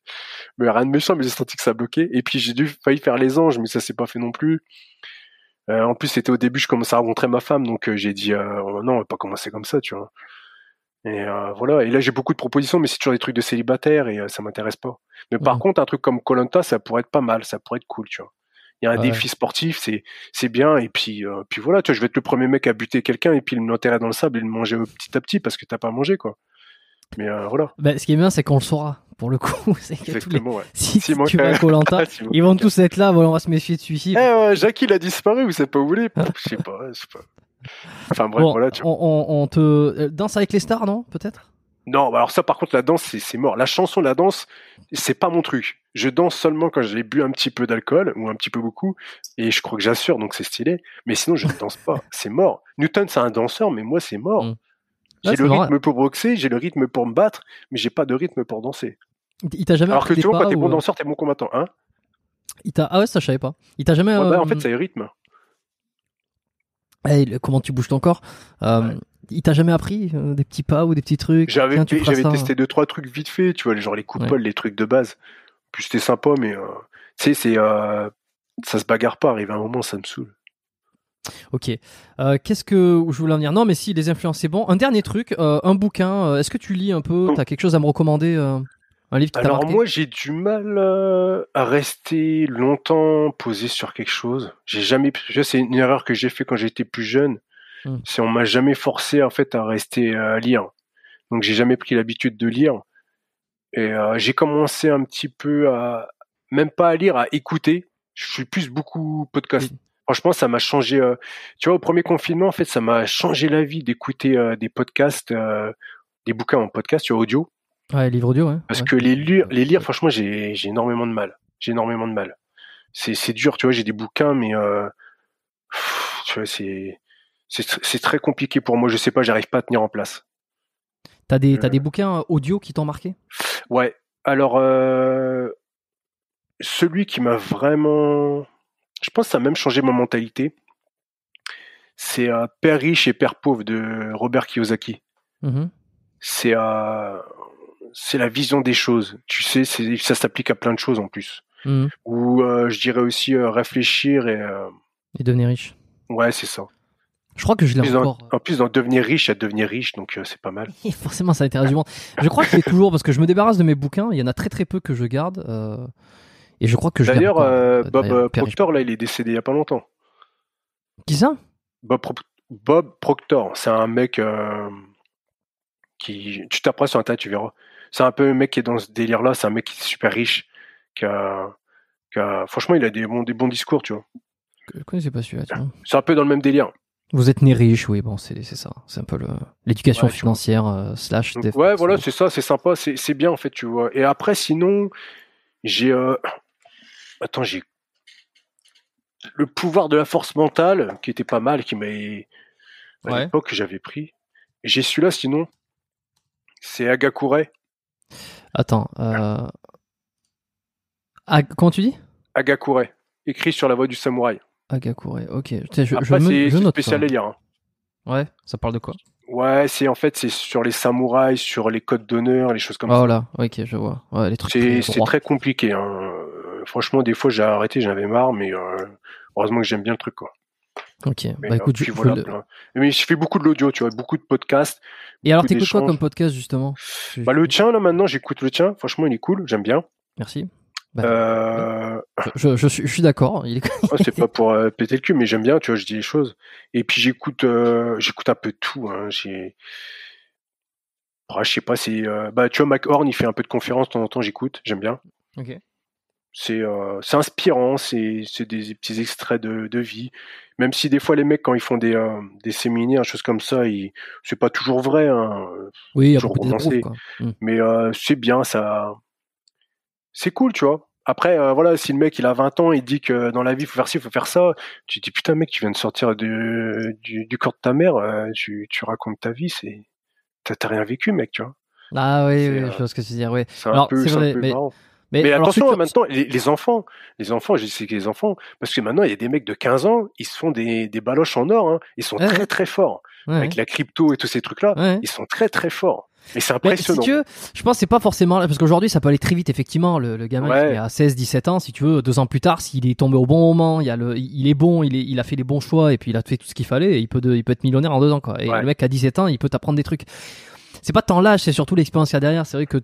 Mais rien de méchant, mais j'ai senti que ça bloquait. Et puis j'ai dû failli faire les anges, mais ça s'est pas fait non plus. Euh, en plus, c'était au début, je commençais à rencontrer ma femme, donc euh, j'ai dit euh, oh non, on va pas commencer comme ça, tu vois. Et euh, voilà. Et là, j'ai beaucoup de propositions, mais c'est toujours des trucs de célibataire et euh, ça m'intéresse pas. Mais par Mhm. contre, un truc comme Colanta, ça pourrait être pas mal, ça pourrait être cool, tu vois. Il y a un Ouais. défi sportif, c'est c'est bien. Et puis euh, puis voilà, tu vois, je vais être le premier mec à buter quelqu'un et puis le l'enterrer dans le sable et le manger petit à petit parce que t'as pas mangé, quoi. Mais euh, voilà, Bah, ce qui est bien, c'est qu'on le saura. Pour le coup, c'est que tous les... exactement. Ouais. si, si tu vas à Colanta, si, ils vont tous être là. Voilà, on va se méfier de celui-ci. Eh, euh, Jackie, il a disparu, vous savez pas où vous voulez Je sais pas, je sais pas. Enfin bref, Bon, voilà. Tu on, on- on te euh, danse avec les stars, non Peut-être? Non, bah alors ça, par contre, la danse, c'est c'est mort. La chanson, la danse, c'est pas mon truc. Je danse seulement quand j'ai bu un petit peu d'alcool ou un petit peu beaucoup, et je crois que j'assure, donc c'est stylé. Mais sinon, je ne danse pas. C'est mort. Newton, c'est un danseur, mais moi, c'est mort. Mm. J'ai le rythme pour boxer, j'ai le rythme pour me battre, mais j'ai pas de rythme pour danser. Il t'a jamais Alors que tu vois, quand pas t'es ou, bon euh, danseur, t'es bon combattant, hein il t'a- Ah ouais, ça je savais pas. Il t'a jamais. Ouais, bah, En euh, fait, c'est le rythme. hey, le- comment tu bouges ton corps euh, Ouais. Il t'a jamais appris euh, des petits pas ou des petits trucs? J'avais testé deux trois trucs vite fait, tu vois, genre les coupoles, les trucs de base. Puis c'était sympa, mais euh, tu sais, c'est euh, ça se bagarre pas. Arrive un moment, ça me saoule. Ok. Euh, Qu'est-ce que je voulais en venir Non, mais si les influences c'est bon. Un dernier truc, un bouquin. Est-ce que tu lis un peu? Oh. T'as quelque chose à me recommander Un livre qui Alors moi, j'ai du mal à rester longtemps posé sur quelque chose. J'ai jamais, c'est une erreur que j'ai fait quand j'étais plus jeune. Hmm. C'est on m'a jamais forcé en fait à rester à lire. Donc j'ai jamais pris l'habitude de lire. Et euh, j'ai commencé un petit peu à même pas à lire, à écouter. Je suis plus beaucoup podcast. Oui. Franchement, ça m'a changé. euh, tu vois, au premier confinement, en fait, ça m'a changé la vie d'écouter euh, des podcasts, euh, des bouquins en podcast, tu vois, audio. Ouais, livre audio, ouais. Parce ouais. que les lire, les lire, franchement, j'ai j'ai énormément de mal. J'ai énormément de mal. C'est c'est dur, tu vois. J'ai des bouquins, mais euh, pff, tu vois, c'est c'est c'est très compliqué pour moi. Je sais pas, j'arrive pas à tenir en place. T'as des, Euh. des bouquins audio qui t'ont marqué? Ouais. Alors euh, celui qui m'a vraiment, je pense, que ça a même changé ma mentalité. C'est euh, Père riche et Père pauvre de Robert Kiyosaki. Mhm. c'est euh, c'est la vision des choses. Tu sais, ça s'applique à plein de choses en plus. Mhm. Ou euh, je dirais aussi euh, réfléchir et euh, Et devenir riche. ouais, c'est ça. Je crois que je l'ai encore. en plus, dans devenir riche, à devenir riche, donc euh, c'est pas mal. Et forcément, ça intéresse du monde. Je crois que c'est toujours parce que je me débarrasse de mes bouquins. Il y en a très très peu que je garde. euh, et je crois que je D'ailleurs, euh, euh, Bob euh. Proctor, là, il est décédé il y a pas longtemps. Qui ça? Bob, Pro- Bob Proctor, c'est un mec euh, qui, tu taperas sur internet, tu verras. C'est un peu un mec qui est dans ce délire-là. C'est un mec qui est super riche, qui a, qui a- franchement, il a des bons, des bons discours, tu vois. Je connaissais pas celui-là. C'est un peu dans le même délire. Vous êtes né riche, oui, bon, c'est c'est ça. C'est un peu l'éducation Ouais, financière euh, slash. Donc, ouais, voilà, c'est ça, c'est sympa, c'est c'est bien en fait, tu vois. Et après, sinon, j'ai. euh, Attends, j'ai. Le pouvoir de la force mentale, qui était pas mal, qui m'a. À Ouais. l'époque, que j'avais pris. J'ai celui-là, sinon. C'est Agakure. Attends. Euh... Comment tu dis? Agakure. Écrit sur la voie du samouraï. Agakure, ok. Je, je, Après, me- c'est je c'est note spécial ça. à lire. hein. Ouais, ça parle de quoi? Ouais, c'est en fait, c'est sur les samouraïs, sur les codes d'honneur, les choses comme Oh ça. là, ok, je vois. Ouais, les trucs. C'est très compliqué. Hein. Franchement, des fois, j'ai arrêté, j'en avais marre, mais euh, heureusement que j'aime bien le truc, quoi. Ok, Mais, bah euh, écoute, je- voilà, le-. Mais je fais beaucoup de l'audio, tu vois, beaucoup de podcasts. Et alors, t'écoutes quoi comme podcast justement? Bah, le tien, là, maintenant, j'écoute le tien. Franchement, il est cool, j'aime bien. Merci. Bah, Euh... je, je suis, je suis d'accord. Il c'est pas pour euh, péter le cul, mais j'aime bien, tu vois, je dis les choses. Et puis, j'écoute euh, j'écoute un peu de tout. Hein. J'ai... Ah, je sais pas, c'est... euh, Bah, tu vois, Mac Horn, il fait un peu de conférences de temps en temps, j'écoute, j'aime bien. C'est euh, c'est inspirant, c'est c'est des petits extraits de, de vie. Même si des fois les mecs quand ils font des euh, des séminaires, choses comme ça, c'est pas toujours vrai. Hein, Oui, il y a toujours romancé. groupes, quoi. Mm. Mais c'est bien, ça. C'est cool, tu vois. Après, euh, voilà, si le mec il a 20 ans, il dit que dans la vie il faut faire ci, il faut faire ça, tu te dis putain mec, tu viens de sortir du, du, du corps de ta mère, euh, tu, tu racontes ta vie, c'est t'as rien vécu, mec, tu vois. Ah oui, oui, euh, je vois ce que tu veux dire, oui. C'est un peu, un mais- marrant. Mais, Mais alors, attention, maintenant, les, les enfants, les enfants, je sais que les enfants, parce que maintenant il y a des mecs de 15 ans, ils se font des, des baloches en or, hein. ils sont Ouais, très très forts Ouais, avec la crypto et tous ces trucs-là, ouais. ils sont très très forts. Et c'est si impressionnant. tu veux, je pense que c'est pas forcément parce qu'aujourd'hui ça peut aller très vite effectivement. Le, le gamin Ouais. qui a 16, 17 ans, si tu veux, deux ans plus tard, s'il est tombé au bon moment, il y a le, il est bon, il est, il a fait les bons choix et puis il a fait tout ce qu'il fallait, et il peut, de- il peut être millionnaire en deux ans quoi. Et Ouais. le mec à 17 ans, il peut t'apprendre des trucs. C'est pas tant l'âge, c'est surtout l'expérience qu'il y a derrière. C'est vrai que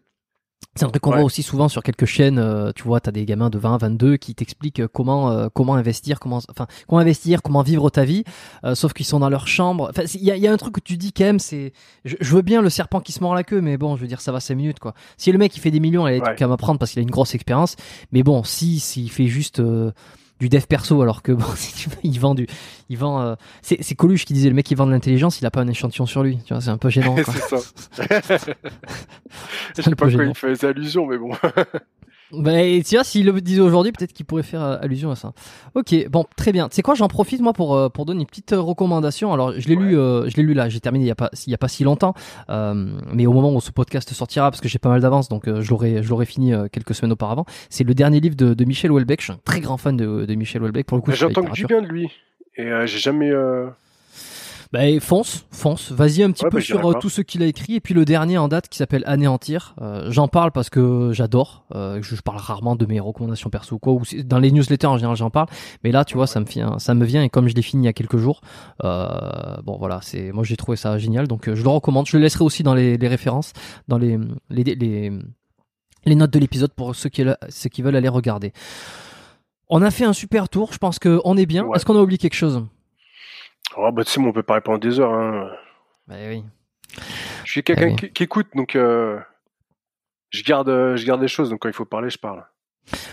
c'est un truc qu'on Ouais. voit aussi souvent sur quelques chaînes. euh, tu vois, t'as des gamins de 20, 22 qui t'expliquent euh, comment euh, comment investir, comment enfin comment investir, comment vivre ta vie. euh, sauf qu'ils sont dans leur chambre. Enfin, il y a, y a un truc que tu dis quand même, c'est je, je veux bien le serpent qui se mord la queue, mais bon, je veux dire, ça va 5 minutes quoi. Si le mec il fait des millions, il a des Ouais. trucs à m'apprendre parce qu'il a une grosse expérience. Mais bon, si s'il fait juste euh, du dev perso, alors que bon, si tu veux, il vend du, il vend. euh, c'est c'est Coluche qui disait le mec qui vend de l'intelligence, il a pas un échantillon sur lui. Tu vois, c'est un peu gênant. Quoi. c'est ça. Je sais pas quoi il faisait allusion, mais bon. Bah, et tu vois, s'il le disait aujourd'hui, peut-être qu'il pourrait faire euh, allusion à ça. Ok, bon, très bien. Tu sais quoi, j'en profite moi pour euh, pour donner une petite euh, recommandation. Alors, je l'ai lu, euh, je l'ai lu là, j'ai terminé il y a pas il y a pas si longtemps, euh, mais au moment où ce podcast sortira, parce que j'ai pas mal d'avance, donc euh, je l'aurai je l'aurai fini quelques semaines auparavant. C'est le dernier livre de, de Michel Houellebecq. Je suis un très grand fan de, de Michel Houellebecq pour le coup. J'entends du bien de lui. Et euh, j'ai jamais. Bah, fonce, fonce. Vas-y un petit Ouais, peu bah, sur euh, tout ce qu'il a écrit. Et puis le dernier en date qui s'appelle Anéantir. Euh, J'en parle parce que j'adore. Euh, je, je parle rarement de mes recommandations perso ou quoi. Ou dans les newsletters en général j'en parle. Mais là, tu vois, ça me vient, ça me vient. Et comme je l'ai fini il y a quelques jours, euh, bon voilà, c'est moi j'ai trouvé ça génial. Donc je le recommande. Je le laisserai aussi dans les, les références, dans les les, les, les notes de l'épisode pour ceux qui, ceux qui veulent aller regarder. On a fait un super tour. Je pense qu'on est bien. Ouais. Est-ce qu'on a oublié quelque chose? Oh, bah, tu sais, on peut parler pendant des heures. Hein. Bah oui. Je suis quelqu'un oui. qui, qui écoute, donc euh, je garde, euh, je garde les choses. Donc quand il faut parler, je parle.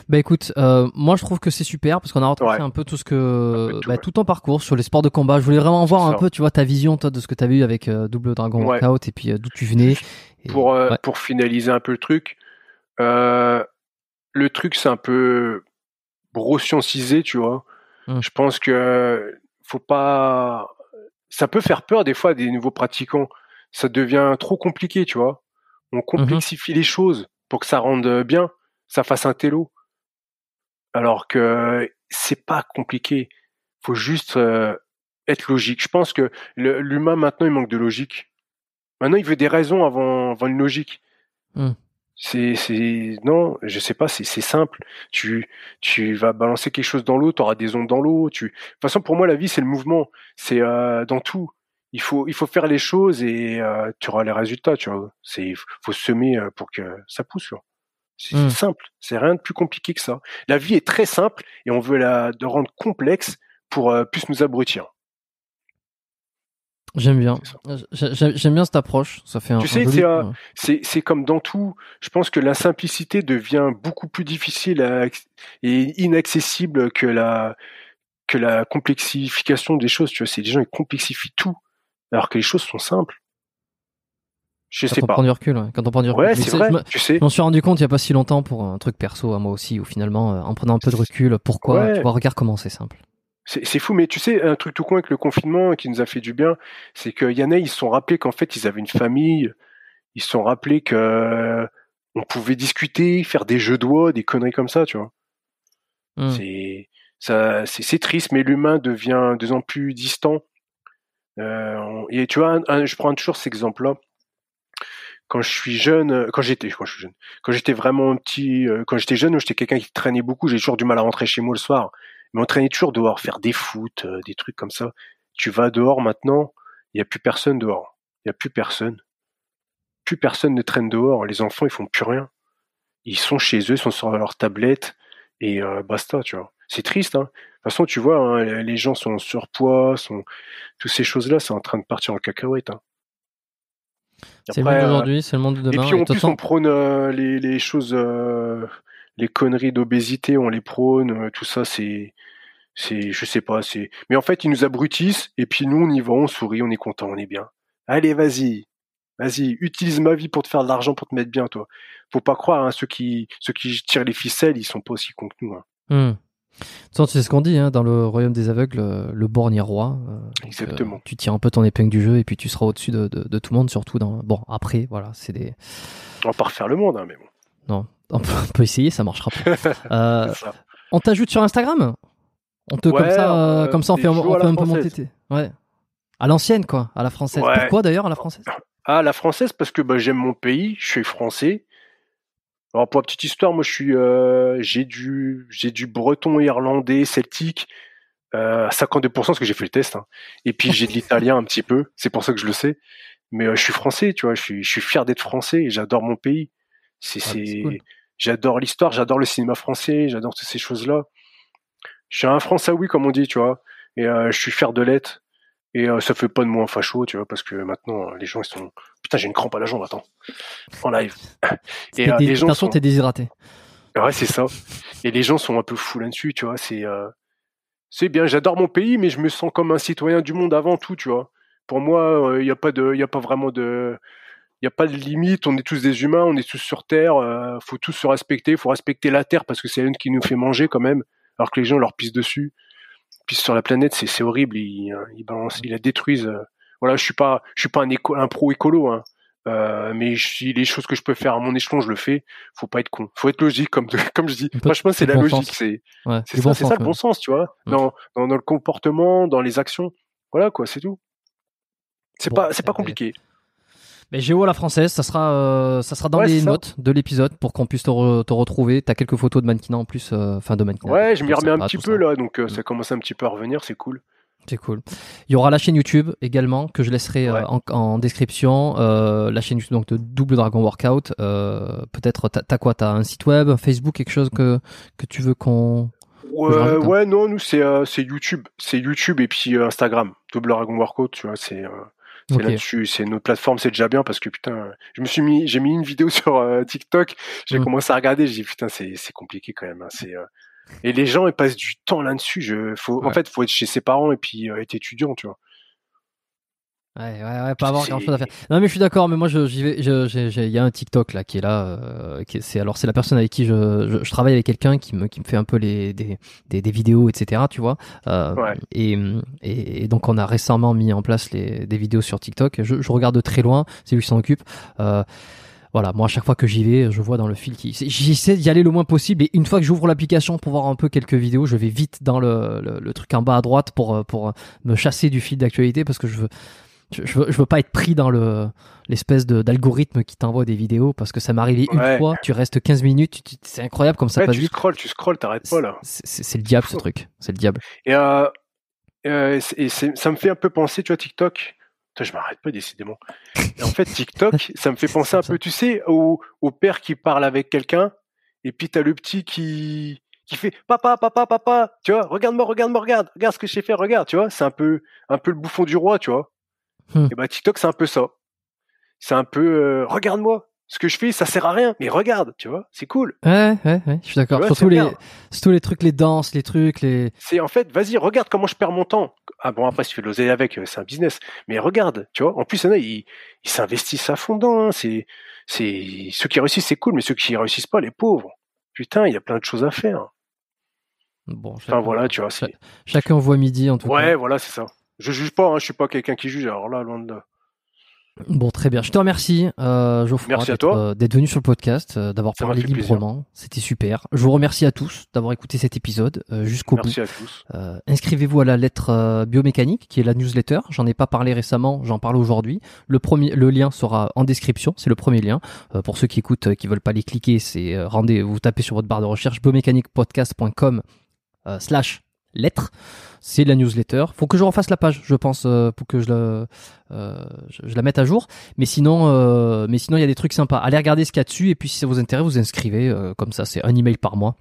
Bah écoute, euh, moi je trouve que c'est super parce qu'on a retracé Ouais. un peu tout ce que tout, bah, ouais. tout ton parcours sur les sports de combat. Je voulais vraiment voir un peu, tu vois, ta vision toi de ce que tu as vu avec euh, Double Dragon Ouais. Workout et puis euh, d'où tu venais. Et- Pour, pour finaliser un peu le truc, le truc, c'est un peu brosciencisé, tu vois. Mm. Je pense que faut pas. Ça peut faire peur des fois à des nouveaux pratiquants. Ça devient trop compliqué, tu vois. On complexifie les choses pour que ça rende bien, ça fasse un télo. Alors que c'est pas compliqué. Faut juste euh, être logique. Je pense que l'humain maintenant il manque de logique. Maintenant il veut des raisons avant, avant une logique. Mm. C'est, c'est, non, je sais pas, c'est, c'est simple. Tu, tu vas balancer quelque chose dans l'eau, tu auras des ondes dans l'eau. Tu, de toute façon, pour moi, la vie, c'est le mouvement. C'est euh, dans tout. Il faut, il faut faire les choses et euh, tu auras les résultats. Tu vois, c'est, faut semer euh, pour que ça pousse. tu vois. C'est Mm. c'est simple. C'est rien de plus compliqué que ça. La vie est très simple et on veut la de rendre complexe pour euh, plus nous abrutir. J'aime bien. J'aime bien cette approche. Ça fait un. Tu sais, c'est comme dans tout. Je pense que la simplicité devient beaucoup plus difficile à et inaccessible que la que la complexification des choses. Tu vois, c'est des gens qui complexifient tout, alors que les choses sont simples. Je Quand sais on pas. prend du recul, ouais. quand on prend du recul. Ouais, c'est vrai. Je Tu sais. je m'en suis rendu compte il y a pas si longtemps pour un truc perso à moi aussi, où finalement, euh, en prenant un peu de recul, pourquoi Ouais. Tu vois, regarde comment c'est simple. C'est fou, mais tu sais, un truc tout con avec le confinement qui nous a fait du bien, c'est que y en a, ils se sont rappelés qu'en fait, ils avaient une famille, ils se sont rappelés que euh, on pouvait discuter, faire des jeux doigts, des conneries comme ça, tu vois. Mm. C'est ça, c'est triste, mais l'humain devient de plus en plus distant. Euh, on- et tu vois, un- un- je prends toujours cet exemple-là. Quand je suis jeune, quand j'étais, quand je suis jeune, quand j'étais vraiment petit, euh, quand j'étais jeune, j'étais quelqu'un qui traînait beaucoup. J'ai toujours du mal à rentrer chez moi le soir, mais on traînait toujours dehors, faire des foot, euh, des trucs comme ça. Tu vas dehors maintenant, il y a plus personne dehors. Il y a plus personne. Plus personne ne traîne dehors. Les enfants, ils font plus rien. Ils sont chez eux, ils sont sur leur tablette et euh, basta, tu vois. C'est triste, hein. De toute façon, tu vois, hein, les gens sont en surpoids, sont toutes ces choses-là, c'est en train de partir en cacahuète. Hein. C'est le monde euh, d'aujourd'hui, c'est le monde de et demain. puis en de toute plus, on prône euh, les, les choses, euh, les conneries d'obésité, on les prône, tout ça, c'est, c'est, je sais pas, c'est. Mais en fait, ils nous abrutissent et puis nous, on y va, on sourit, on est content, on est bien. Allez, vas-y, vas-y, utilise ma vie pour te faire de l'argent, pour te mettre bien, toi. Faut pas croire, hein, ceux qui, ceux qui tirent les ficelles, ils sont pas aussi cons que nous. Hein. Hmm. Tu sais ce qu'on dit, hein, dans le royaume des aveugles, le borgne est roi. Euh, Exactement. tu tires un peu ton épingle du jeu et puis tu seras au-dessus de, de, tout le monde, surtout dans. Bon, après, voilà, c'est des. On va pas refaire le monde, hein, mais bon. Non, on peut, essayer, ça marchera pas. euh, on t'ajoute sur Instagram? On te comme ça, euh, comme ça, on fait, on fait un peu monter. Ouais. À l'ancienne, quoi, à la française. Pourquoi d'ailleurs à la française? Ah, la française parce que bah, j'aime mon pays, je suis français alors pour la petite histoire, moi je suis, euh, j'ai du, j'ai du breton, irlandais, celtique à 52% parce que j'ai fait le test. Hein. Et puis j'ai de l'italien un petit peu, c'est pour ça que je le sais. Mais je suis français, tu vois, je suis, je suis fier d'être français et j'adore mon pays. C'est, ah, c'est, j'adore l'histoire, j'adore le cinéma français, j'adore toutes ces choses-là. Je suis un français oui comme on dit, tu vois, et je suis fier de l'être. Et euh, ça fait pas de moi un facho, tu vois, parce que maintenant les gens ils sont putain j'ai une crampe à la jambe, attends, en live. Et euh, les gens sont... t'es déshydraté. Ouais c'est ça. Et les gens sont un peu fous là-dessus, tu vois. C'est euh... c'est bien, j'adore mon pays, mais je me sens comme un citoyen du monde avant tout, tu vois. Pour moi, il euh, n'y a pas de, y a pas vraiment de, il y a pas de limite. On est tous des humains, on est tous sur terre. Euh, faut tous se respecter, faut respecter la terre parce que c'est elle qui nous fait manger quand même, alors que les gens leur pissent dessus sur la planète, c'est horrible. Ils, ils, balancent, ils la détruisent. Euh. Voilà, je suis pas, je suis pas un, éco, un pro écolo, hein. Euh, mais les choses que je peux faire à mon échelon, je le fais. Faut pas être con. Faut être logique, comme comme je dis. Franchement, c'est la logique. C'est c'est ça, ça le bon sens, tu vois. Dans, dans, dans le comportement, dans les actions. Voilà quoi, c'est tout. C'est pas c'est pas compliqué. Mais Géo à la française, ça sera, euh, ça sera dans les notes de l'épisode pour qu'on puisse te, re, te retrouver. T'as quelques photos de mannequins en plus, euh, enfin de mannequins. Ouais, je m'y remets un petit peu là, donc euh, mm. ça commence un petit peu à revenir, c'est cool. C'est cool. Il y aura la chaîne YouTube également que je laisserai en, en, description. la chaîne YouTube donc de Double Dragon Workout. Peut-être t'as quoi? T'as un site web, Facebook, quelque chose que que tu veux qu'on Ouais, hein? ouais, non, nous c'est c'est YouTube, c'est YouTube et puis Instagram. Double Dragon Workout, tu vois, c'est c'est là-dessus, c'est notre plateforme, c'est déjà bien parce que putain, je me suis mis, j'ai mis une vidéo sur euh, TikTok, j'ai mmh. commencé à regarder, j'ai dit putain, c'est c'est compliqué quand même. Hein, c'est euh, et les gens ils passent du temps là-dessus. Je, faut, en fait, faut être chez ses parents et puis euh, être étudiant, tu vois. Ouais, ouais, ouais, pas avoir grand chose à faire. Non, mais je suis d'accord, mais moi, j'y vais, il y a un TikTok, là, qui est là, euh, qui c'est, alors, c'est la personne avec qui je, je, travaille avec quelqu'un qui me, qui me fait un peu les, des, des, des vidéos, etc., tu vois. Euh, ouais. et, et, donc, on a récemment mis en place les, des vidéos sur TikTok. Je, je regarde de très loin, c'est lui qui s'en occupe. Euh, voilà, moi à chaque fois que j'y vais, je vois dans le fil qui j'essaie d'y aller le moins possible et une fois que j'ouvre l'application pour voir un peu quelques vidéos, je vais vite dans le, le, le, truc en bas à droite pour pour me chasser du fil d'actualité parce que je veux je, je, veux, pas être pris dans le l'espèce de d'algorithme qui t'envoie des vidéos parce que ça m'est arrivé une fois, tu restes 15 minutes, c'est incroyable comme ça passe tu vite. Tu scrolls, t'arrêtes pas là. C'est le diable ce truc, c'est le diable. Et, euh, euh, et ça me fait un peu penser, tu vois, TikTok. Putain, je m'arrête pas décidément. Et en fait, TikTok, ça me fait penser un peu, tu sais, au, au père qui parle avec quelqu'un et puis t'as le petit qui qui fait papa papa papa tu vois regarde-moi regarde-moi regarde regarde ce que j'ai fait regarde tu vois c'est un peu un peu le bouffon du roi tu vois Hmm. Et bah TikTok c'est un peu ça. C'est un peu euh, regarde-moi, ce que je fais ça sert à rien, mais regarde, tu vois, c'est cool. Ouais ouais ouais, je suis d'accord. Surtout les surtout les trucs, les danses, les trucs, les. C'est en fait, vas-y, regarde comment je perds mon temps. Ah bon après si tu fais de l'oseille avec, euh, c'est un business, mais regarde, tu vois. En plus, il ils ils s'investissent à fond dedans. Hein. C'est c'est ceux qui réussissent c'est cool, mais ceux qui réussissent pas, les pauvres. Putain, il y a plein de choses à faire. Bon, enfin voilà, tu vois. Chacun voit midi en tout cas. Ouais, voilà, c'est ça. Je juge pas, hein, je suis pas quelqu'un qui juge, alors là, loin de là. Bon, très bien. Je te remercie, euh, Geoffroy, euh, d'être venu sur le podcast, euh, d'avoir parlé librement. C'était super. Je vous remercie à tous d'avoir écouté cet épisode euh, jusqu'au bout. Merci à tous. inscrivez-vous à la lettre biomécanique, qui est la newsletter. J'en ai pas parlé récemment, j'en parle aujourd'hui. Le premier, le lien sera en description. C'est le premier lien. pour ceux qui écoutent, qui veulent pas les cliquer, c'est rendez, vous tapez sur votre barre de recherche biomécaniquepodcast.com slash lettres. C'est la newsletter. Faut que je refasse la page, je pense, euh, pour que je la, euh, je, la mette à jour. Mais sinon, euh, mais sinon, il y a des trucs sympas. Allez regarder ce qu'il y a dessus et puis si ça vous intéresse, vous inscrivez. comme ça, c'est un email par mois.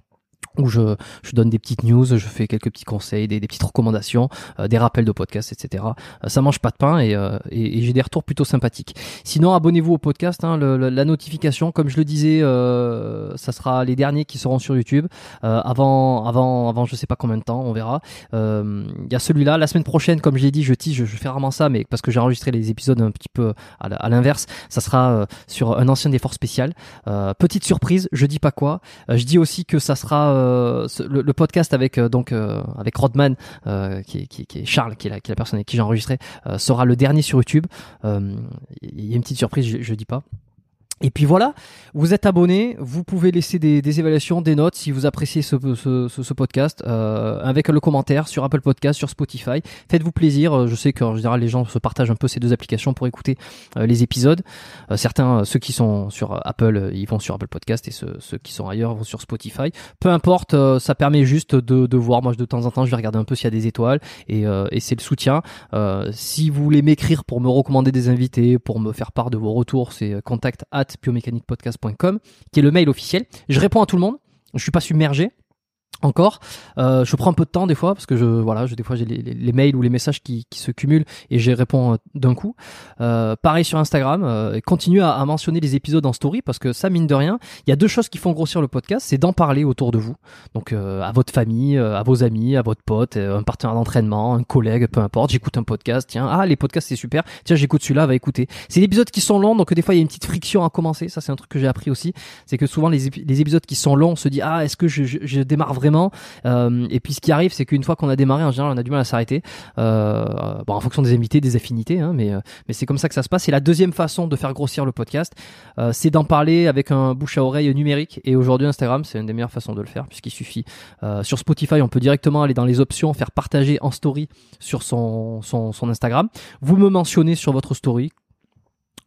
Où je, je donne des petites news, je fais quelques petits conseils, des, des petites recommandations, euh, des rappels de podcasts, etc. Euh, ça mange pas de pain et, euh, et, j'ai des retours plutôt sympathiques. Sinon, abonnez-vous au podcast, hein, le- le- la notification, comme je le disais, euh, ça sera les derniers qui seront sur YouTube avant, avant, avant, je sais pas combien de temps, on verra. Euh, Il y a celui-là, la semaine prochaine, comme je l'ai dit, je tease, je, je fais rarement ça, mais parce que j'ai enregistré les épisodes un petit peu à, l'inverse, ça sera euh, sur un ancien effort spécial. Euh, petite surprise, je dis pas quoi. Euh, je dis aussi que ça sera euh, le, podcast avec euh, donc euh, avec Rodman, qui, qui, est- Charles, qui est la, personne avec qui j'ai enregistré, sera le dernier sur YouTube. Il y a une petite surprise, je, je dis pas. Et puis voilà, vous êtes abonné, vous pouvez laisser des, des évaluations, des notes si vous appréciez ce, ce, ce, podcast, euh, avec le commentaire sur Apple Podcast, sur Spotify. Faites-vous plaisir, euh, je sais qu'en général les gens se partagent un peu ces deux applications pour écouter euh, les épisodes. Euh, certains, euh, ceux qui sont sur Apple, euh, ils vont sur Apple Podcast et ceux, ceux qui sont ailleurs vont sur Spotify. Peu importe, ça permet juste de, de voir. Moi, de temps en temps, je vais regarder un peu s'il y a des étoiles et, et c'est le soutien. Si vous voulez m'écrire pour me recommander des invités, pour me faire part de vos retours, c'est contact biomécaniquepodcast.com qui est le mail officiel. Je réponds à tout le monde. Je suis pas submergé encore. Euh, je prends un peu de temps des fois parce que je voilà, je, des fois j'ai les, les- les mails ou les messages qui, qui se cumulent et j'y réponds euh, d'un coup. Euh, pareil sur Instagram. Euh, continue à, à mentionner les épisodes en story parce que ça mine de rien, il y a deux choses qui font grossir le podcast, c'est d'en parler autour de vous. Donc euh, à votre famille, euh, à vos amis, à votre pote, un partenaire d'entraînement, un collègue, peu importe. J'écoute un podcast. Tiens, ah les podcasts c'est super. Tiens j'écoute celui-là, va écouter. C'est des épisodes qui sont longs donc des fois il y a une petite friction à commencer. Ça c'est un truc que j'ai appris aussi, c'est que souvent les, les épisodes qui sont longs on se dit ah est-ce que je démarre vraiment Euh, et puis ce qui arrive, c'est qu'une fois qu'on a démarré, en général, on a du mal à s'arrêter. Euh, bon, en fonction des invités, des affinités, hein, mais, euh, mais c'est comme ça que ça se passe. Et la deuxième façon de faire grossir le podcast, c'est d'en parler avec un bouche à oreille numérique. Et aujourd'hui, Instagram, c'est une des meilleures façons de le faire, puisqu'il suffit. sur Spotify, on peut directement aller dans les options, faire partager en story sur son Instagram. Vous me mentionnez sur votre story,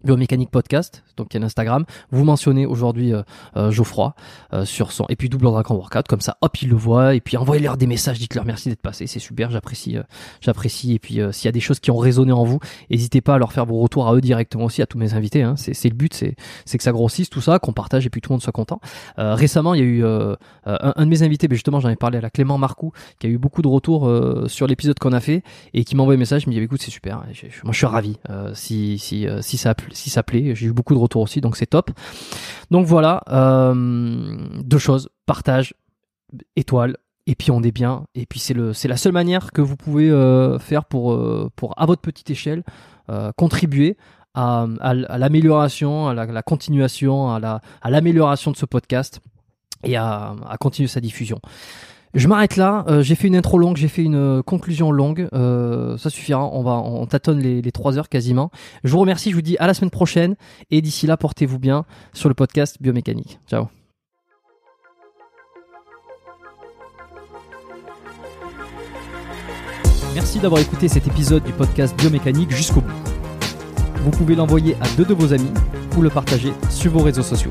Biomécanique Podcast, donc il y a l'Instagram. Vous mentionnez aujourd'hui euh, euh, Geoffroy euh, sur son et puis double dragon workout comme ça, hop il le voit et puis envoyez-leur des messages, dites-leur merci d'être passé, c'est super, j'apprécie, euh, j'apprécie et puis euh, s'il y a des choses qui ont résonné en vous, n'hésitez pas à leur faire vos retours à eux directement aussi, à tous mes invités. Hein. C'est, le but, c'est, c'est que ça grossisse tout ça, qu'on partage et puis tout le monde soit content. Récemment il y a eu un, un de mes invités, mais justement j'en ai parlé à la Clément Marcoux, qui a eu beaucoup de retours sur l'épisode qu'on a fait et qui m'a envoyé un message, il me dit écoute c'est super, moi je suis ravi si si si ça a plu- si ça plaît, j'ai eu beaucoup de retours aussi donc c'est top. Donc voilà, euh, deux choses, partage, étoile, et puis on est bien. Et puis c'est la seule manière que vous pouvez euh, faire pour euh, pour à votre petite échelle contribuer à, l'amélioration, à la, continuation, à la à l'amélioration de ce podcast et à continuer sa diffusion. Je m'arrête là. Euh, j'ai fait une intro longue, j'ai fait une euh, conclusion longue. Euh, ça suffira. On va, on tâtonne les, les trois heures quasiment. Je vous remercie. Je vous dis à la semaine prochaine. Et d'ici là, portez-vous bien sur le podcast Biomécanique. Ciao. Merci d'avoir écouté cet épisode du podcast Biomécanique jusqu'au bout. Vous pouvez l'envoyer à deux de vos amis ou le partager sur vos réseaux sociaux.